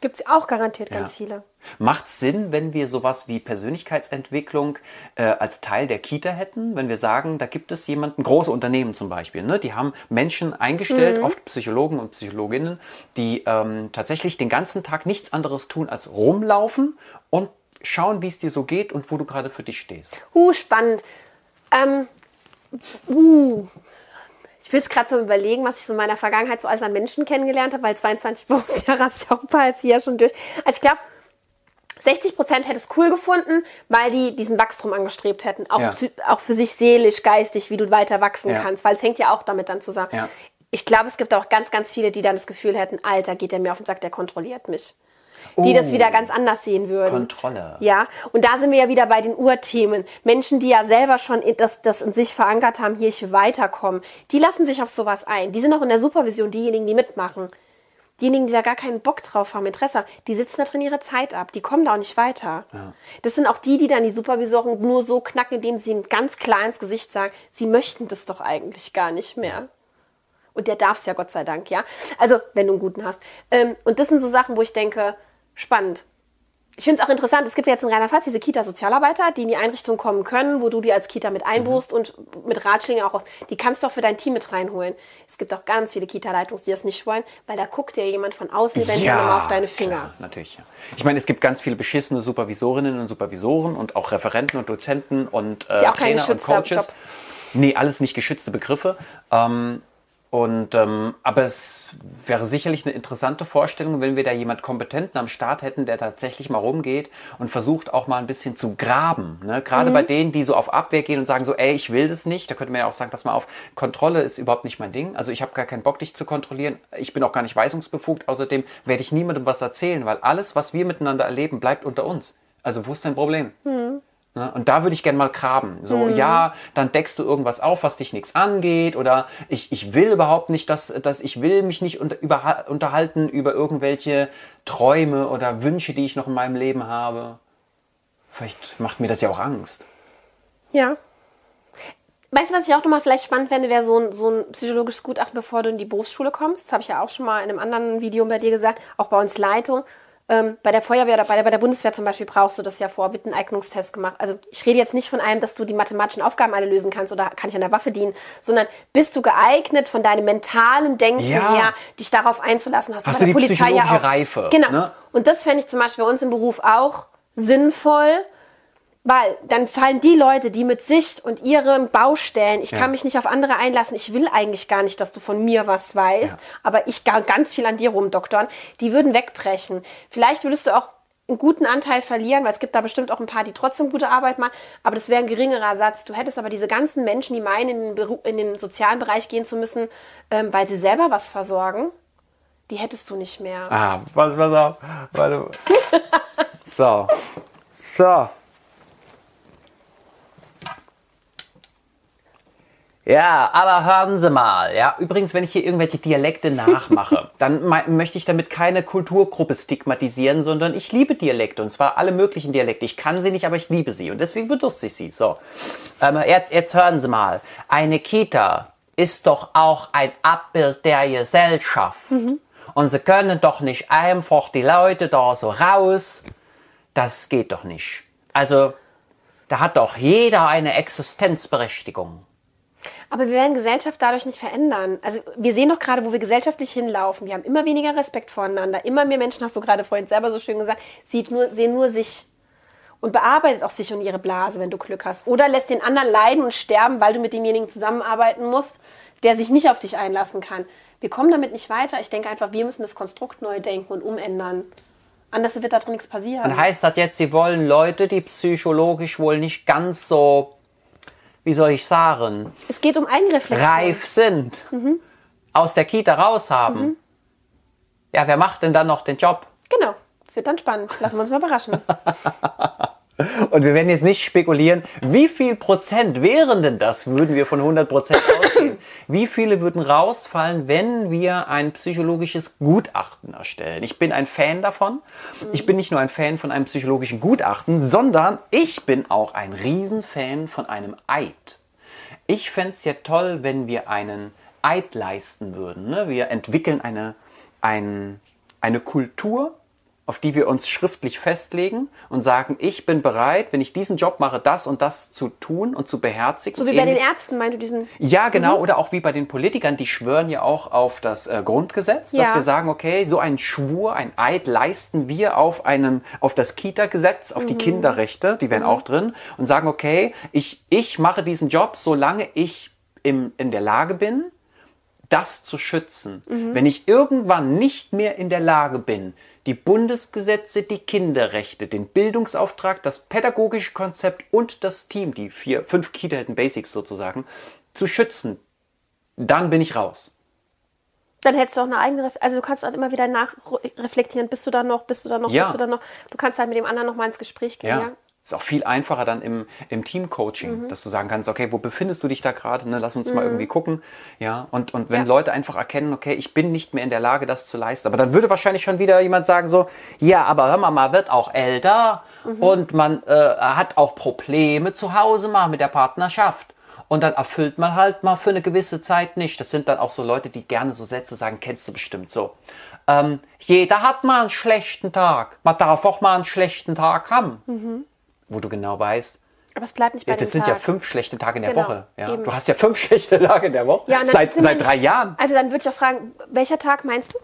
Gibt es auch garantiert ganz Ja. viele. Macht Sinn, wenn wir sowas wie Persönlichkeitsentwicklung äh, als Teil der Kita hätten? Wenn wir sagen, da gibt es jemanden, große Unternehmen zum Beispiel, ne? die haben Menschen eingestellt, oft Psychologen und Psychologinnen, die ähm, tatsächlich den ganzen Tag nichts anderes tun als rumlaufen und schauen, wie es dir so geht und wo du gerade für dich stehst. Uh, spannend. Ähm, uh. Ich will es gerade so überlegen, was ich so in meiner Vergangenheit so als an Menschen kennengelernt habe, weil 22 [LAUGHS] Berufsjahre hast du ja auch ein paar jetzt hier schon durch. Also ich glaube, 60 Prozent hätte es cool gefunden, weil die diesen Wachstum angestrebt hätten. Auch, Ja. auch für sich seelisch, geistig, wie du weiter wachsen Ja. kannst, weil es hängt ja auch damit dann zusammen. Ja. Ich glaube, es gibt auch ganz, ganz viele, die dann das Gefühl hätten, Alter, geht der mir auf den Sack, der kontrolliert mich. Die das Oh. wieder ganz anders sehen würden. Kontrolle. Ja, und da sind wir ja wieder bei den Urthemen. Menschen, die ja selber schon das, das in sich verankert haben, hier ich will weiterkommen, die lassen sich auf sowas ein. Die sind auch in der Supervision diejenigen, die mitmachen. Diejenigen, die da gar keinen Bock drauf haben, Interesse haben, die sitzen da drin ihre Zeit ab. Die kommen da auch nicht weiter. Das sind auch die, die dann die Supervisoren nur so knacken, indem sie ihnen ganz klar ins Gesicht sagen, sie möchten das doch eigentlich gar nicht mehr. Und der darf es ja, Gott sei Dank, ja. Also, wenn du einen guten hast. Ähm, und das sind so Sachen, wo ich denke, spannend. Ich finde es auch interessant, es gibt ja jetzt in Rheinland-Pfalz diese Kita-Sozialarbeiter, die in die Einrichtung kommen können, wo du die als Kita mit einbuchst und mit Ratschlägen auch aus. Die kannst du auch für dein Team mit reinholen. Es gibt auch ganz viele Kita-Leitungs, die das nicht wollen, weil da guckt dir jemand von außen eventuell nochmal auf deine Finger. Klar, natürlich. Ja. Ich meine, es gibt ganz viele beschissene Supervisorinnen und Supervisoren und auch Referenten und Dozenten und äh, ja auch kein Trainer und Coaches. Job. Nee, alles nicht geschützte Begriffe. Ähm, und ähm, aber es wäre sicherlich eine interessante Vorstellung, wenn wir da jemand Kompetenten am Start hätten, der tatsächlich mal rumgeht und versucht auch mal ein bisschen zu graben. Ne? Gerade Mhm. bei denen, die so auf Abwehr gehen und sagen so, ey, ich will das nicht. Da könnte man ja auch sagen, pass mal auf, Kontrolle ist überhaupt nicht mein Ding. Also ich habe gar keinen Bock, dich zu kontrollieren. Ich bin auch gar nicht weisungsbefugt. Außerdem werde ich niemandem was erzählen, weil alles, was wir miteinander erleben, bleibt unter uns. Also wo ist dein Problem? Ne? Und da würde ich gerne mal graben. So, ja, dann deckst du irgendwas auf, was dich nichts angeht. Oder ich, ich will überhaupt nicht, dass, dass ich will mich nicht unter, über, unterhalten über irgendwelche Träume oder Wünsche, die ich noch in meinem Leben habe. Vielleicht macht mir das ja auch Angst. Ja. Weißt du, was ich auch nochmal vielleicht spannend fände, wäre so ein, so ein psychologisches Gutachten, bevor du in die Berufsschule kommst. Das habe ich ja auch schon mal in einem anderen Video bei dir gesagt, auch bei uns Leitung. Ähm, bei der Feuerwehr oder bei der, bei der Bundeswehr zum Beispiel brauchst du das ja vor, wird ein Eignungstest gemacht. Also ich rede jetzt nicht von einem, dass du die mathematischen Aufgaben alle lösen kannst oder kann ich an der Waffe dienen, sondern bist du geeignet von deinem mentalen Denken Ja. her, dich darauf einzulassen. Hast, Hast bei du der die Polizei ja auch. Reife, Genau. ne? Und das fände ich zum Beispiel bei uns im Beruf auch sinnvoll, weil dann fallen die Leute, die mit sich und ihren Baustellen, ich Ja. kann mich nicht auf andere einlassen, ich will eigentlich gar nicht, dass du von mir was weißt, Ja. aber ich kann ganz viel an dir rumdoktern, die würden wegbrechen. Vielleicht würdest du auch einen guten Anteil verlieren, weil es gibt da bestimmt auch ein paar, die trotzdem gute Arbeit machen, aber das wäre ein geringerer Satz. Du hättest aber diese ganzen Menschen, die meinen, in den, Beru in den sozialen Bereich gehen zu müssen, ähm, weil sie selber was versorgen, die hättest du nicht mehr. Ah, pass, pass auf. Warte. [LAUGHS] so. So. Ja, aber hören Sie mal. Ja, übrigens, wenn ich hier irgendwelche Dialekte [LAUGHS] nachmache, dann möchte ich damit keine Kulturgruppe stigmatisieren, sondern ich liebe Dialekte und zwar alle möglichen Dialekte. Ich kann sie nicht, aber ich liebe sie und deswegen benutze ich sie. So, ähm, jetzt, jetzt hören Sie mal. Eine Kita ist doch auch ein Abbild der Gesellschaft. Und Sie können doch nicht einfach die Leute da so raus. Das geht doch nicht. Also, da hat doch jeder eine Existenzberechtigung. Aber wir werden Gesellschaft dadurch nicht verändern. Also wir sehen doch gerade, wo wir gesellschaftlich hinlaufen. Wir haben immer weniger Respekt voneinander. Immer mehr Menschen, hast du gerade vorhin selber so schön gesagt, sieht nur, sehen nur sich. Und bearbeitet auch sich und ihre Blase, wenn du Glück hast. Oder lässt den anderen leiden und sterben, weil du mit demjenigen zusammenarbeiten musst, der sich nicht auf dich einlassen kann. Wir kommen damit nicht weiter. Ich denke einfach, wir müssen das Konstrukt neu denken und umändern. Anders wird da drin nichts passieren. Dann heißt das jetzt, Sie wollen Leute, die psychologisch wohl nicht ganz so, wie soll ich sagen, es geht um Eigenreflexion. reif sind, aus der Kita raus haben. Ja, wer macht denn dann noch den Job? Genau. Es wird dann spannend. Lassen wir uns mal überraschen. [LAUGHS] Und wir werden jetzt nicht spekulieren, wie viel Prozent wären denn das, würden wir von 100 Prozent [COUGHS] ausgehen. gehen. Wie viele würden rausfallen, wenn wir ein psychologisches Gutachten erstellen? Ich bin ein Fan davon. Ich bin nicht nur ein Fan von einem psychologischen Gutachten, sondern ich bin auch ein Riesenfan von einem Eid. Ich fände es ja toll, wenn wir einen Eid leisten würden. Ne? Wir entwickeln eine, ein, eine Kultur, auf die wir uns schriftlich festlegen und sagen, ich bin bereit, wenn ich diesen Job mache, das und das zu tun und zu beherzigen. So wie bei den Ärzten, meinst du diesen? Ja, genau. Mhm. Oder auch wie bei den Politikern, die schwören ja auch auf das äh, Grundgesetz, ja. dass wir sagen, okay, so ein Schwur, ein Eid leisten wir auf einen, auf das Kita-Gesetz, auf mhm. die Kinderrechte, die wären mhm. auch drin und sagen, okay, ich, ich mache diesen Job, solange ich im, in der Lage bin, das zu schützen. Mhm. Wenn ich irgendwann nicht mehr in der Lage bin, die Bundesgesetze, die Kinderrechte, den Bildungsauftrag, das pädagogische Konzept und das Team, die vier, fünf Kita Basics sozusagen, zu schützen, dann bin ich raus. Dann hättest du auch eine eigene, also du kannst halt immer wieder nachreflektieren, bist du da noch, bist du da noch, ja. bist du da noch. Du kannst halt mit dem anderen noch mal ins Gespräch gehen, ja. ja? Ist auch viel einfacher dann im, im Teamcoaching, mhm. dass du sagen kannst, okay, wo befindest du dich da gerade? Ne? Lass uns mhm. mal irgendwie gucken. Ja, und, und wenn ja. Leute einfach erkennen, okay, ich bin nicht mehr in der Lage, das zu leisten. Aber dann würde wahrscheinlich schon wieder jemand sagen so, ja, aber hör mal, man wird auch älter mhm. und man äh, hat auch Probleme zu Hause mal mit der Partnerschaft. Und dann erfüllt man halt mal für eine gewisse Zeit nicht. Das sind dann auch so Leute, die gerne so Sätze sagen, kennst du bestimmt so. Ähm, jeder hat mal einen schlechten Tag. Man darf auch mal einen schlechten Tag haben. Mhm wo du genau weißt, aber es bleibt nicht bei ja, Das sind Tag. ja fünf schlechte Tage in der genau, Woche. Ja. Du hast ja fünf [LAUGHS] schlechte Tage in der Woche. Ja, seit seit drei Jahren. Also dann würde ich auch fragen, welcher Tag meinst du?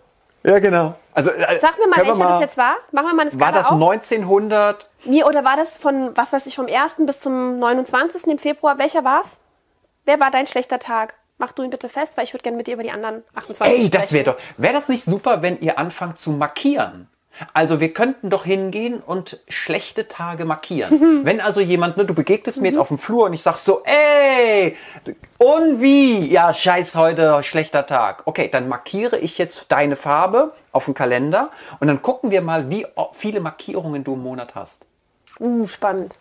Ja, genau. Also, äh, Sag mir mal, welcher mal, das jetzt war. Machen wir mal das War das auf. 1900? Nee, oder war das von, was weiß ich, vom 1. bis zum 29. im Februar? Welcher war's? Wer war dein schlechter Tag? Mach du ihn bitte fest, weil ich würde gerne mit dir über die anderen 28 Ey, das wäre doch. Wäre das nicht super, wenn ihr anfangt zu markieren? Also wir könnten doch hingehen und schlechte Tage markieren. Mhm. Wenn also jemand, ne, du begegnest mhm. mir jetzt mhm. auf dem Flur und ich sag so, ey, und wie? Ja, scheiß heute, schlechter Tag. Okay, dann markiere ich jetzt deine Farbe auf dem Kalender und dann gucken wir mal, wie viele Markierungen du im Monat hast. Uh, spannend.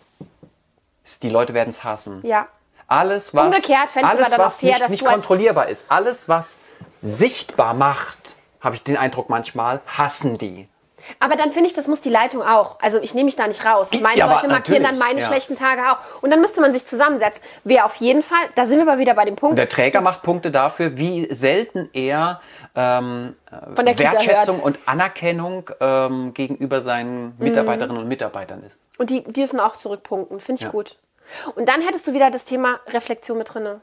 Die Leute werden es hassen. Ja. Alles, was, Umgekehrt, alles, was fair, nicht, nicht kontrollierbar ist, alles, was sichtbar macht, habe ich den Eindruck manchmal, hassen die. Aber dann finde ich, das muss die Leitung auch. Also ich nehme mich da nicht raus. Meine ja, Leute markieren dann meine ja. schlechten Tage auch. Und dann müsste man sich zusammensetzen. Wer auf jeden Fall, da sind wir aber wieder bei dem Punkt. Und der Träger macht Punkte dafür, wie selten er ähm, Wertschätzung und Anerkennung ähm, gegenüber seinen Mitarbeiterinnen mhm. und Mitarbeitern ist. Und die dürfen auch zurückpunkten. Finde ich ja. gut. Und dann hättest du wieder das Thema Reflexion mit drinne.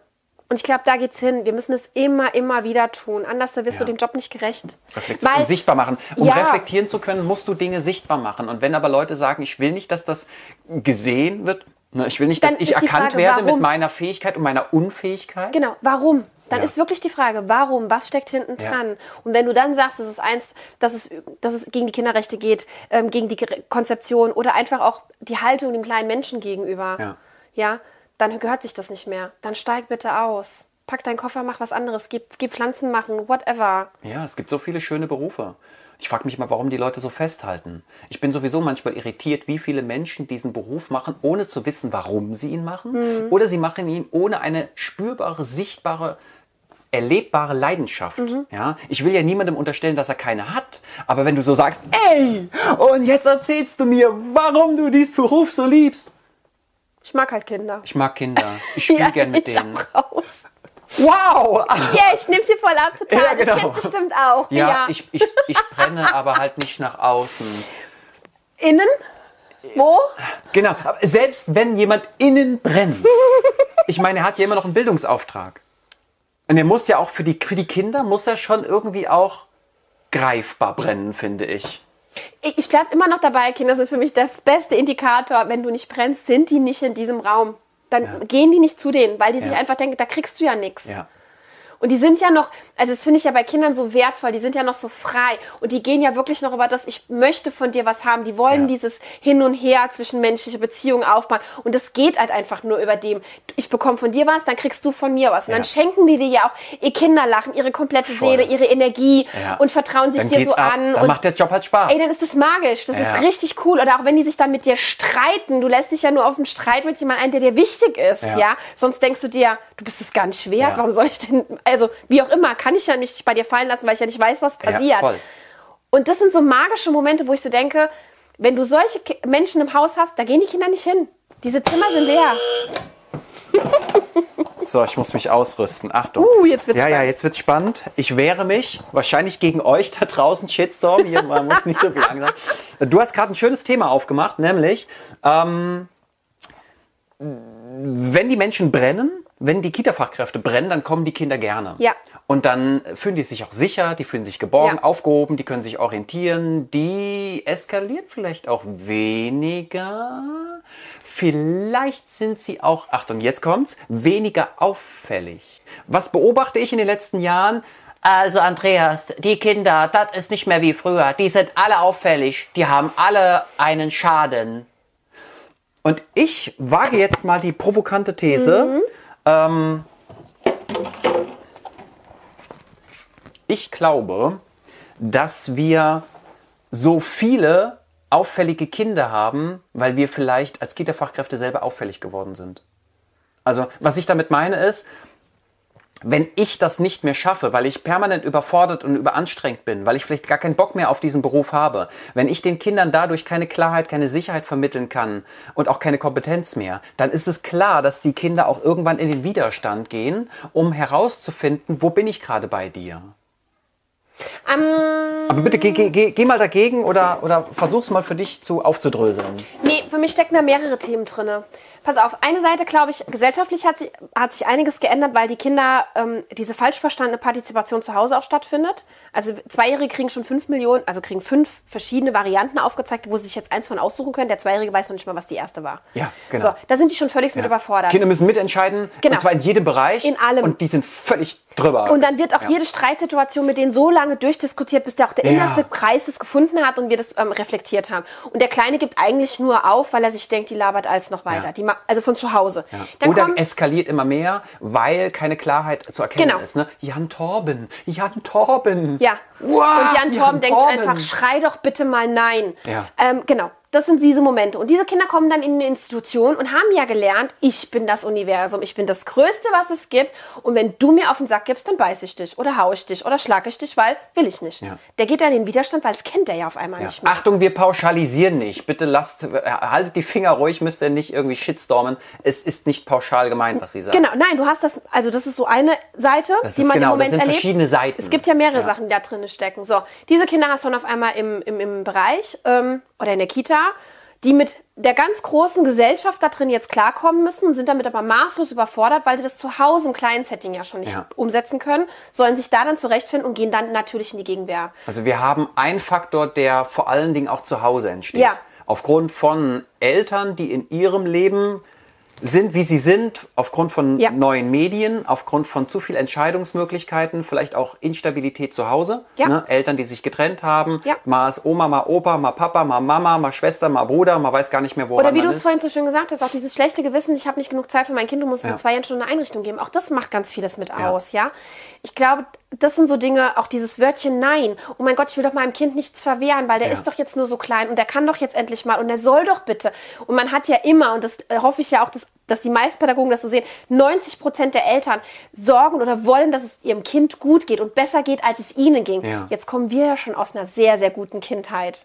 Und ich glaube, da geht's hin. Wir müssen es immer, immer wieder tun. Anders wirst ja. du dem Job nicht gerecht. Reflexion Weil, sichtbar machen. Um ja. reflektieren zu können, musst du Dinge sichtbar machen. Und wenn aber Leute sagen, ich will nicht, dass das gesehen wird, ne, ich will nicht, dass ich erkannt Frage, werde warum? mit meiner Fähigkeit und meiner Unfähigkeit. Genau, warum? Dann ja. ist wirklich die Frage, warum? Was steckt hinten dran? Ja. Und wenn du dann sagst, es ist eins, dass es, dass es gegen die Kinderrechte geht, ähm, gegen die Konzeption oder einfach auch die Haltung dem kleinen Menschen gegenüber, ja, ja dann gehört sich das nicht mehr. Dann steig bitte aus. Pack deinen Koffer, mach was anderes, geh, geh Pflanzen machen, whatever. Ja, es gibt so viele schöne Berufe. Ich frage mich immer, warum die Leute so festhalten. Ich bin sowieso manchmal irritiert, wie viele Menschen diesen Beruf machen, ohne zu wissen, warum sie ihn machen. Mhm. Oder sie machen ihn ohne eine spürbare, sichtbare, erlebbare Leidenschaft. Mhm. Ja, ich will ja niemandem unterstellen, dass er keine hat. Aber wenn du so sagst, ey, und jetzt erzählst du mir, warum du diesen Beruf so liebst. Ich mag halt Kinder. Ich mag Kinder. Ich spiele [LAUGHS] ja, gern mit ich denen. Auch raus. Wow! Ja, yeah, ich nehme sie voll ab, total. Ja, genau. Das kennt bestimmt auch. Ja, ja. Ich, ich, ich brenne aber halt nicht nach außen. Innen? Wo? Genau, selbst wenn jemand innen brennt. ich meine, er hat ja immer noch einen Bildungsauftrag. Und er muss ja auch für die, für die Kinder, muss er schon irgendwie auch greifbar brennen, finde ich. Ich bleibe immer noch dabei, Kinder sind für mich das beste Indikator. Wenn du nicht brennst, sind die nicht in diesem Raum. Dann ja. gehen die nicht zu denen, weil die ja. sich einfach denken, da kriegst du ja nichts. Ja. Und die sind ja noch, also das finde ich ja bei Kindern so wertvoll, die sind ja noch so frei und die gehen ja wirklich noch über das, ich möchte von dir was haben. Die wollen Ja. dieses Hin und Her zwischenmenschliche Beziehungen aufbauen. Und das geht halt einfach nur über dem, ich bekomme von dir was, dann kriegst du von mir was. Und dann Ja. schenken die dir ja auch ihr Kinderlachen, ihre komplette Voll. Seele, ihre Energie Ja. und vertrauen sich Dann dir so ab. an. Dann und macht der Job halt Spaß. Ey, dann ist es magisch. Das ist richtig cool. Oder auch wenn die sich dann mit dir streiten. Du lässt dich ja nur auf einen Streit mit jemandem ein, der dir wichtig ist. Ja. Sonst denkst du dir, du bist es gar nicht wert. Warum soll ich denn, also wie auch immer, kann ich ja nicht bei dir fallen lassen, weil ich ja nicht weiß, was passiert. Ja. Und das sind so magische Momente, wo ich so denke, wenn du solche Menschen im Haus hast, da gehen die Kinder nicht hin. Diese Zimmer sind leer. [LAUGHS] So, ich muss mich ausrüsten. Achtung. Uh, jetzt wird's ja, ja, spannend. jetzt wird's spannend. Ich wehre mich wahrscheinlich gegen euch da draußen, Shitstorm. Hier, man muss nicht so viel Angst haben. Du hast gerade ein schönes Thema aufgemacht, nämlich, ähm, wenn die Menschen brennen, wenn die Kita-Fachkräfte brennen, dann kommen die Kinder gerne. Ja. Und dann fühlen die sich auch sicher, die fühlen sich geborgen, Ja. aufgehoben, die können sich orientieren, die eskaliert vielleicht auch weniger. Vielleicht sind sie auch, Achtung, jetzt kommt's, weniger auffällig. Was beobachte ich in den letzten Jahren? Also Andreas, die Kinder, das ist nicht mehr wie früher. Die sind alle auffällig. Die haben alle einen Schaden. Und ich wage jetzt mal die provokante These. Ähm, ich glaube, dass wir so viele auffällige Kinder haben, weil wir vielleicht als Kita-Fachkräfte selber auffällig geworden sind. Also, was ich damit meine ist, wenn ich das nicht mehr schaffe, weil ich permanent überfordert und überanstrengt bin, weil ich vielleicht gar keinen Bock mehr auf diesen Beruf habe, wenn ich den Kindern dadurch keine Klarheit, keine Sicherheit vermitteln kann und auch keine Kompetenz mehr, dann ist es klar, dass die Kinder auch irgendwann in den Widerstand gehen, um herauszufinden, wo bin ich gerade bei dir. Ähm, Aber bitte geh, geh, geh, geh mal dagegen oder, oder versuch's mal für dich zu aufzudröseln. Nee, für mich stecken da mehrere Themen drin. Pass auf, eine Seite glaube ich, gesellschaftlich hat sich, hat sich einiges geändert, weil die Kinder ähm, diese falsch verstandene Partizipation zu Hause auch stattfindet. Also Zweijährige kriegen schon fünf Millionen, also kriegen fünf verschiedene Varianten aufgezeigt, wo sie sich jetzt eins von aussuchen können. Der Zweijährige weiß noch nicht mal, was die erste war. Ja, genau. So, da sind die schon völlig mit überfordert. Kinder müssen mitentscheiden, Genau. und zwar in jedem Bereich. In allem. Und die sind völlig drüber. Und dann wird auch Ja. jede Streitsituation mit denen so lange durchdiskutiert, bis der auch der Ja. innerste Kreis es gefunden hat und wir das ähm, reflektiert haben. Und der Kleine gibt eigentlich nur auf, weil er sich denkt, die labert alles noch weiter. Ja. Die ma- also von zu Hause. Ja. Dann Oder kommt, eskaliert immer mehr, weil keine Klarheit zu erkennen Genau. ist. Ne? Jan Torben, Jan Torben. Ja. Wow, und Jan Torben denkt Torben. einfach, schrei doch bitte mal nein. Ja. Ähm, genau. Das sind diese Momente. Und diese Kinder kommen dann in eine Institution und haben ja gelernt, ich bin das Universum, ich bin das Größte, was es gibt. Und wenn du mir auf den Sack gibst, dann beiß ich dich oder hau ich dich oder schlag ich dich, weil will ich nicht. Ja. Der geht dann in den Widerstand, weil es kennt er ja auf einmal Ja. nicht mehr. Achtung, wir pauschalisieren nicht. Bitte lasst, haltet die Finger ruhig, müsst ihr nicht irgendwie shitstormen. Es ist nicht pauschal gemeint, was sie sagen. Genau, nein, du hast das, also das ist so eine Seite, Das die man genau, im das Moment sind erlebt. verschiedene Seiten. Es gibt ja mehrere Ja. Sachen, die da drin stecken. So, diese Kinder hast du dann auf einmal im, im, im Bereich ähm, oder in der Kita, die mit der ganz großen Gesellschaft da drin jetzt klarkommen müssen und sind damit aber maßlos überfordert, weil sie das zu Hause im kleinen Setting ja schon nicht Ja. umsetzen können, sollen sich da dann zurechtfinden und gehen dann natürlich in die Gegenwehr. Also wir haben einen Faktor, der vor allen Dingen auch zu Hause entsteht. Ja. Aufgrund von Eltern, die in ihrem Leben sind, wie sie sind, aufgrund von Ja. neuen Medien, aufgrund von zu viel Entscheidungsmöglichkeiten, vielleicht auch Instabilität zu Hause. Ja. Ne? Eltern, die sich getrennt haben. Ja. Mal ist Oma, mal Opa, mal Papa, mal Mama, mal Schwester, mal Bruder, man weiß gar nicht mehr, woran Oder wie du es vorhin so schön gesagt hast, auch dieses schlechte Gewissen, ich habe nicht genug Zeit für mein Kind, du musst Ja. mir zwei Jahren schon eine Einrichtung geben. Auch das macht ganz vieles mit aus, ja. Ich glaube, das sind so Dinge, auch dieses Wörtchen Nein. Oh mein Gott, ich will doch meinem Kind nichts verwehren, weil der ist doch jetzt nur so klein und der kann doch jetzt endlich mal und der soll doch bitte. Und man hat ja immer, und das äh, hoffe ich ja auch, dass, dass die meisten Pädagogen das so sehen, 90 Prozent der Eltern sorgen oder wollen, dass es ihrem Kind gut geht und besser geht, als es ihnen ging. Ja. Jetzt kommen wir ja schon aus einer sehr, sehr guten Kindheit.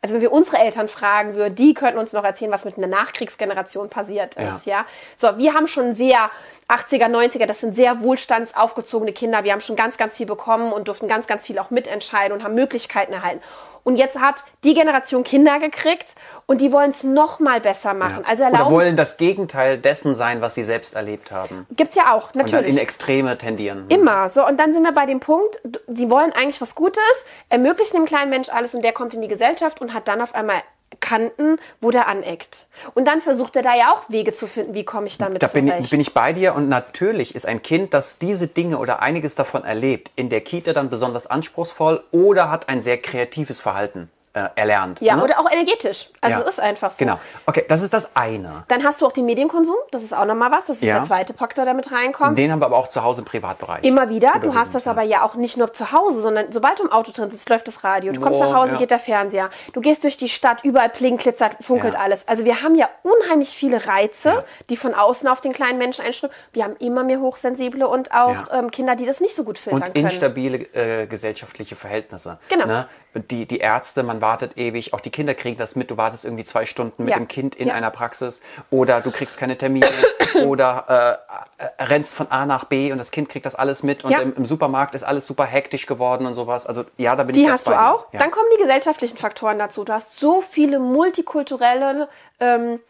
Also wenn wir unsere Eltern fragen würden, die könnten uns noch erzählen, was mit einer Nachkriegsgeneration passiert ist, ja. So, wir haben schon sehr 80er, 90er, das sind sehr wohlstandsaufgezogene Kinder. Wir haben schon ganz, ganz viel bekommen und durften ganz, ganz viel auch mitentscheiden und haben Möglichkeiten erhalten. Und jetzt hat die Generation Kinder gekriegt und die wollen es noch mal besser machen. Also Oder erlauben, wollen das Gegenteil dessen sein, was sie selbst erlebt haben. gibt's ja auch, Und dann natürlich. in Extreme tendieren. Immer. So, und dann sind wir bei dem Punkt, sie wollen eigentlich was Gutes, ermöglichen dem kleinen Mensch alles und der kommt in die Gesellschaft und hat dann auf einmal Kanten, wo der aneckt. Und dann versucht er da ja auch Wege zu finden, wie komme ich damit Da bin zurecht. ich, bin ich bei dir und natürlich ist ein Kind, das diese Dinge oder einiges davon erlebt, in der Kita dann besonders anspruchsvoll oder hat ein sehr kreatives Verhalten äh, erlernt. ja, ne? oder auch energetisch. Also Ja. ist einfach so. Genau. Okay, das ist das eine. Dann hast du auch den Medienkonsum, das ist auch nochmal was, das ist Ja. der zweite Faktor, der mit reinkommt. Den haben wir aber auch zu Hause im Privatbereich. Immer wieder. Du hast das ja. aber ja auch nicht nur zu Hause, sondern sobald du im Auto drin sitzt, läuft das Radio. Du kommst Oh, nach Hause, ja. geht der Fernseher. Du gehst durch die Stadt, überall blinkt, glitzert, funkelt alles. Also wir haben ja unheimlich viele Reize, die von außen auf den kleinen Menschen einströmen. Wir haben immer mehr Hochsensible und auch ähm, Kinder, die das nicht so gut filtern Und können. instabile äh, gesellschaftliche Verhältnisse. Genau. Ne? Die, die Ärzte, man wartet ewig, auch die Kinder kriegen das mit, du wartest irgendwie zwei Stunden mit Ja. dem Kind in Ja. einer Praxis oder du kriegst keine Termine [COUGHS] oder äh, rennst von A nach B und das Kind kriegt das alles mit und Ja. im, im Supermarkt ist alles super hektisch geworden und sowas. Also ja, da bin Die ich ganz hast du bei dir. auch. Dann kommen die gesellschaftlichen Faktoren dazu. Du hast so viele multikulturelle ähm,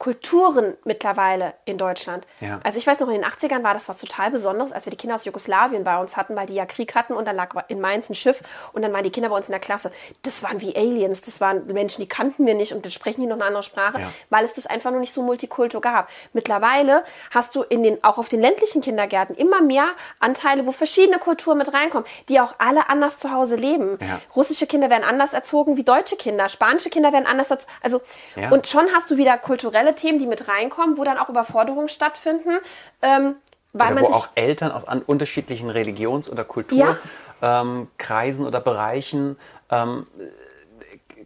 Kulturen mittlerweile in Deutschland. Ja. Also ich weiß noch, in den 80ern war das was total Besonderes, als wir die Kinder aus Jugoslawien bei uns hatten, weil die ja Krieg hatten und dann lag in Mainz ein Schiff und dann waren die Kinder bei uns in der Klasse. Das waren wie Aliens, das waren Menschen, die kannten wir nicht und dann sprechen die noch eine andere Sprache, Ja. weil es das einfach noch nicht so Multikultur gab. Mittlerweile hast du in den, auch auf den ländlichen Kindergärten immer mehr Anteile, wo verschiedene Kulturen mit reinkommen, die auch alle anders zu Hause leben. Ja. Russische Kinder werden anders erzogen wie deutsche Kinder, spanische Kinder werden anders erzogen. Also, und schon hast du wieder kulturelle Themen, die mit reinkommen, wo dann auch Überforderungen stattfinden, ähm, weil Oder man wo auch Eltern aus unterschiedlichen Religions- oder Ja. Kulturkreisen Kreisen oder Bereichen ähm,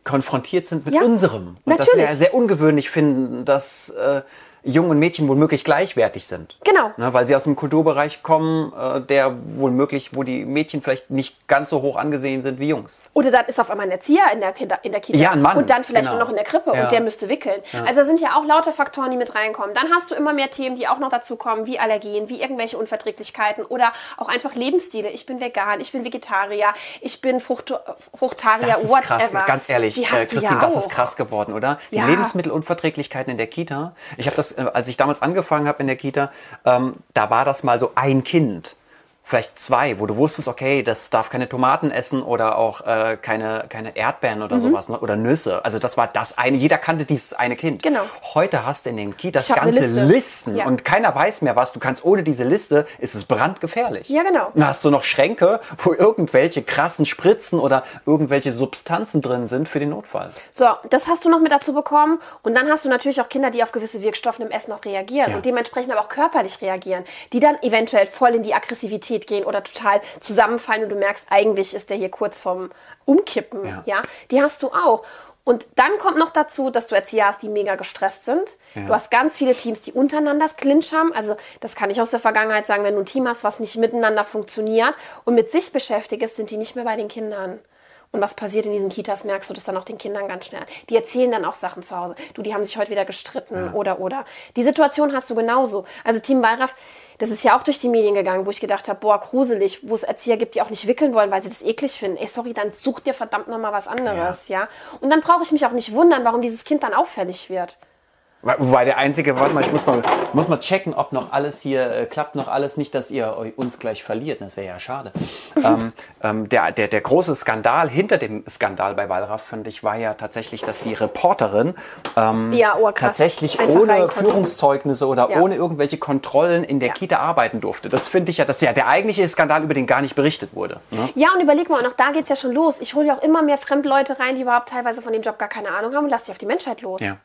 konfrontiert sind mit Ja, unserem. Und das wir natürlich. sehr ungewöhnlich finden, dass äh, Jungen und Mädchen womöglich gleichwertig sind. Genau. Ne, weil sie aus einem Kulturbereich kommen, äh, der womöglich, wo die Mädchen vielleicht nicht ganz so hoch angesehen sind wie Jungs. Oder dann ist auf einmal ein Erzieher in der, Kinder, in der Kita. Ja, ein Mann, Und dann vielleicht genau. nur noch in der Krippe Ja. und der müsste wickeln. Also da sind ja auch lauter Faktoren, die mit reinkommen. Dann hast du immer mehr Themen, die auch noch dazu kommen, wie Allergien, wie irgendwelche Unverträglichkeiten oder auch einfach Lebensstile. Ich bin vegan, ich bin Vegetarier, ich bin Frucht, Fruchtarier, Das ist whatever. krass, ganz ehrlich, äh, Christine, ja das ist krass geworden, oder? Die Ja. Lebensmittelunverträglichkeiten in der Kita. Ich habe das, als ich damals angefangen habe in der Kita, ähm, da war das mal so ein Kind. Vielleicht zwei, wo du wusstest, okay, das darf keine Tomaten essen oder auch äh, keine, keine Erdbeeren Mhm. oder sowas ne? oder Nüsse. Also das war das eine, jeder kannte dieses eine Kind. Genau. Heute hast du in den Kitas ganze Liste. Listen Ja. und keiner weiß mehr was. Du kannst ohne diese Liste, ist es brandgefährlich. Ja, genau. Dann hast du noch Schränke, wo irgendwelche krassen Spritzen oder irgendwelche Substanzen drin sind für den Notfall. So, das hast du noch mit dazu bekommen. Und dann hast du natürlich auch Kinder, die auf gewisse Wirkstoffe im Essen auch reagieren Ja. und dementsprechend aber auch körperlich reagieren, die dann eventuell voll in die Aggressivität gehen oder total zusammenfallen und du merkst, eigentlich ist der hier kurz vorm Umkippen. Ja. Ja. die hast du auch. Und dann kommt noch dazu, dass du Erzieher hast, die mega gestresst sind. Ja. Du hast ganz viele Teams, die untereinander das Clinch haben. Also das kann ich aus der Vergangenheit sagen, wenn du ein Team hast, was nicht miteinander funktioniert und mit sich beschäftigt ist, sind die nicht mehr bei den Kindern. Und was passiert in diesen Kitas, merkst du das dann auch den Kindern ganz schnell. Die erzählen dann auch Sachen zu Hause. Du, die haben sich heute wieder gestritten oder, oder. Die Situation hast du genauso. Also Team Wallraff, das ist ja auch durch die Medien gegangen, wo ich gedacht habe, boah, gruselig, wo es Erzieher gibt, die auch nicht wickeln wollen, weil sie das eklig finden. Ey, sorry, dann such dir verdammt nochmal was anderes, ja. Und dann brauche ich mich auch nicht wundern, warum dieses Kind dann auffällig wird. Wobei der einzige, warte mal, ich muss mal, muss mal checken, ob noch alles hier äh, klappt, noch alles nicht, dass ihr uns gleich verliert. Das wäre ja schade. [LAUGHS] ähm, ähm, der, der, der große Skandal hinter dem Skandal bei Wallraff, fand ich, war ja tatsächlich, dass die Reporterin ähm, Ja, oh, tatsächlich Einfach ohne. Führungszeugnisse oder Ja. ohne irgendwelche Kontrollen in der Ja. Kita arbeiten durfte. Das finde ich ja, das ist ja der eigentliche Skandal, über den gar nicht berichtet wurde. Ne? Ja, und überleg mal, und auch da geht's ja schon los. Ich hole ja auch immer mehr Fremdleute rein, die überhaupt teilweise von dem Job gar keine Ahnung haben und lass die auf die Menschheit los. Ja.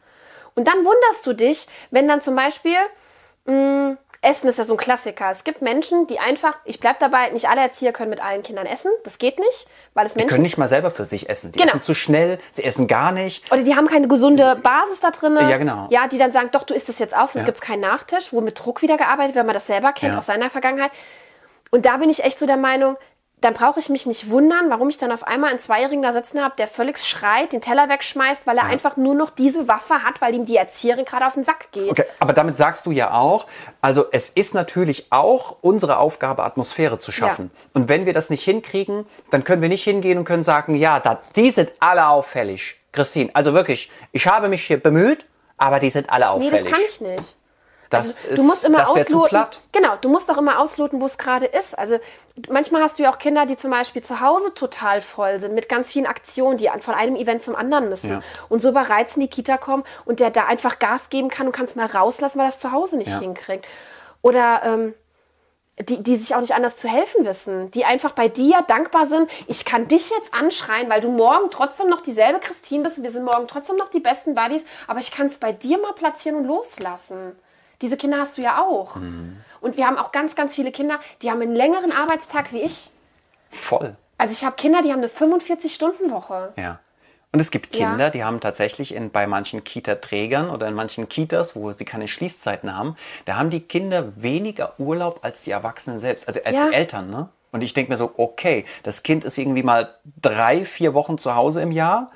Und dann wunderst du dich, wenn dann zum Beispiel, mh, Essen ist ja so ein Klassiker. Es gibt Menschen, die einfach, ich bleib dabei, nicht alle Erzieher können mit allen Kindern essen. Das geht nicht, weil es Die Menschen können nicht mal selber für sich essen. Die Genau. essen zu schnell, sie essen gar nicht. oder die haben keine gesunde Basis da drin. Ja, genau. Ja, die dann sagen, doch, du isst es jetzt auf, sonst Ja. gibt's keinen Nachtisch, wo mit Druck wieder gearbeitet, wird, wenn man das selber kennt Ja. aus seiner Vergangenheit. Und da bin ich echt so der Meinung, dann brauche ich mich nicht wundern, warum ich dann auf einmal einen Zweijährigen da sitzen habe, der völlig schreit, den Teller wegschmeißt, weil er einfach nur noch diese Waffe hat, weil ihm die Erzieherin gerade auf den Sack geht. Okay, aber damit sagst du ja auch, also es ist natürlich auch unsere Aufgabe, Atmosphäre zu schaffen. Und wenn wir das nicht hinkriegen, dann können wir nicht hingehen und können sagen, ja, da, die sind alle auffällig. Christine, also wirklich, ich habe mich hier bemüht, aber die sind alle Nee, auffällig. das kann ich nicht. Das also, ist- du musst immer wär zu ausloten. platt. Genau, du musst doch immer ausloten, wo es gerade ist. Also manchmal hast du ja auch Kinder, die zum Beispiel zu Hause total voll sind, mit ganz vielen Aktionen, die von einem Event zum anderen müssen. Ja. Und so bereits in die Kita kommen und der da einfach Gas geben kann und kannst mal rauslassen, weil er es zu Hause nicht Ja. hinkriegt. Oder ähm, die, die sich auch nicht anders zu helfen wissen, die einfach bei dir dankbar sind, ich kann dich jetzt anschreien, weil du morgen trotzdem noch dieselbe Christine bist und wir sind morgen trotzdem noch die besten Buddies, aber ich kann es bei dir mal platzieren und loslassen. Diese Kinder hast du ja auch. Und wir haben auch ganz, ganz viele Kinder, die haben einen längeren Arbeitstag wie ich. Voll. Also ich habe Kinder, die haben eine 45-Stunden-Woche. Ja. Und es gibt Ja. Kinder, die haben tatsächlich in, bei manchen Kita-Trägern oder in manchen Kitas, wo sie keine Schließzeiten haben, da haben die Kinder weniger Urlaub als die Erwachsenen selbst, also als Ja. Eltern. Ne? Und ich denke mir so, okay, das Kind ist irgendwie mal drei, vier Wochen zu Hause im Jahr,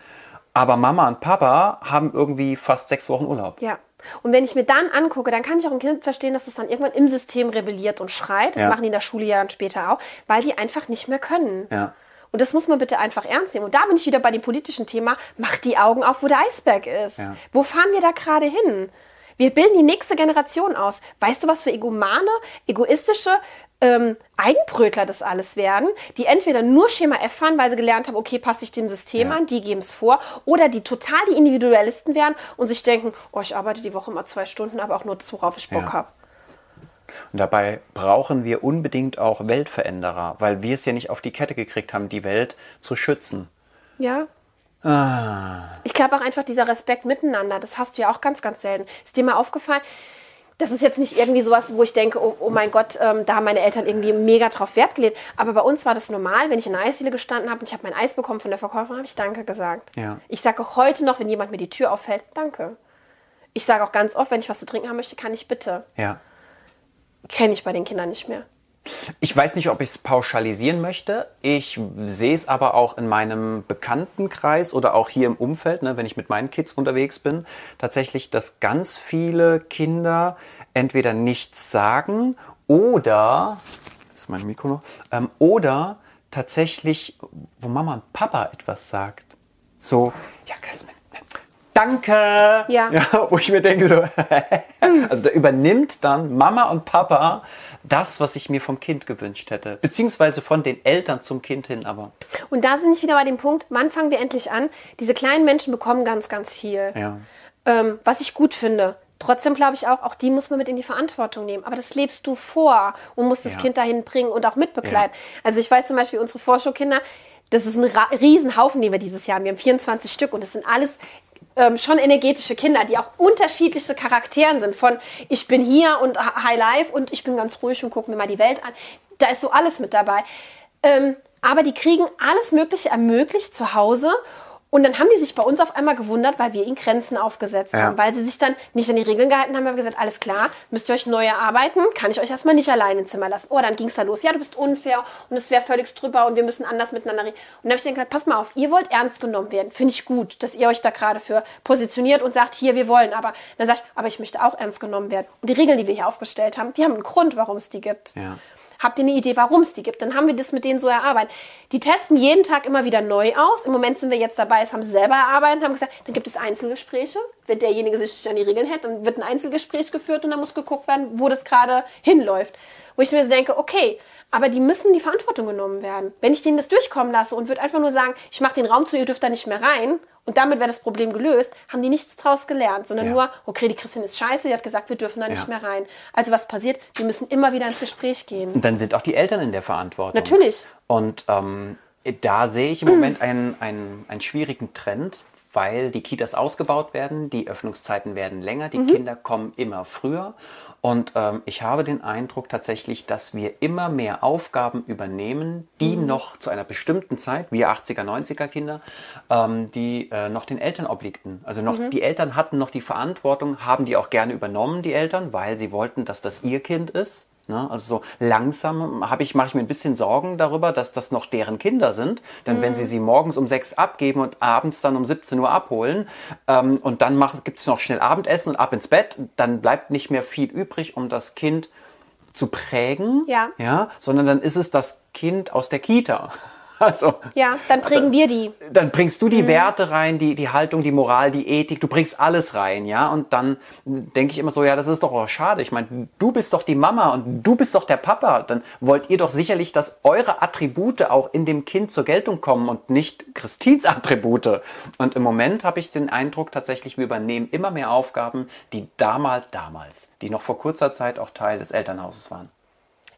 aber Mama und Papa haben irgendwie fast sechs Wochen Urlaub. Ja. Und wenn ich mir dann angucke, dann kann ich auch ein Kind verstehen, dass das dann irgendwann im System rebelliert und schreit. Das Ja. machen die in der Schule ja dann später auch, weil die einfach nicht mehr können. Ja. Und das muss man bitte einfach ernst nehmen. Und da bin ich wieder bei dem politischen Thema. Macht die Augen auf, wo der Eisberg ist. Ja. Wo fahren wir da gerade hin? Wir bilden die nächste Generation aus. Weißt du, was für egomane, egoistische ähm, Eigenbrötler das alles werden, die entweder nur Schema F fahren, weil sie gelernt haben, okay, passe ich dem System Ja. an, die geben es vor, oder die total die Individualisten werden und sich denken, oh, ich arbeite die Woche mal zwei Stunden, aber auch nur das, worauf ich Bock Ja. habe. Und dabei brauchen wir unbedingt auch Weltveränderer, weil wir es ja nicht auf die Kette gekriegt haben, die Welt zu schützen. Ja. Ah. Ich glaube auch einfach dieser Respekt miteinander, das hast du ja auch ganz, ganz selten. Ist dir mal aufgefallen? Das ist jetzt nicht irgendwie sowas, wo ich denke, oh, oh mein Gott, ähm, da haben meine Eltern irgendwie mega drauf Wert gelegt. Aber bei uns war das normal, wenn ich in der Eisdiele gestanden habe und ich habe mein Eis bekommen von der Verkäuferin, habe ich Danke gesagt. Ja. Ich sage heute noch, wenn jemand mir die Tür auffällt, Danke. Ich sage auch ganz oft, wenn ich was zu trinken haben möchte, kann ich bitte. Ja. Kenne ich bei den Kindern nicht mehr. Ich weiß nicht, ob ich es pauschalisieren möchte. Ich sehe es aber auch in meinem Bekanntenkreis oder auch hier im Umfeld, ne, wenn ich mit meinen Kids unterwegs bin, tatsächlich, dass ganz viele Kinder entweder nichts sagen oder, ist mein Mikro noch, ähm, oder tatsächlich, wo Mama und Papa etwas sagt. So, ja, Kasmin, danke. Ja. ja. [LAUGHS] Wo ich mir denke, so, [LAUGHS] also da übernimmt dann Mama und Papa das, was ich mir vom Kind gewünscht hätte. Beziehungsweise von den Eltern zum Kind hin, aber Und da sind ich wieder bei dem Punkt, wann fangen wir endlich an? Diese kleinen Menschen bekommen ganz, ganz viel. ja. ähm, was ich gut finde. Trotzdem glaube ich auch, auch die muss man mit in die Verantwortung nehmen. Aber das lebst du vor und musst das Ja. Kind dahin bringen und auch mitbegleiten. Also ich weiß zum Beispiel, unsere Vorschulkinder, das ist ein Riesenhaufen, den wir dieses Jahr haben. Wir haben 24 Stück und das sind alles ähm, schon energetische Kinder, die auch unterschiedlichste Charakteren sind. Von ich bin hier und High Life und ich bin ganz ruhig und gucke mir mal die Welt an. Da ist so alles mit dabei. Ähm, aber die kriegen alles Mögliche ermöglicht zu Hause. Und dann haben die sich bei uns auf einmal gewundert, weil wir ihnen Grenzen aufgesetzt Ja. haben, weil sie sich dann nicht an die Regeln gehalten haben. haben wir gesagt, alles klar, müsst ihr euch neu erarbeiten, kann ich euch erstmal nicht allein ins Zimmer lassen. Oh, dann ging es da los. Ja, du bist unfair und es wäre völlig drüber und wir müssen anders miteinander reden. Und dann habe ich dann gesagt, pass mal auf, ihr wollt ernst genommen werden. Finde ich gut, dass ihr euch da gerade für positioniert und sagt, hier, wir wollen. Aber dann sage ich, aber ich möchte auch ernst genommen werden. Und die Regeln, die wir hier aufgestellt haben, die haben einen Grund, warum es die gibt. Ja. Habt ihr eine Idee, warum es die gibt? Dann haben wir das mit denen so erarbeitet. Die testen jeden Tag immer wieder neu aus. Im Moment sind wir jetzt dabei, das haben sie selber erarbeitet, haben gesagt, dann gibt es Einzelgespräche. Wenn derjenige sich nicht an die Regeln hält, dann wird ein Einzelgespräch geführt und dann muss geguckt werden, wo das gerade hinläuft. Wo ich mir so denke, okay, aber die müssen die Verantwortung genommen werden. Wenn ich denen das durchkommen lasse und würde einfach nur sagen, ich mache den Raum zu, ihr dürft da nicht mehr rein und damit wäre das Problem gelöst, haben die nichts draus gelernt, sondern Ja. nur, okay, die Christine ist scheiße, die hat gesagt, wir dürfen da nicht Ja. mehr rein. Also was passiert? Wir müssen immer wieder ins Gespräch gehen. Und dann sind auch die Eltern in der Verantwortung. Natürlich. Und ähm, da sehe ich im Moment einen, einen, einen schwierigen Trend, weil die Kitas ausgebaut werden, die Öffnungszeiten werden länger, die Kinder kommen immer früher. Und ähm, ich habe den Eindruck tatsächlich, dass wir immer mehr Aufgaben übernehmen, die noch zu einer bestimmten Zeit, wir 80er, 90er Kinder, ähm, die äh, noch den Eltern obliegten. Also noch die Eltern hatten noch die Verantwortung, haben die auch gerne übernommen, die Eltern, weil sie wollten, dass das ihr Kind ist. Ne? Also so langsam habe ich, mache ich mir ein bisschen Sorgen darüber, dass das noch deren Kinder sind. Denn wenn sie sie morgens um sechs abgeben und abends dann um 17 Uhr abholen ähm, und dann gibt es noch schnell Abendessen und ab ins Bett, dann bleibt nicht mehr viel übrig, um das Kind zu prägen, Ja. ja, sondern dann ist es das Kind aus der Kita. Also, Ja, dann prägen wir die. dann bringst du Mhm. die Werte rein, die, die Haltung, die Moral, die Ethik, du bringst alles rein, ja. Und dann denke ich immer so, ja, das ist doch auch schade. Ich meine, du bist doch die Mama und du bist doch der Papa. Dann wollt ihr doch sicherlich, dass eure Attribute auch in dem Kind zur Geltung kommen und nicht Christins Attribute. Und im Moment habe ich den Eindruck, tatsächlich, wir übernehmen immer mehr Aufgaben, die damals, damals, die noch vor kurzer Zeit auch Teil des Elternhauses waren.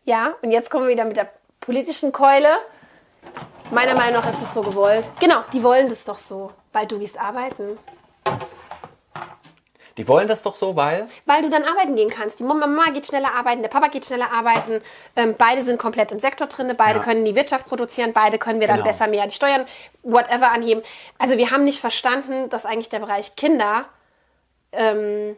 Ja, und jetzt kommen wir wieder mit der politischen Keule. Meiner Meinung nach ist es so gewollt. Genau, die wollen das doch so, weil du gehst arbeiten. Die wollen das doch so, weil Weil du dann arbeiten gehen kannst. Die Mama geht schneller arbeiten, der Papa geht schneller arbeiten. Ähm, beide sind komplett im Sektor drin, beide Ja. können die Wirtschaft produzieren, beide können wir dann Genau. besser mehr die Steuern, whatever anheben. Also wir haben nicht verstanden, dass eigentlich der Bereich Kinder ähm,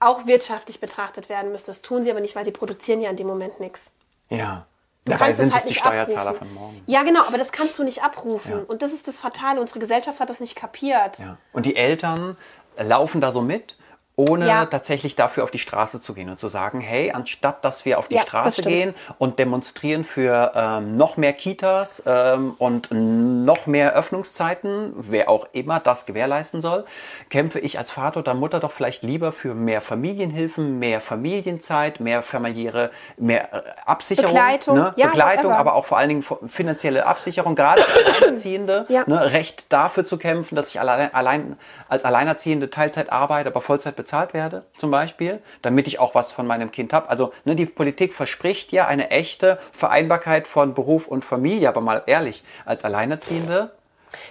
auch wirtschaftlich betrachtet werden müsste. Das tun sie aber nicht, weil sie produzieren ja in dem Moment nichts. Ja. Du Dabei kannst sind es halt es die nicht Steuerzahler abrufen. von morgen. Ja, genau, aber das kannst du nicht abrufen. Ja. Und das ist das Fatale. Unsere Gesellschaft hat das nicht kapiert. Ja. Und die Eltern laufen da so mit, ohne Ja. tatsächlich dafür auf die Straße zu gehen und zu sagen, hey, anstatt dass wir auf die Ja, Straße gehen und demonstrieren für ähm, noch mehr Kitas ähm, und noch mehr Öffnungszeiten, wer auch immer das gewährleisten soll, kämpfe ich als Vater oder Mutter doch vielleicht lieber für mehr Familienhilfen, mehr Familienzeit, mehr familiäre, mehr äh, Absicherung, Begleitung, ne? ja, Begleitung, aber auch vor allen Dingen finanzielle Absicherung, gerade für [COUGHS] Alleinerziehende, ne? Recht dafür zu kämpfen, dass ich allein, allein als Alleinerziehende Teilzeit arbeite, aber Vollzeit bezahlt werde, zum Beispiel, damit ich auch was von meinem Kind habe. Also ne, die Politik verspricht ja eine echte Vereinbarkeit von Beruf und Familie, aber mal ehrlich, als Alleinerziehende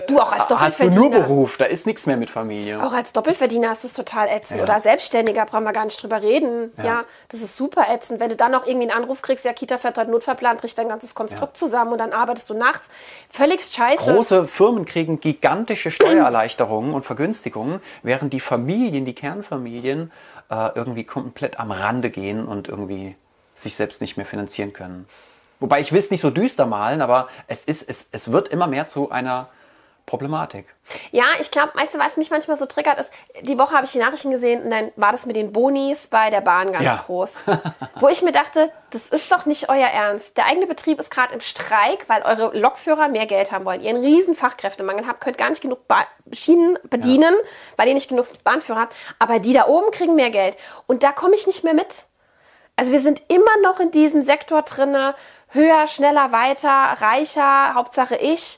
Du auch als hast du Doppelverdiener. nur Beruf, da ist nichts mehr mit Familie. Auch als Doppelverdiener ist das total ätzend. Ja. Oder Selbstständiger brauchen wir gar nicht drüber reden. Ja. Ja. das ist super ätzend. Wenn du dann noch irgendwie einen Anruf kriegst, ja, Kita fährt heute Notfallplan, bricht dein ganzes Konstrukt zusammen und dann arbeitest du nachts. Völlig scheiße. Große Firmen kriegen gigantische Steuererleichterungen und Vergünstigungen, während die Familien, die Kernfamilien, äh, irgendwie komplett am Rande gehen und irgendwie sich selbst nicht mehr finanzieren können. Wobei ich will es nicht so düster malen, aber es, ist, es, es wird immer mehr zu einer Problematik. Ja, ich glaube, weißt du, was mich manchmal so triggert, ist, die Woche habe ich die Nachrichten gesehen und dann war das mit den Bonis bei der Bahn ganz Ja. groß. [LAUGHS] Wo ich mir dachte, das ist doch nicht euer Ernst. Der eigene Betrieb ist gerade im Streik, weil eure Lokführer mehr Geld haben wollen. Ihr einen riesen Fachkräftemangel habt, könnt gar nicht genug ba Schienen bedienen, weil ihr nicht genug Bahnführer habt. Aber die da oben kriegen mehr Geld. Und da komme ich nicht mehr mit. Also wir sind immer noch in diesem Sektor drinne, höher, schneller, weiter, reicher, Hauptsache ich.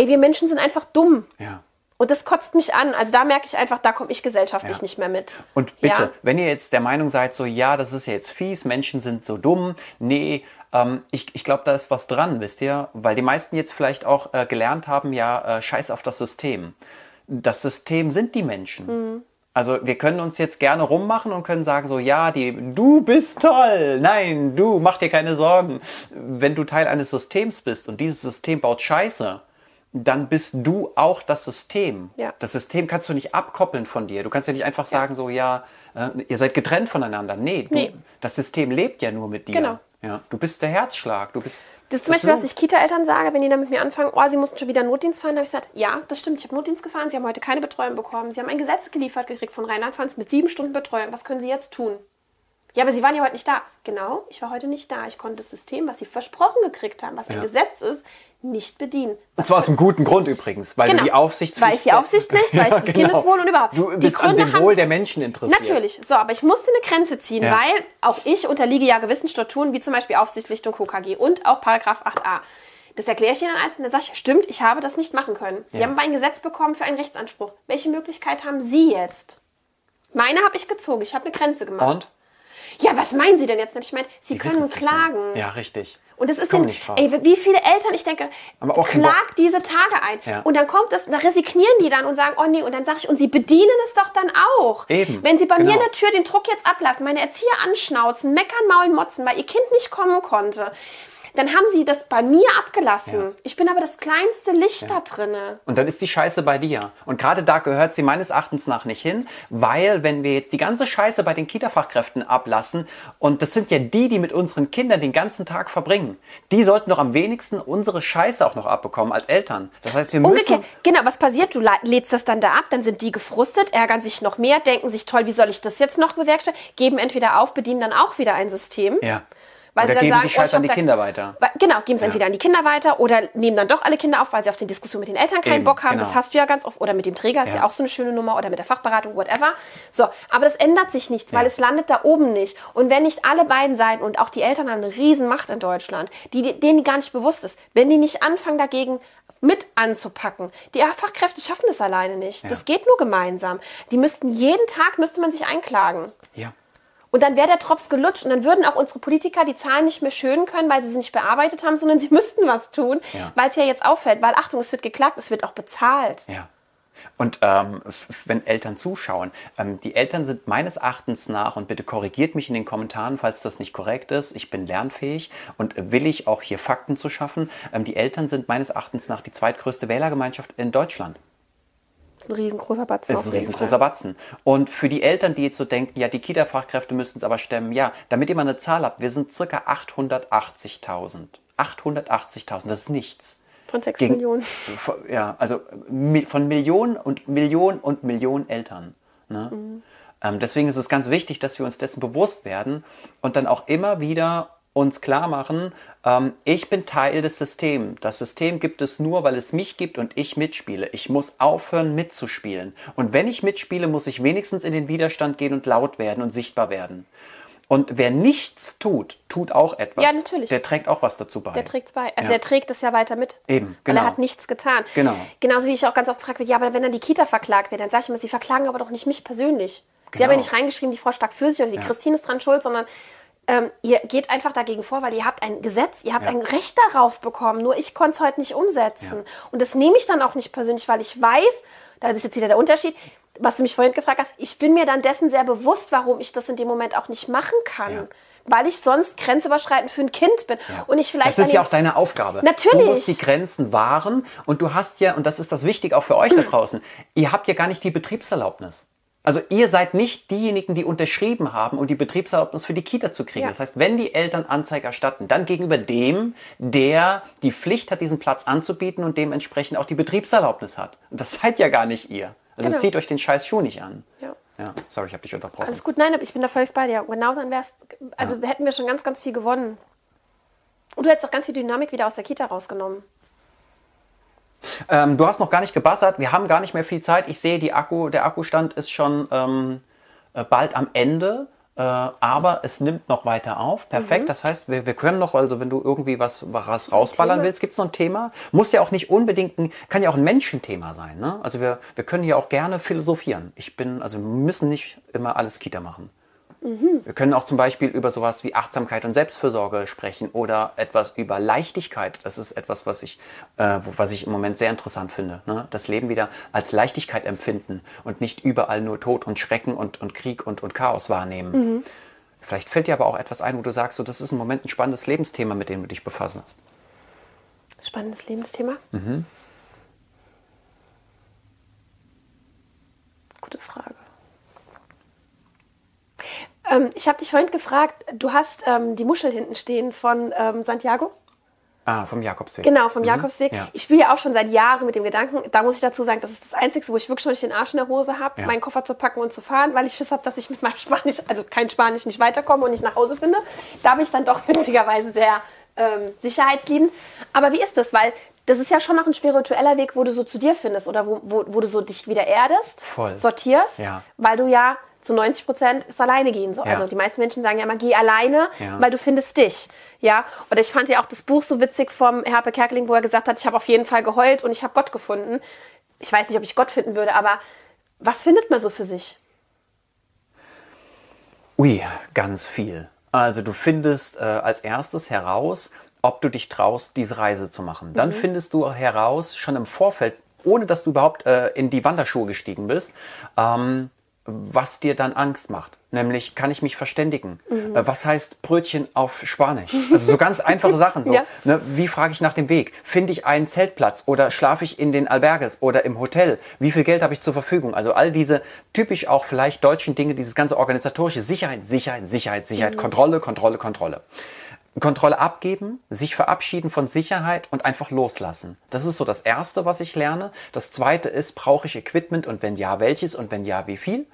Ey, wir Menschen sind einfach dumm. Ja. Und das kotzt mich an. Also da merke ich einfach, da komme ich gesellschaftlich Ja. nicht mehr mit. Und bitte, Ja. wenn ihr jetzt der Meinung seid, so ja, das ist ja jetzt fies, Menschen sind so dumm, nee, ähm, ich, ich glaube, da ist was dran, wisst ihr? Weil die meisten jetzt vielleicht auch äh, gelernt haben, ja, äh, scheiß auf das System. Das System sind die Menschen. Mhm. Also wir können uns jetzt gerne rummachen und können sagen so, ja, die, du bist toll, nein, du, mach dir keine Sorgen. Wenn du Teil eines Systems bist und dieses System baut Scheiße, dann bist du auch das System. Ja. Das System kannst du nicht abkoppeln von dir. Du kannst ja nicht einfach sagen so, ja, äh, ihr seid getrennt voneinander. Nee, du, Nee. das System lebt ja nur mit dir. Genau. Ja, du bist der Herzschlag, du bist Das ist zum Beispiel, was ich Kita-Eltern sage, wenn die dann mit mir anfangen, oh, sie mussten schon wieder Notdienst fahren, habe ich gesagt, ja, das stimmt, ich habe Notdienst gefahren, sie haben heute keine Betreuung bekommen, sie haben ein Gesetz geliefert gekriegt von Rheinland-Pfalz mit sieben Stunden Betreuung, was können sie jetzt tun? Ja, aber sie waren ja heute nicht da. Genau, ich war heute nicht da. Ich konnte das System, was sie versprochen gekriegt haben, was ein Ja. Gesetz ist, nicht bedienen. Und zwar aus einem guten Grund übrigens, weil du die. Genau. Weil ich die Aufsicht nicht, weil ich [LAUGHS] das Kindeswohl und überhaupt. Du Die bist an Gründe dem haben- Wohl der Menschen interessiert. Natürlich. So, aber ich musste eine Grenze ziehen, Ja. weil auch ich unterliege ja gewissen Strukturen, wie zum Beispiel Aufsichtlichtung KKG und auch Paragraph 8a. Das erkläre ich Ihnen dann als und dann sage ich, stimmt, ich habe das nicht machen können. Sie Ja. haben aber ein Gesetz bekommen für einen Rechtsanspruch. Welche Möglichkeit haben Sie jetzt? Meine habe ich gezogen. Ich habe eine Grenze gemacht. Und? Ja, was meinen Sie denn jetzt? Ich gemeint, Sie Die können klagen. Ja, richtig. Und das ist den, ey, wie viele Eltern, ich denke, Haben auch keinen Bock. klag diese Tage ein. Ja. Und dann kommt es, da resignieren die dann und sagen, oh nee, und dann sage ich, und sie bedienen es doch dann auch. Eben, Wenn sie bei mir genau. in der Tür den Druck jetzt ablassen, meine Erzieher anschnauzen, meckern, maulen, motzen, weil ihr Kind nicht kommen konnte, dann haben sie das bei mir abgelassen. Ja. Ich bin aber das kleinste Licht da drinne. Und dann ist die Scheiße bei dir. Und gerade da gehört sie meines Erachtens nach nicht hin, weil wenn wir jetzt die ganze Scheiße bei den Kita-Fachkräften ablassen, und das sind ja die, die mit unseren Kindern den ganzen Tag verbringen, die sollten doch am wenigsten unsere Scheiße auch noch abbekommen als Eltern. Das heißt, wir müssen... Umgekehrt, genau, was passiert? Du lädst das dann da ab, dann sind die gefrustet, ärgern sich noch mehr, denken sich, toll, wie soll ich das jetzt noch bewerkstelligen? Geben entweder auf, bedienen dann auch wieder ein System. Ja. Weil Oder sie dann geben sagen, die oh, ich hab an die Kinder weiter. Genau, geben es entweder an die Kinder weiter oder nehmen dann doch alle Kinder auf, weil sie auf die Diskussion mit den Eltern keinen Eben, Bock haben. genau. Das hast du ja ganz oft. Oder mit dem Träger ist ja. Ja. auch so eine schöne Nummer oder mit der Fachberatung, whatever. So, aber das ändert sich nichts, weil Ja. es landet da oben nicht. Und wenn nicht alle beiden Seiten und auch die Eltern haben eine riesen Macht in Deutschland, die, denen die gar nicht bewusst ist, wenn die nicht anfangen dagegen mit anzupacken. Die Fachkräfte schaffen das alleine nicht. Das geht nur gemeinsam. Die müssten jeden Tag müsste man sich einklagen. Ja. Und dann wäre der Drops gelutscht und dann würden auch unsere Politiker die Zahlen nicht mehr schönen können, weil sie sie nicht bearbeitet haben, sondern [LAUGHS] sie müssten was tun, Ja. weil es ja jetzt auffällt. Weil Achtung, es wird geklagt, es wird auch bezahlt. Ja. Und ähm, wenn Eltern zuschauen, ähm, die Eltern sind meines Erachtens nach, und bitte korrigiert mich in den Kommentaren, falls das nicht korrekt ist, ich bin lernfähig und willig, auch hier Fakten zu schaffen, ähm, die Eltern sind meines Erachtens nach die zweitgrößte Wählergemeinschaft in Deutschland. Das ist ein riesengroßer Batzen. Das ist ein riesengroßer. Batzen. Und für die Eltern, die jetzt so denken, ja, die Kita-Fachkräfte müssten es aber stemmen, ja, damit ihr mal eine Zahl habt, wir sind circa 880.000. 880.000, das ist nichts. Von sechs Gegen- Millionen. Ja, also von Millionen und Millionen und Millionen Eltern. Ne? Mhm. Ähm, deswegen ist es ganz wichtig, dass wir uns dessen bewusst werden und dann auch immer wieder uns klar machen, ähm, ich bin Teil des Systems. Das System gibt es nur, weil es mich gibt und ich mitspiele. Ich muss aufhören mitzuspielen. Und wenn ich mitspiele, muss ich wenigstens in den Widerstand gehen und laut werden und sichtbar werden. Und wer nichts tut, tut auch etwas. Ja, natürlich. Der trägt auch was dazu bei. Der trägt es bei. Also Ja. der trägt es ja weiter mit. Eben, Weil genau. er hat nichts getan. Genau. Genauso wie ich auch ganz oft gefragt werde, ja, aber wenn dann die Kita verklagt wird, dann sage ich immer, sie verklagen aber doch nicht mich persönlich. Sie Genau. haben ja nicht reingeschrieben, die Frau Stark für sich oder die Ja. Christine ist dran schuld, sondern ähm, ihr geht einfach dagegen vor, weil ihr habt ein Gesetz, ihr habt Ja. ein Recht darauf bekommen. Nur ich konnte es heute nicht umsetzen. Ja. Und das nehme ich dann auch nicht persönlich, weil ich weiß, da ist jetzt wieder der Unterschied, was du mich vorhin gefragt hast, ich bin mir dann dessen sehr bewusst, warum ich das in dem Moment auch nicht machen kann. Ja. Weil ich sonst grenzüberschreitend für ein Kind bin. Ja. Und ich vielleicht das ist ja auch deine Aufgabe. Natürlich. Du musst die Grenzen wahren und du hast ja, und das ist das Wichtige auch für euch da [CLEARS THROAT] draußen, ihr habt ja gar nicht die Betriebserlaubnis. Also ihr seid nicht diejenigen, die unterschrieben haben, um die Betriebserlaubnis für die Kita zu kriegen. Ja. Das heißt, wenn die Eltern Anzeige erstatten, dann gegenüber dem, der die Pflicht hat, diesen Platz anzubieten und dementsprechend auch die Betriebserlaubnis hat. Und das seid ja gar nicht ihr. Also Genau. zieht euch den scheiß Schuh nicht an. Ja. Ja, sorry, ich habe dich unterbrochen. Alles gut, nein, aber ich bin da völlig bei dir. Genau dann wär's, also hätten wir schon ganz, ganz viel gewonnen. Und du hättest auch ganz viel Dynamik wieder aus der Kita rausgenommen. Ähm, du hast noch gar nicht gebassert. Wir haben gar nicht mehr viel Zeit. Ich sehe, die Akku, der Akkustand ist schon ähm, äh, bald am Ende. Äh, aber es nimmt noch weiter auf. Perfekt. Das heißt, wir, wir können noch, also wenn du irgendwie was, was rausballern Thema? willst, gibt es noch ein Thema. Muss ja auch nicht unbedingt, ein, kann ja auch ein Menschenthema sein. Ne? Also wir, wir können hier auch gerne philosophieren. Ich bin, also wir müssen nicht immer alles Kita machen. Wir können auch zum Beispiel über sowas wie Achtsamkeit und Selbstfürsorge sprechen oder etwas über Leichtigkeit. Das ist etwas, was ich, äh, was ich im Moment sehr interessant finde. Ne? Das Leben wieder als Leichtigkeit empfinden und nicht überall nur Tod und Schrecken und, und Krieg und, und Chaos wahrnehmen. Vielleicht fällt dir aber auch etwas ein, wo du sagst, so, das ist im Moment ein spannendes Lebensthema, mit dem du dich befassen hast. Spannendes Lebensthema. Gute Frage. Ähm, ich habe dich vorhin gefragt, du hast ähm, die Muschel hinten stehen von ähm, Santiago. Ah, vom Jakobsweg. Genau, vom Jakobsweg. Ja. Ich spiele ja auch schon seit Jahren mit dem Gedanken, da muss ich dazu sagen, das ist das Einzige, wo ich wirklich noch nicht den Arsch in der Hose habe, Ja. meinen Koffer zu packen und zu fahren, weil ich Schiss habe, dass ich mit meinem Spanisch, also kein Spanisch, nicht weiterkomme und nicht nach Hause finde. Da bin ich dann doch [LAUGHS] witzigerweise sehr ähm, sicherheitsliebend. Aber wie ist das? Weil das ist ja schon noch ein spiritueller Weg, wo du so zu dir findest oder wo, wo, wo du so dich wieder erdest, Voll. sortierst, Ja. weil du ja zu 90 Prozent es alleine gehen soll. Ja. Also die meisten Menschen sagen ja immer, geh alleine, Ja. weil du findest dich. Ja, oder ich fand ja auch das Buch so witzig vom Herpe Kerkeling, wo er gesagt hat, ich habe auf jeden Fall geheult und ich habe Gott gefunden. Ich weiß nicht, ob ich Gott finden würde, aber was findet man so für sich? Ui, ganz viel. Also du findest äh, als erstes heraus, ob du dich traust, diese Reise zu machen. Dann findest du heraus, schon im Vorfeld, ohne dass du überhaupt äh, in die Wanderschuhe gestiegen bist, ähm, was dir dann Angst macht. Nämlich, kann ich mich verständigen? Äh, was heißt Brötchen auf Spanisch? Also so ganz einfache [LAUGHS] Sachen. So, Ja. ne, wie frage ich nach dem Weg? Finde ich einen Zeltplatz oder schlafe ich in den Alberges oder im Hotel? Wie viel Geld habe ich zur Verfügung? Also all diese typisch auch vielleicht deutschen Dinge, dieses ganze organisatorische Sicherheit, Sicherheit, Sicherheit, Sicherheit, Kontrolle, Kontrolle, Kontrolle. Kontrolle abgeben, sich verabschieden von Sicherheit und einfach loslassen. Das ist so das Erste, was ich lerne. Das Zweite ist, brauche ich Equipment und wenn ja, welches und wenn ja, wie viel?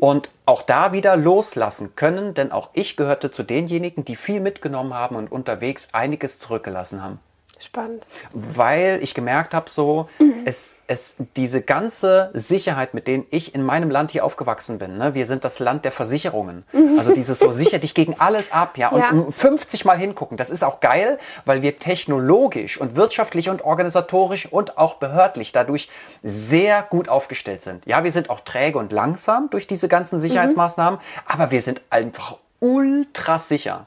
Und auch da wieder loslassen können, denn auch ich gehörte zu denjenigen, die viel mitgenommen haben und unterwegs einiges zurückgelassen haben Spannend. weil ich gemerkt habe, so, es, es, diese ganze Sicherheit, mit denen ich in meinem Land hier aufgewachsen bin, ne, wir sind das Land der Versicherungen. Also dieses so, sicher dich gegen alles ab, ja, und Ja. um 50 Mal hingucken. Das ist auch geil, weil wir technologisch und wirtschaftlich und organisatorisch und auch behördlich dadurch sehr gut aufgestellt sind. Ja, wir sind auch träge und langsam durch diese ganzen Sicherheitsmaßnahmen, aber wir sind einfach ultra sicher.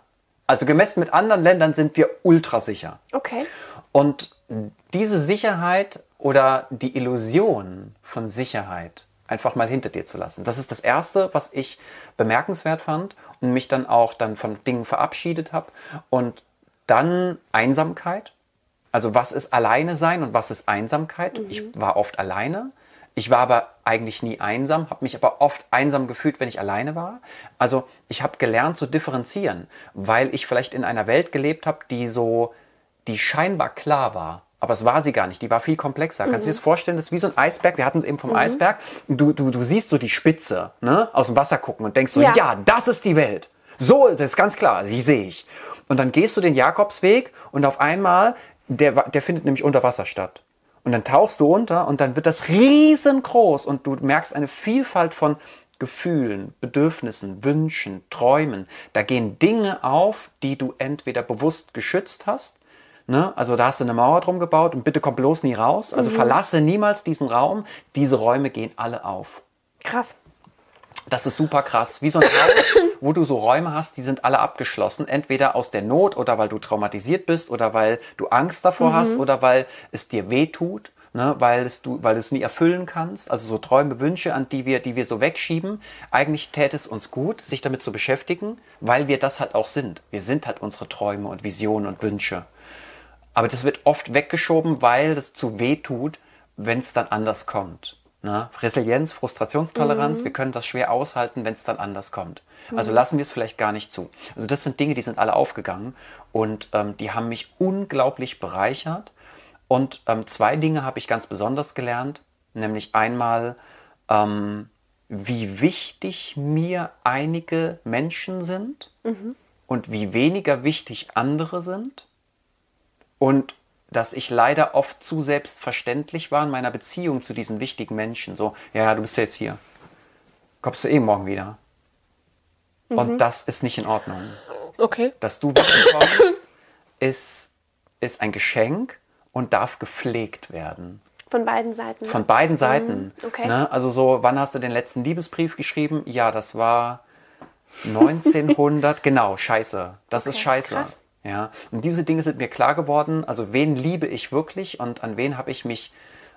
Also gemessen mit anderen Ländern sind wir ultra sicher. Okay. Und diese Sicherheit oder die Illusion von Sicherheit einfach mal hinter dir zu lassen. Das ist das Erste, was ich bemerkenswert fand und mich dann auch dann von Dingen verabschiedet habe. Und dann Einsamkeit. Also was ist alleine sein und was ist Einsamkeit? Ich war oft alleine. Ich war aber eigentlich nie einsam, habe mich aber oft einsam gefühlt, wenn ich alleine war. Also ich habe gelernt zu differenzieren, weil ich vielleicht in einer Welt gelebt habe, die so, die scheinbar klar war. Aber es war sie gar nicht, die war viel komplexer. Kannst du dir das vorstellen, das ist wie so ein Eisberg, wir hatten es eben vom Eisberg. Du, du, du siehst so die Spitze ne, aus dem Wasser gucken und denkst so, Ja. ja, das ist die Welt. So, das ist ganz klar, sie sehe ich. Und dann gehst du den Jakobsweg und auf einmal, der, der findet nämlich unter Wasser statt. Und dann tauchst du unter und dann wird das riesengroß und du merkst eine Vielfalt von Gefühlen, Bedürfnissen, Wünschen, Träumen. Da gehen Dinge auf, die du entweder bewusst geschützt hast, ne? also da hast du eine Mauer drum gebaut und bitte komm bloß nie raus, also verlasse niemals diesen Raum. Diese Räume gehen alle auf. Krass. Das ist super krass. Wie so ein Haus, [LAUGHS] wo du so Räume hast, die sind alle abgeschlossen. Entweder aus der Not oder weil du traumatisiert bist oder weil du Angst davor hast oder weil es dir weh tut, ne, weil, es du, weil du es nie erfüllen kannst. Also so Träume, Wünsche, an die wir, die wir so wegschieben. Eigentlich täte es uns gut, sich damit zu beschäftigen, weil wir das halt auch sind. Wir sind halt unsere Träume und Visionen und Wünsche. Aber das wird oft weggeschoben, weil das zu weh tut, wenn es dann anders kommt. Ne? Resilienz, Frustrationstoleranz, wir können das schwer aushalten, wenn es dann anders kommt. Also lassen wir es vielleicht gar nicht zu. Also das sind Dinge, die sind alle aufgegangen und ähm, die haben mich unglaublich bereichert. Und ähm, zwei Dinge habe ich ganz besonders gelernt, nämlich einmal, ähm, wie wichtig mir einige Menschen sind und wie weniger wichtig andere sind und dass ich leider oft zu selbstverständlich war in meiner Beziehung zu diesen wichtigen Menschen. So, ja, du bist ja jetzt hier. Kommst du eh morgen wieder. Und das ist nicht in Ordnung. Okay. Dass du wiederkommst, [COUGHS] ist, ist ein Geschenk und darf gepflegt werden. Von beiden Seiten. Von beiden Seiten. okay. Ne? Also so, wann hast du den letzten Liebesbrief geschrieben? Ja, das war 1900. genau, scheiße. Das ist Okay, scheiße. krass. Ja. Und diese Dinge sind mir klar geworden. Also wen liebe ich wirklich und an wen habe ich mich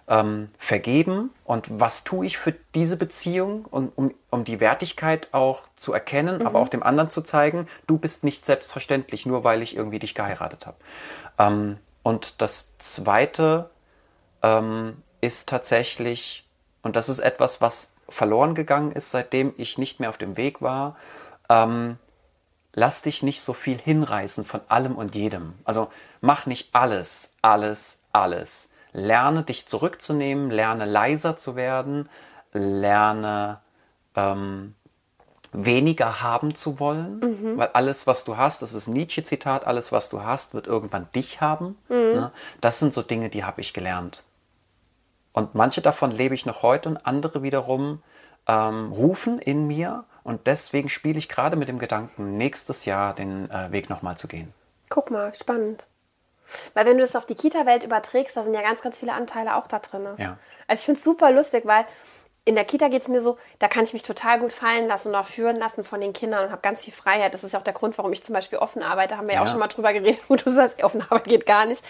ähm, vergeben und was tue ich für diese Beziehung, um, um, um die Wertigkeit auch zu erkennen, aber auch dem anderen zu zeigen, du bist nicht selbstverständlich, nur weil ich irgendwie dich geheiratet habe. Ähm, und das Zweite ähm, ist tatsächlich, und das ist etwas, was verloren gegangen ist, seitdem ich nicht mehr auf dem Weg war, ähm, lass dich nicht so viel hinreißen von allem und jedem. Also mach nicht alles, alles, alles. Lerne dich zurückzunehmen, lerne leiser zu werden, lerne ähm, weniger haben zu wollen, weil alles, was du hast, das ist Nietzsche-Zitat, alles, was du hast, wird irgendwann dich haben. Ne? Das sind so Dinge, die habe ich gelernt. Und manche davon lebe ich noch heute und andere wiederum ähm, rufen in mir. Und deswegen spiele ich gerade mit dem Gedanken, nächstes Jahr den äh, Weg nochmal zu gehen. Guck mal, spannend. Weil wenn du das auf die Kita-Welt überträgst, da sind ja ganz, ganz viele Anteile auch da drin. Ja. Also ich finde es super lustig, weil in der Kita geht es mir so, da kann ich mich total gut fallen lassen und auch führen lassen von den Kindern und habe ganz viel Freiheit. Das ist ja auch der Grund, warum ich zum Beispiel offen arbeite. Haben wir ja, Ja. auch schon mal drüber geredet, wo du sagst, offen arbeiten geht gar nicht.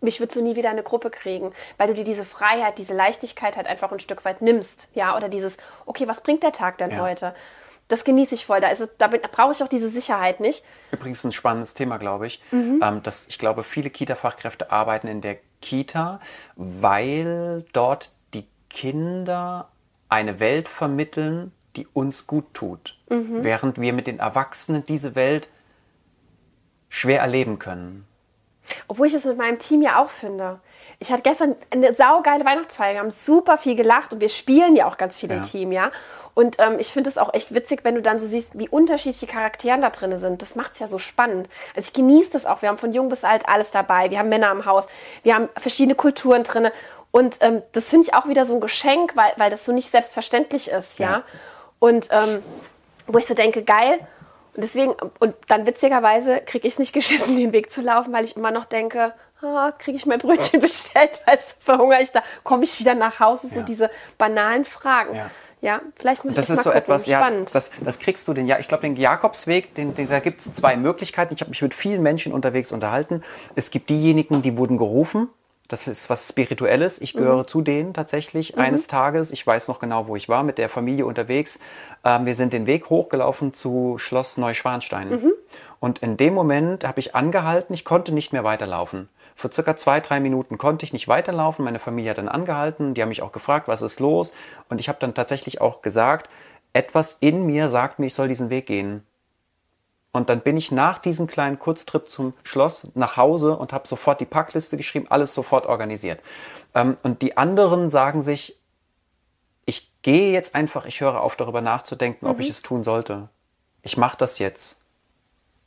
Mich würdest du nie wieder in eine Gruppe kriegen, weil du dir diese Freiheit, diese Leichtigkeit halt einfach ein Stück weit nimmst. Ja, oder dieses, okay, was bringt der Tag denn Ja. heute? Das genieße ich voll. Da, bin- da brauche ich auch diese Sicherheit nicht. Übrigens ein spannendes Thema, glaube ich. Mhm. Ähm, dass ich glaube, viele Kita-Fachkräfte arbeiten in der Kita, weil dort die Kinder eine Welt vermitteln, die uns gut tut. Mhm. Während wir mit den Erwachsenen diese Welt schwer erleben können. Obwohl ich es mit meinem Team ja auch finde. Ich hatte gestern eine saugeile Weihnachtsfeier. Wir haben super viel gelacht und wir spielen ja auch ganz viel Ja. im Team, ja. Und ähm, ich finde es auch echt witzig, wenn du dann so siehst, wie unterschiedliche Charaktere da drin sind. Das macht es ja so spannend. Also ich genieße das auch. Wir haben von jung bis alt alles dabei. Wir haben Männer im Haus. Wir haben verschiedene Kulturen drin. Und ähm, das finde ich auch wieder so ein Geschenk, weil, weil das so nicht selbstverständlich ist, ja. Ja. Und ähm, wo ich so denke, geil. Und deswegen, und dann witzigerweise kriege ich es nicht [LAUGHS] geschissen, den Weg zu laufen, weil ich immer noch denke, ah, kriege ich mein Brötchen [LAUGHS] bestellt, weißt du, verhungere ich da, komme ich wieder nach Hause, so Ja. diese banalen Fragen. Ja. Ja, vielleicht muss Das ich mal ist so gucken. etwas, ja, Spannend. das, das kriegst du den, ja, ich glaube, den Jakobsweg, den, den, da gibt es zwei Möglichkeiten. Ich habe mich mit vielen Menschen unterwegs unterhalten. Es gibt diejenigen, die wurden gerufen. Das ist was Spirituelles. Ich gehöre zu denen tatsächlich. Eines Tages, ich weiß noch genau, wo ich war, mit der Familie unterwegs. Ähm, wir sind den Weg hochgelaufen zu Schloss Neuschwanstein. Und in dem Moment habe ich angehalten, ich konnte nicht mehr weiterlaufen. Für circa zwei, drei Minuten konnte ich nicht weiterlaufen. Meine Familie hat dann angehalten. Die haben mich auch gefragt, was ist los? Und ich habe dann tatsächlich auch gesagt, etwas in mir sagt mir, ich soll diesen Weg gehen. Und dann bin ich nach diesem kleinen Kurztrip zum Schloss nach Hause und habe sofort die Packliste geschrieben, alles sofort organisiert. Ähm, und die anderen sagen sich, ich gehe jetzt einfach, ich höre auf darüber nachzudenken, ob ich es tun sollte. Ich mache das jetzt.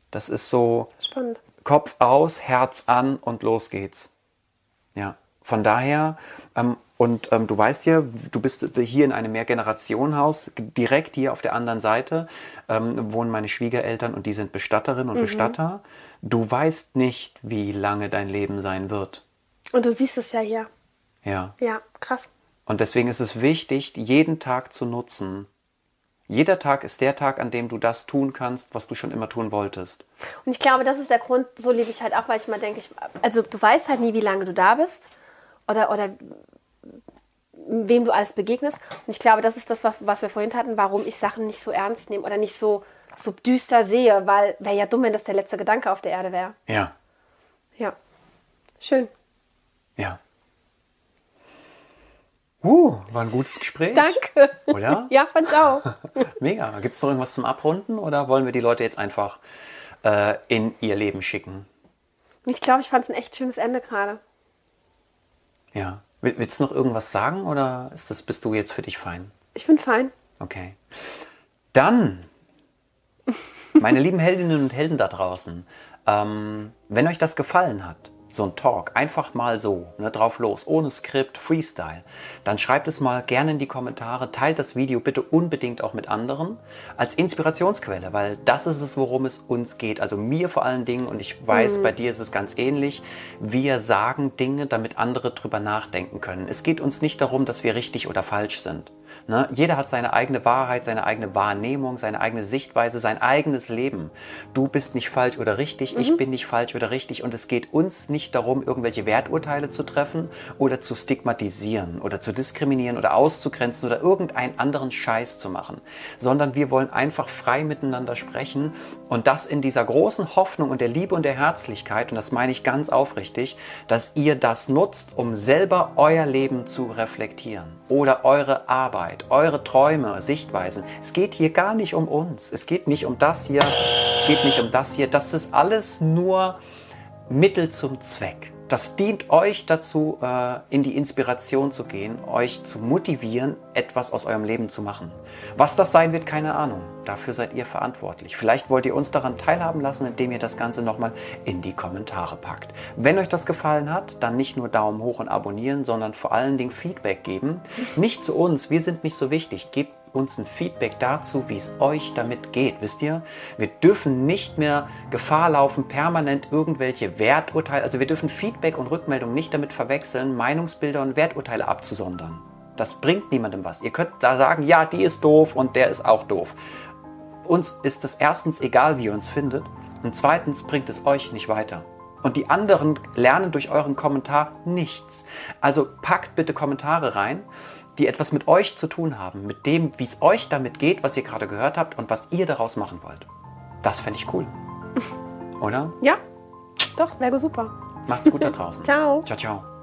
Das ist so, Spannend. Kopf aus, Herz an und los geht's. Ja, von daher, ähm, und ähm, du weißt ja, du bist hier in einem Mehrgenerationenhaus, direkt hier auf der anderen Seite ähm, wohnen meine Schwiegereltern und die sind Bestatterin und Bestatter. Du weißt nicht, wie lange dein Leben sein wird. Und du siehst es ja hier. Ja. Ja, krass. Und deswegen ist es wichtig, jeden Tag zu nutzen. Jeder Tag ist der Tag, an dem du das tun kannst, was du schon immer tun wolltest. Und ich glaube, das ist der Grund, so lebe ich halt auch, weil ich mal denke, ich, also du weißt halt nie, wie lange du da bist oder, oder wem du alles begegnest. Und ich glaube, das ist das, was, was wir vorhin hatten, warum ich Sachen nicht so ernst nehme oder nicht so, so düster sehe, weil wäre ja dumm, wenn das der letzte Gedanke auf der Erde wäre. Ja, Ja. Schön. ja. Uh, war ein gutes Gespräch. Danke. Oder? [LAUGHS] Ja, fand ich auch. [LAUGHS] Mega. Gibt es noch irgendwas zum Abrunden oder wollen wir die Leute jetzt einfach äh, in ihr Leben schicken? Ich glaube, ich fand es ein echt schönes Ende gerade. Ja. Will, willst du noch irgendwas sagen oder ist das, bist du jetzt für dich fein? Ich bin fein. Okay. Dann, meine lieben Heldinnen und Helden da draußen, ähm, wenn euch das gefallen hat, so ein Talk, einfach mal so, ne, drauf los, ohne Skript, Freestyle, dann schreibt es mal gerne in die Kommentare, teilt das Video bitte unbedingt auch mit anderen als Inspirationsquelle, weil das ist es, worum es uns geht. Also mir vor allen Dingen, und ich weiß, bei dir ist es ganz ähnlich, wir sagen Dinge, damit andere drüber nachdenken können. Es geht uns nicht darum, dass wir richtig oder falsch sind. Ne? Jeder hat seine eigene Wahrheit, seine eigene Wahrnehmung, seine eigene Sichtweise, sein eigenes Leben. Du bist nicht falsch oder richtig, ich bin nicht falsch oder richtig. Und es geht uns nicht darum, irgendwelche Werturteile zu treffen oder zu stigmatisieren oder zu diskriminieren oder auszugrenzen oder irgendeinen anderen Scheiß zu machen, sondern wir wollen einfach frei miteinander sprechen und das in dieser großen Hoffnung und der Liebe und der Herzlichkeit, und das meine ich ganz aufrichtig, dass ihr das nutzt, um selber euer Leben zu reflektieren oder eure Arbeit, eure Träume, Sichtweisen. Es geht hier gar nicht um uns. Es geht nicht um das hier. Es geht nicht um das hier. Das ist alles nur Mittel zum Zweck. Das dient euch dazu, äh, in die Inspiration zu gehen, euch zu motivieren, etwas aus eurem Leben zu machen. Was das sein wird, keine Ahnung. Dafür seid ihr verantwortlich. Vielleicht wollt ihr uns daran teilhaben lassen, indem ihr das Ganze nochmal in die Kommentare packt. Wenn euch das gefallen hat, dann nicht nur Daumen hoch und abonnieren, sondern vor allen Dingen Feedback geben. Nicht zu uns, wir sind nicht so wichtig. Gebt uns ein Feedback dazu, wie es euch damit geht. Wisst ihr, wir dürfen nicht mehr Gefahr laufen, permanent irgendwelche Werturteile, also wir dürfen Feedback und Rückmeldung nicht damit verwechseln, Meinungsbilder und Werturteile abzusondern. Das bringt niemandem was. Ihr könnt da sagen, ja, die ist doof und der ist auch doof. Uns ist es erstens egal, wie ihr uns findet und zweitens bringt es euch nicht weiter. Und die anderen lernen durch euren Kommentar nichts. Also packt bitte Kommentare rein, die etwas mit euch zu tun haben, mit dem, wie es euch damit geht, was ihr gerade gehört habt und was ihr daraus machen wollt. Das fände ich cool. [LAUGHS] Oder? Ja, doch, wäre super. Macht's gut da [LAUGHS] draußen. Ciao. Ciao, ciao.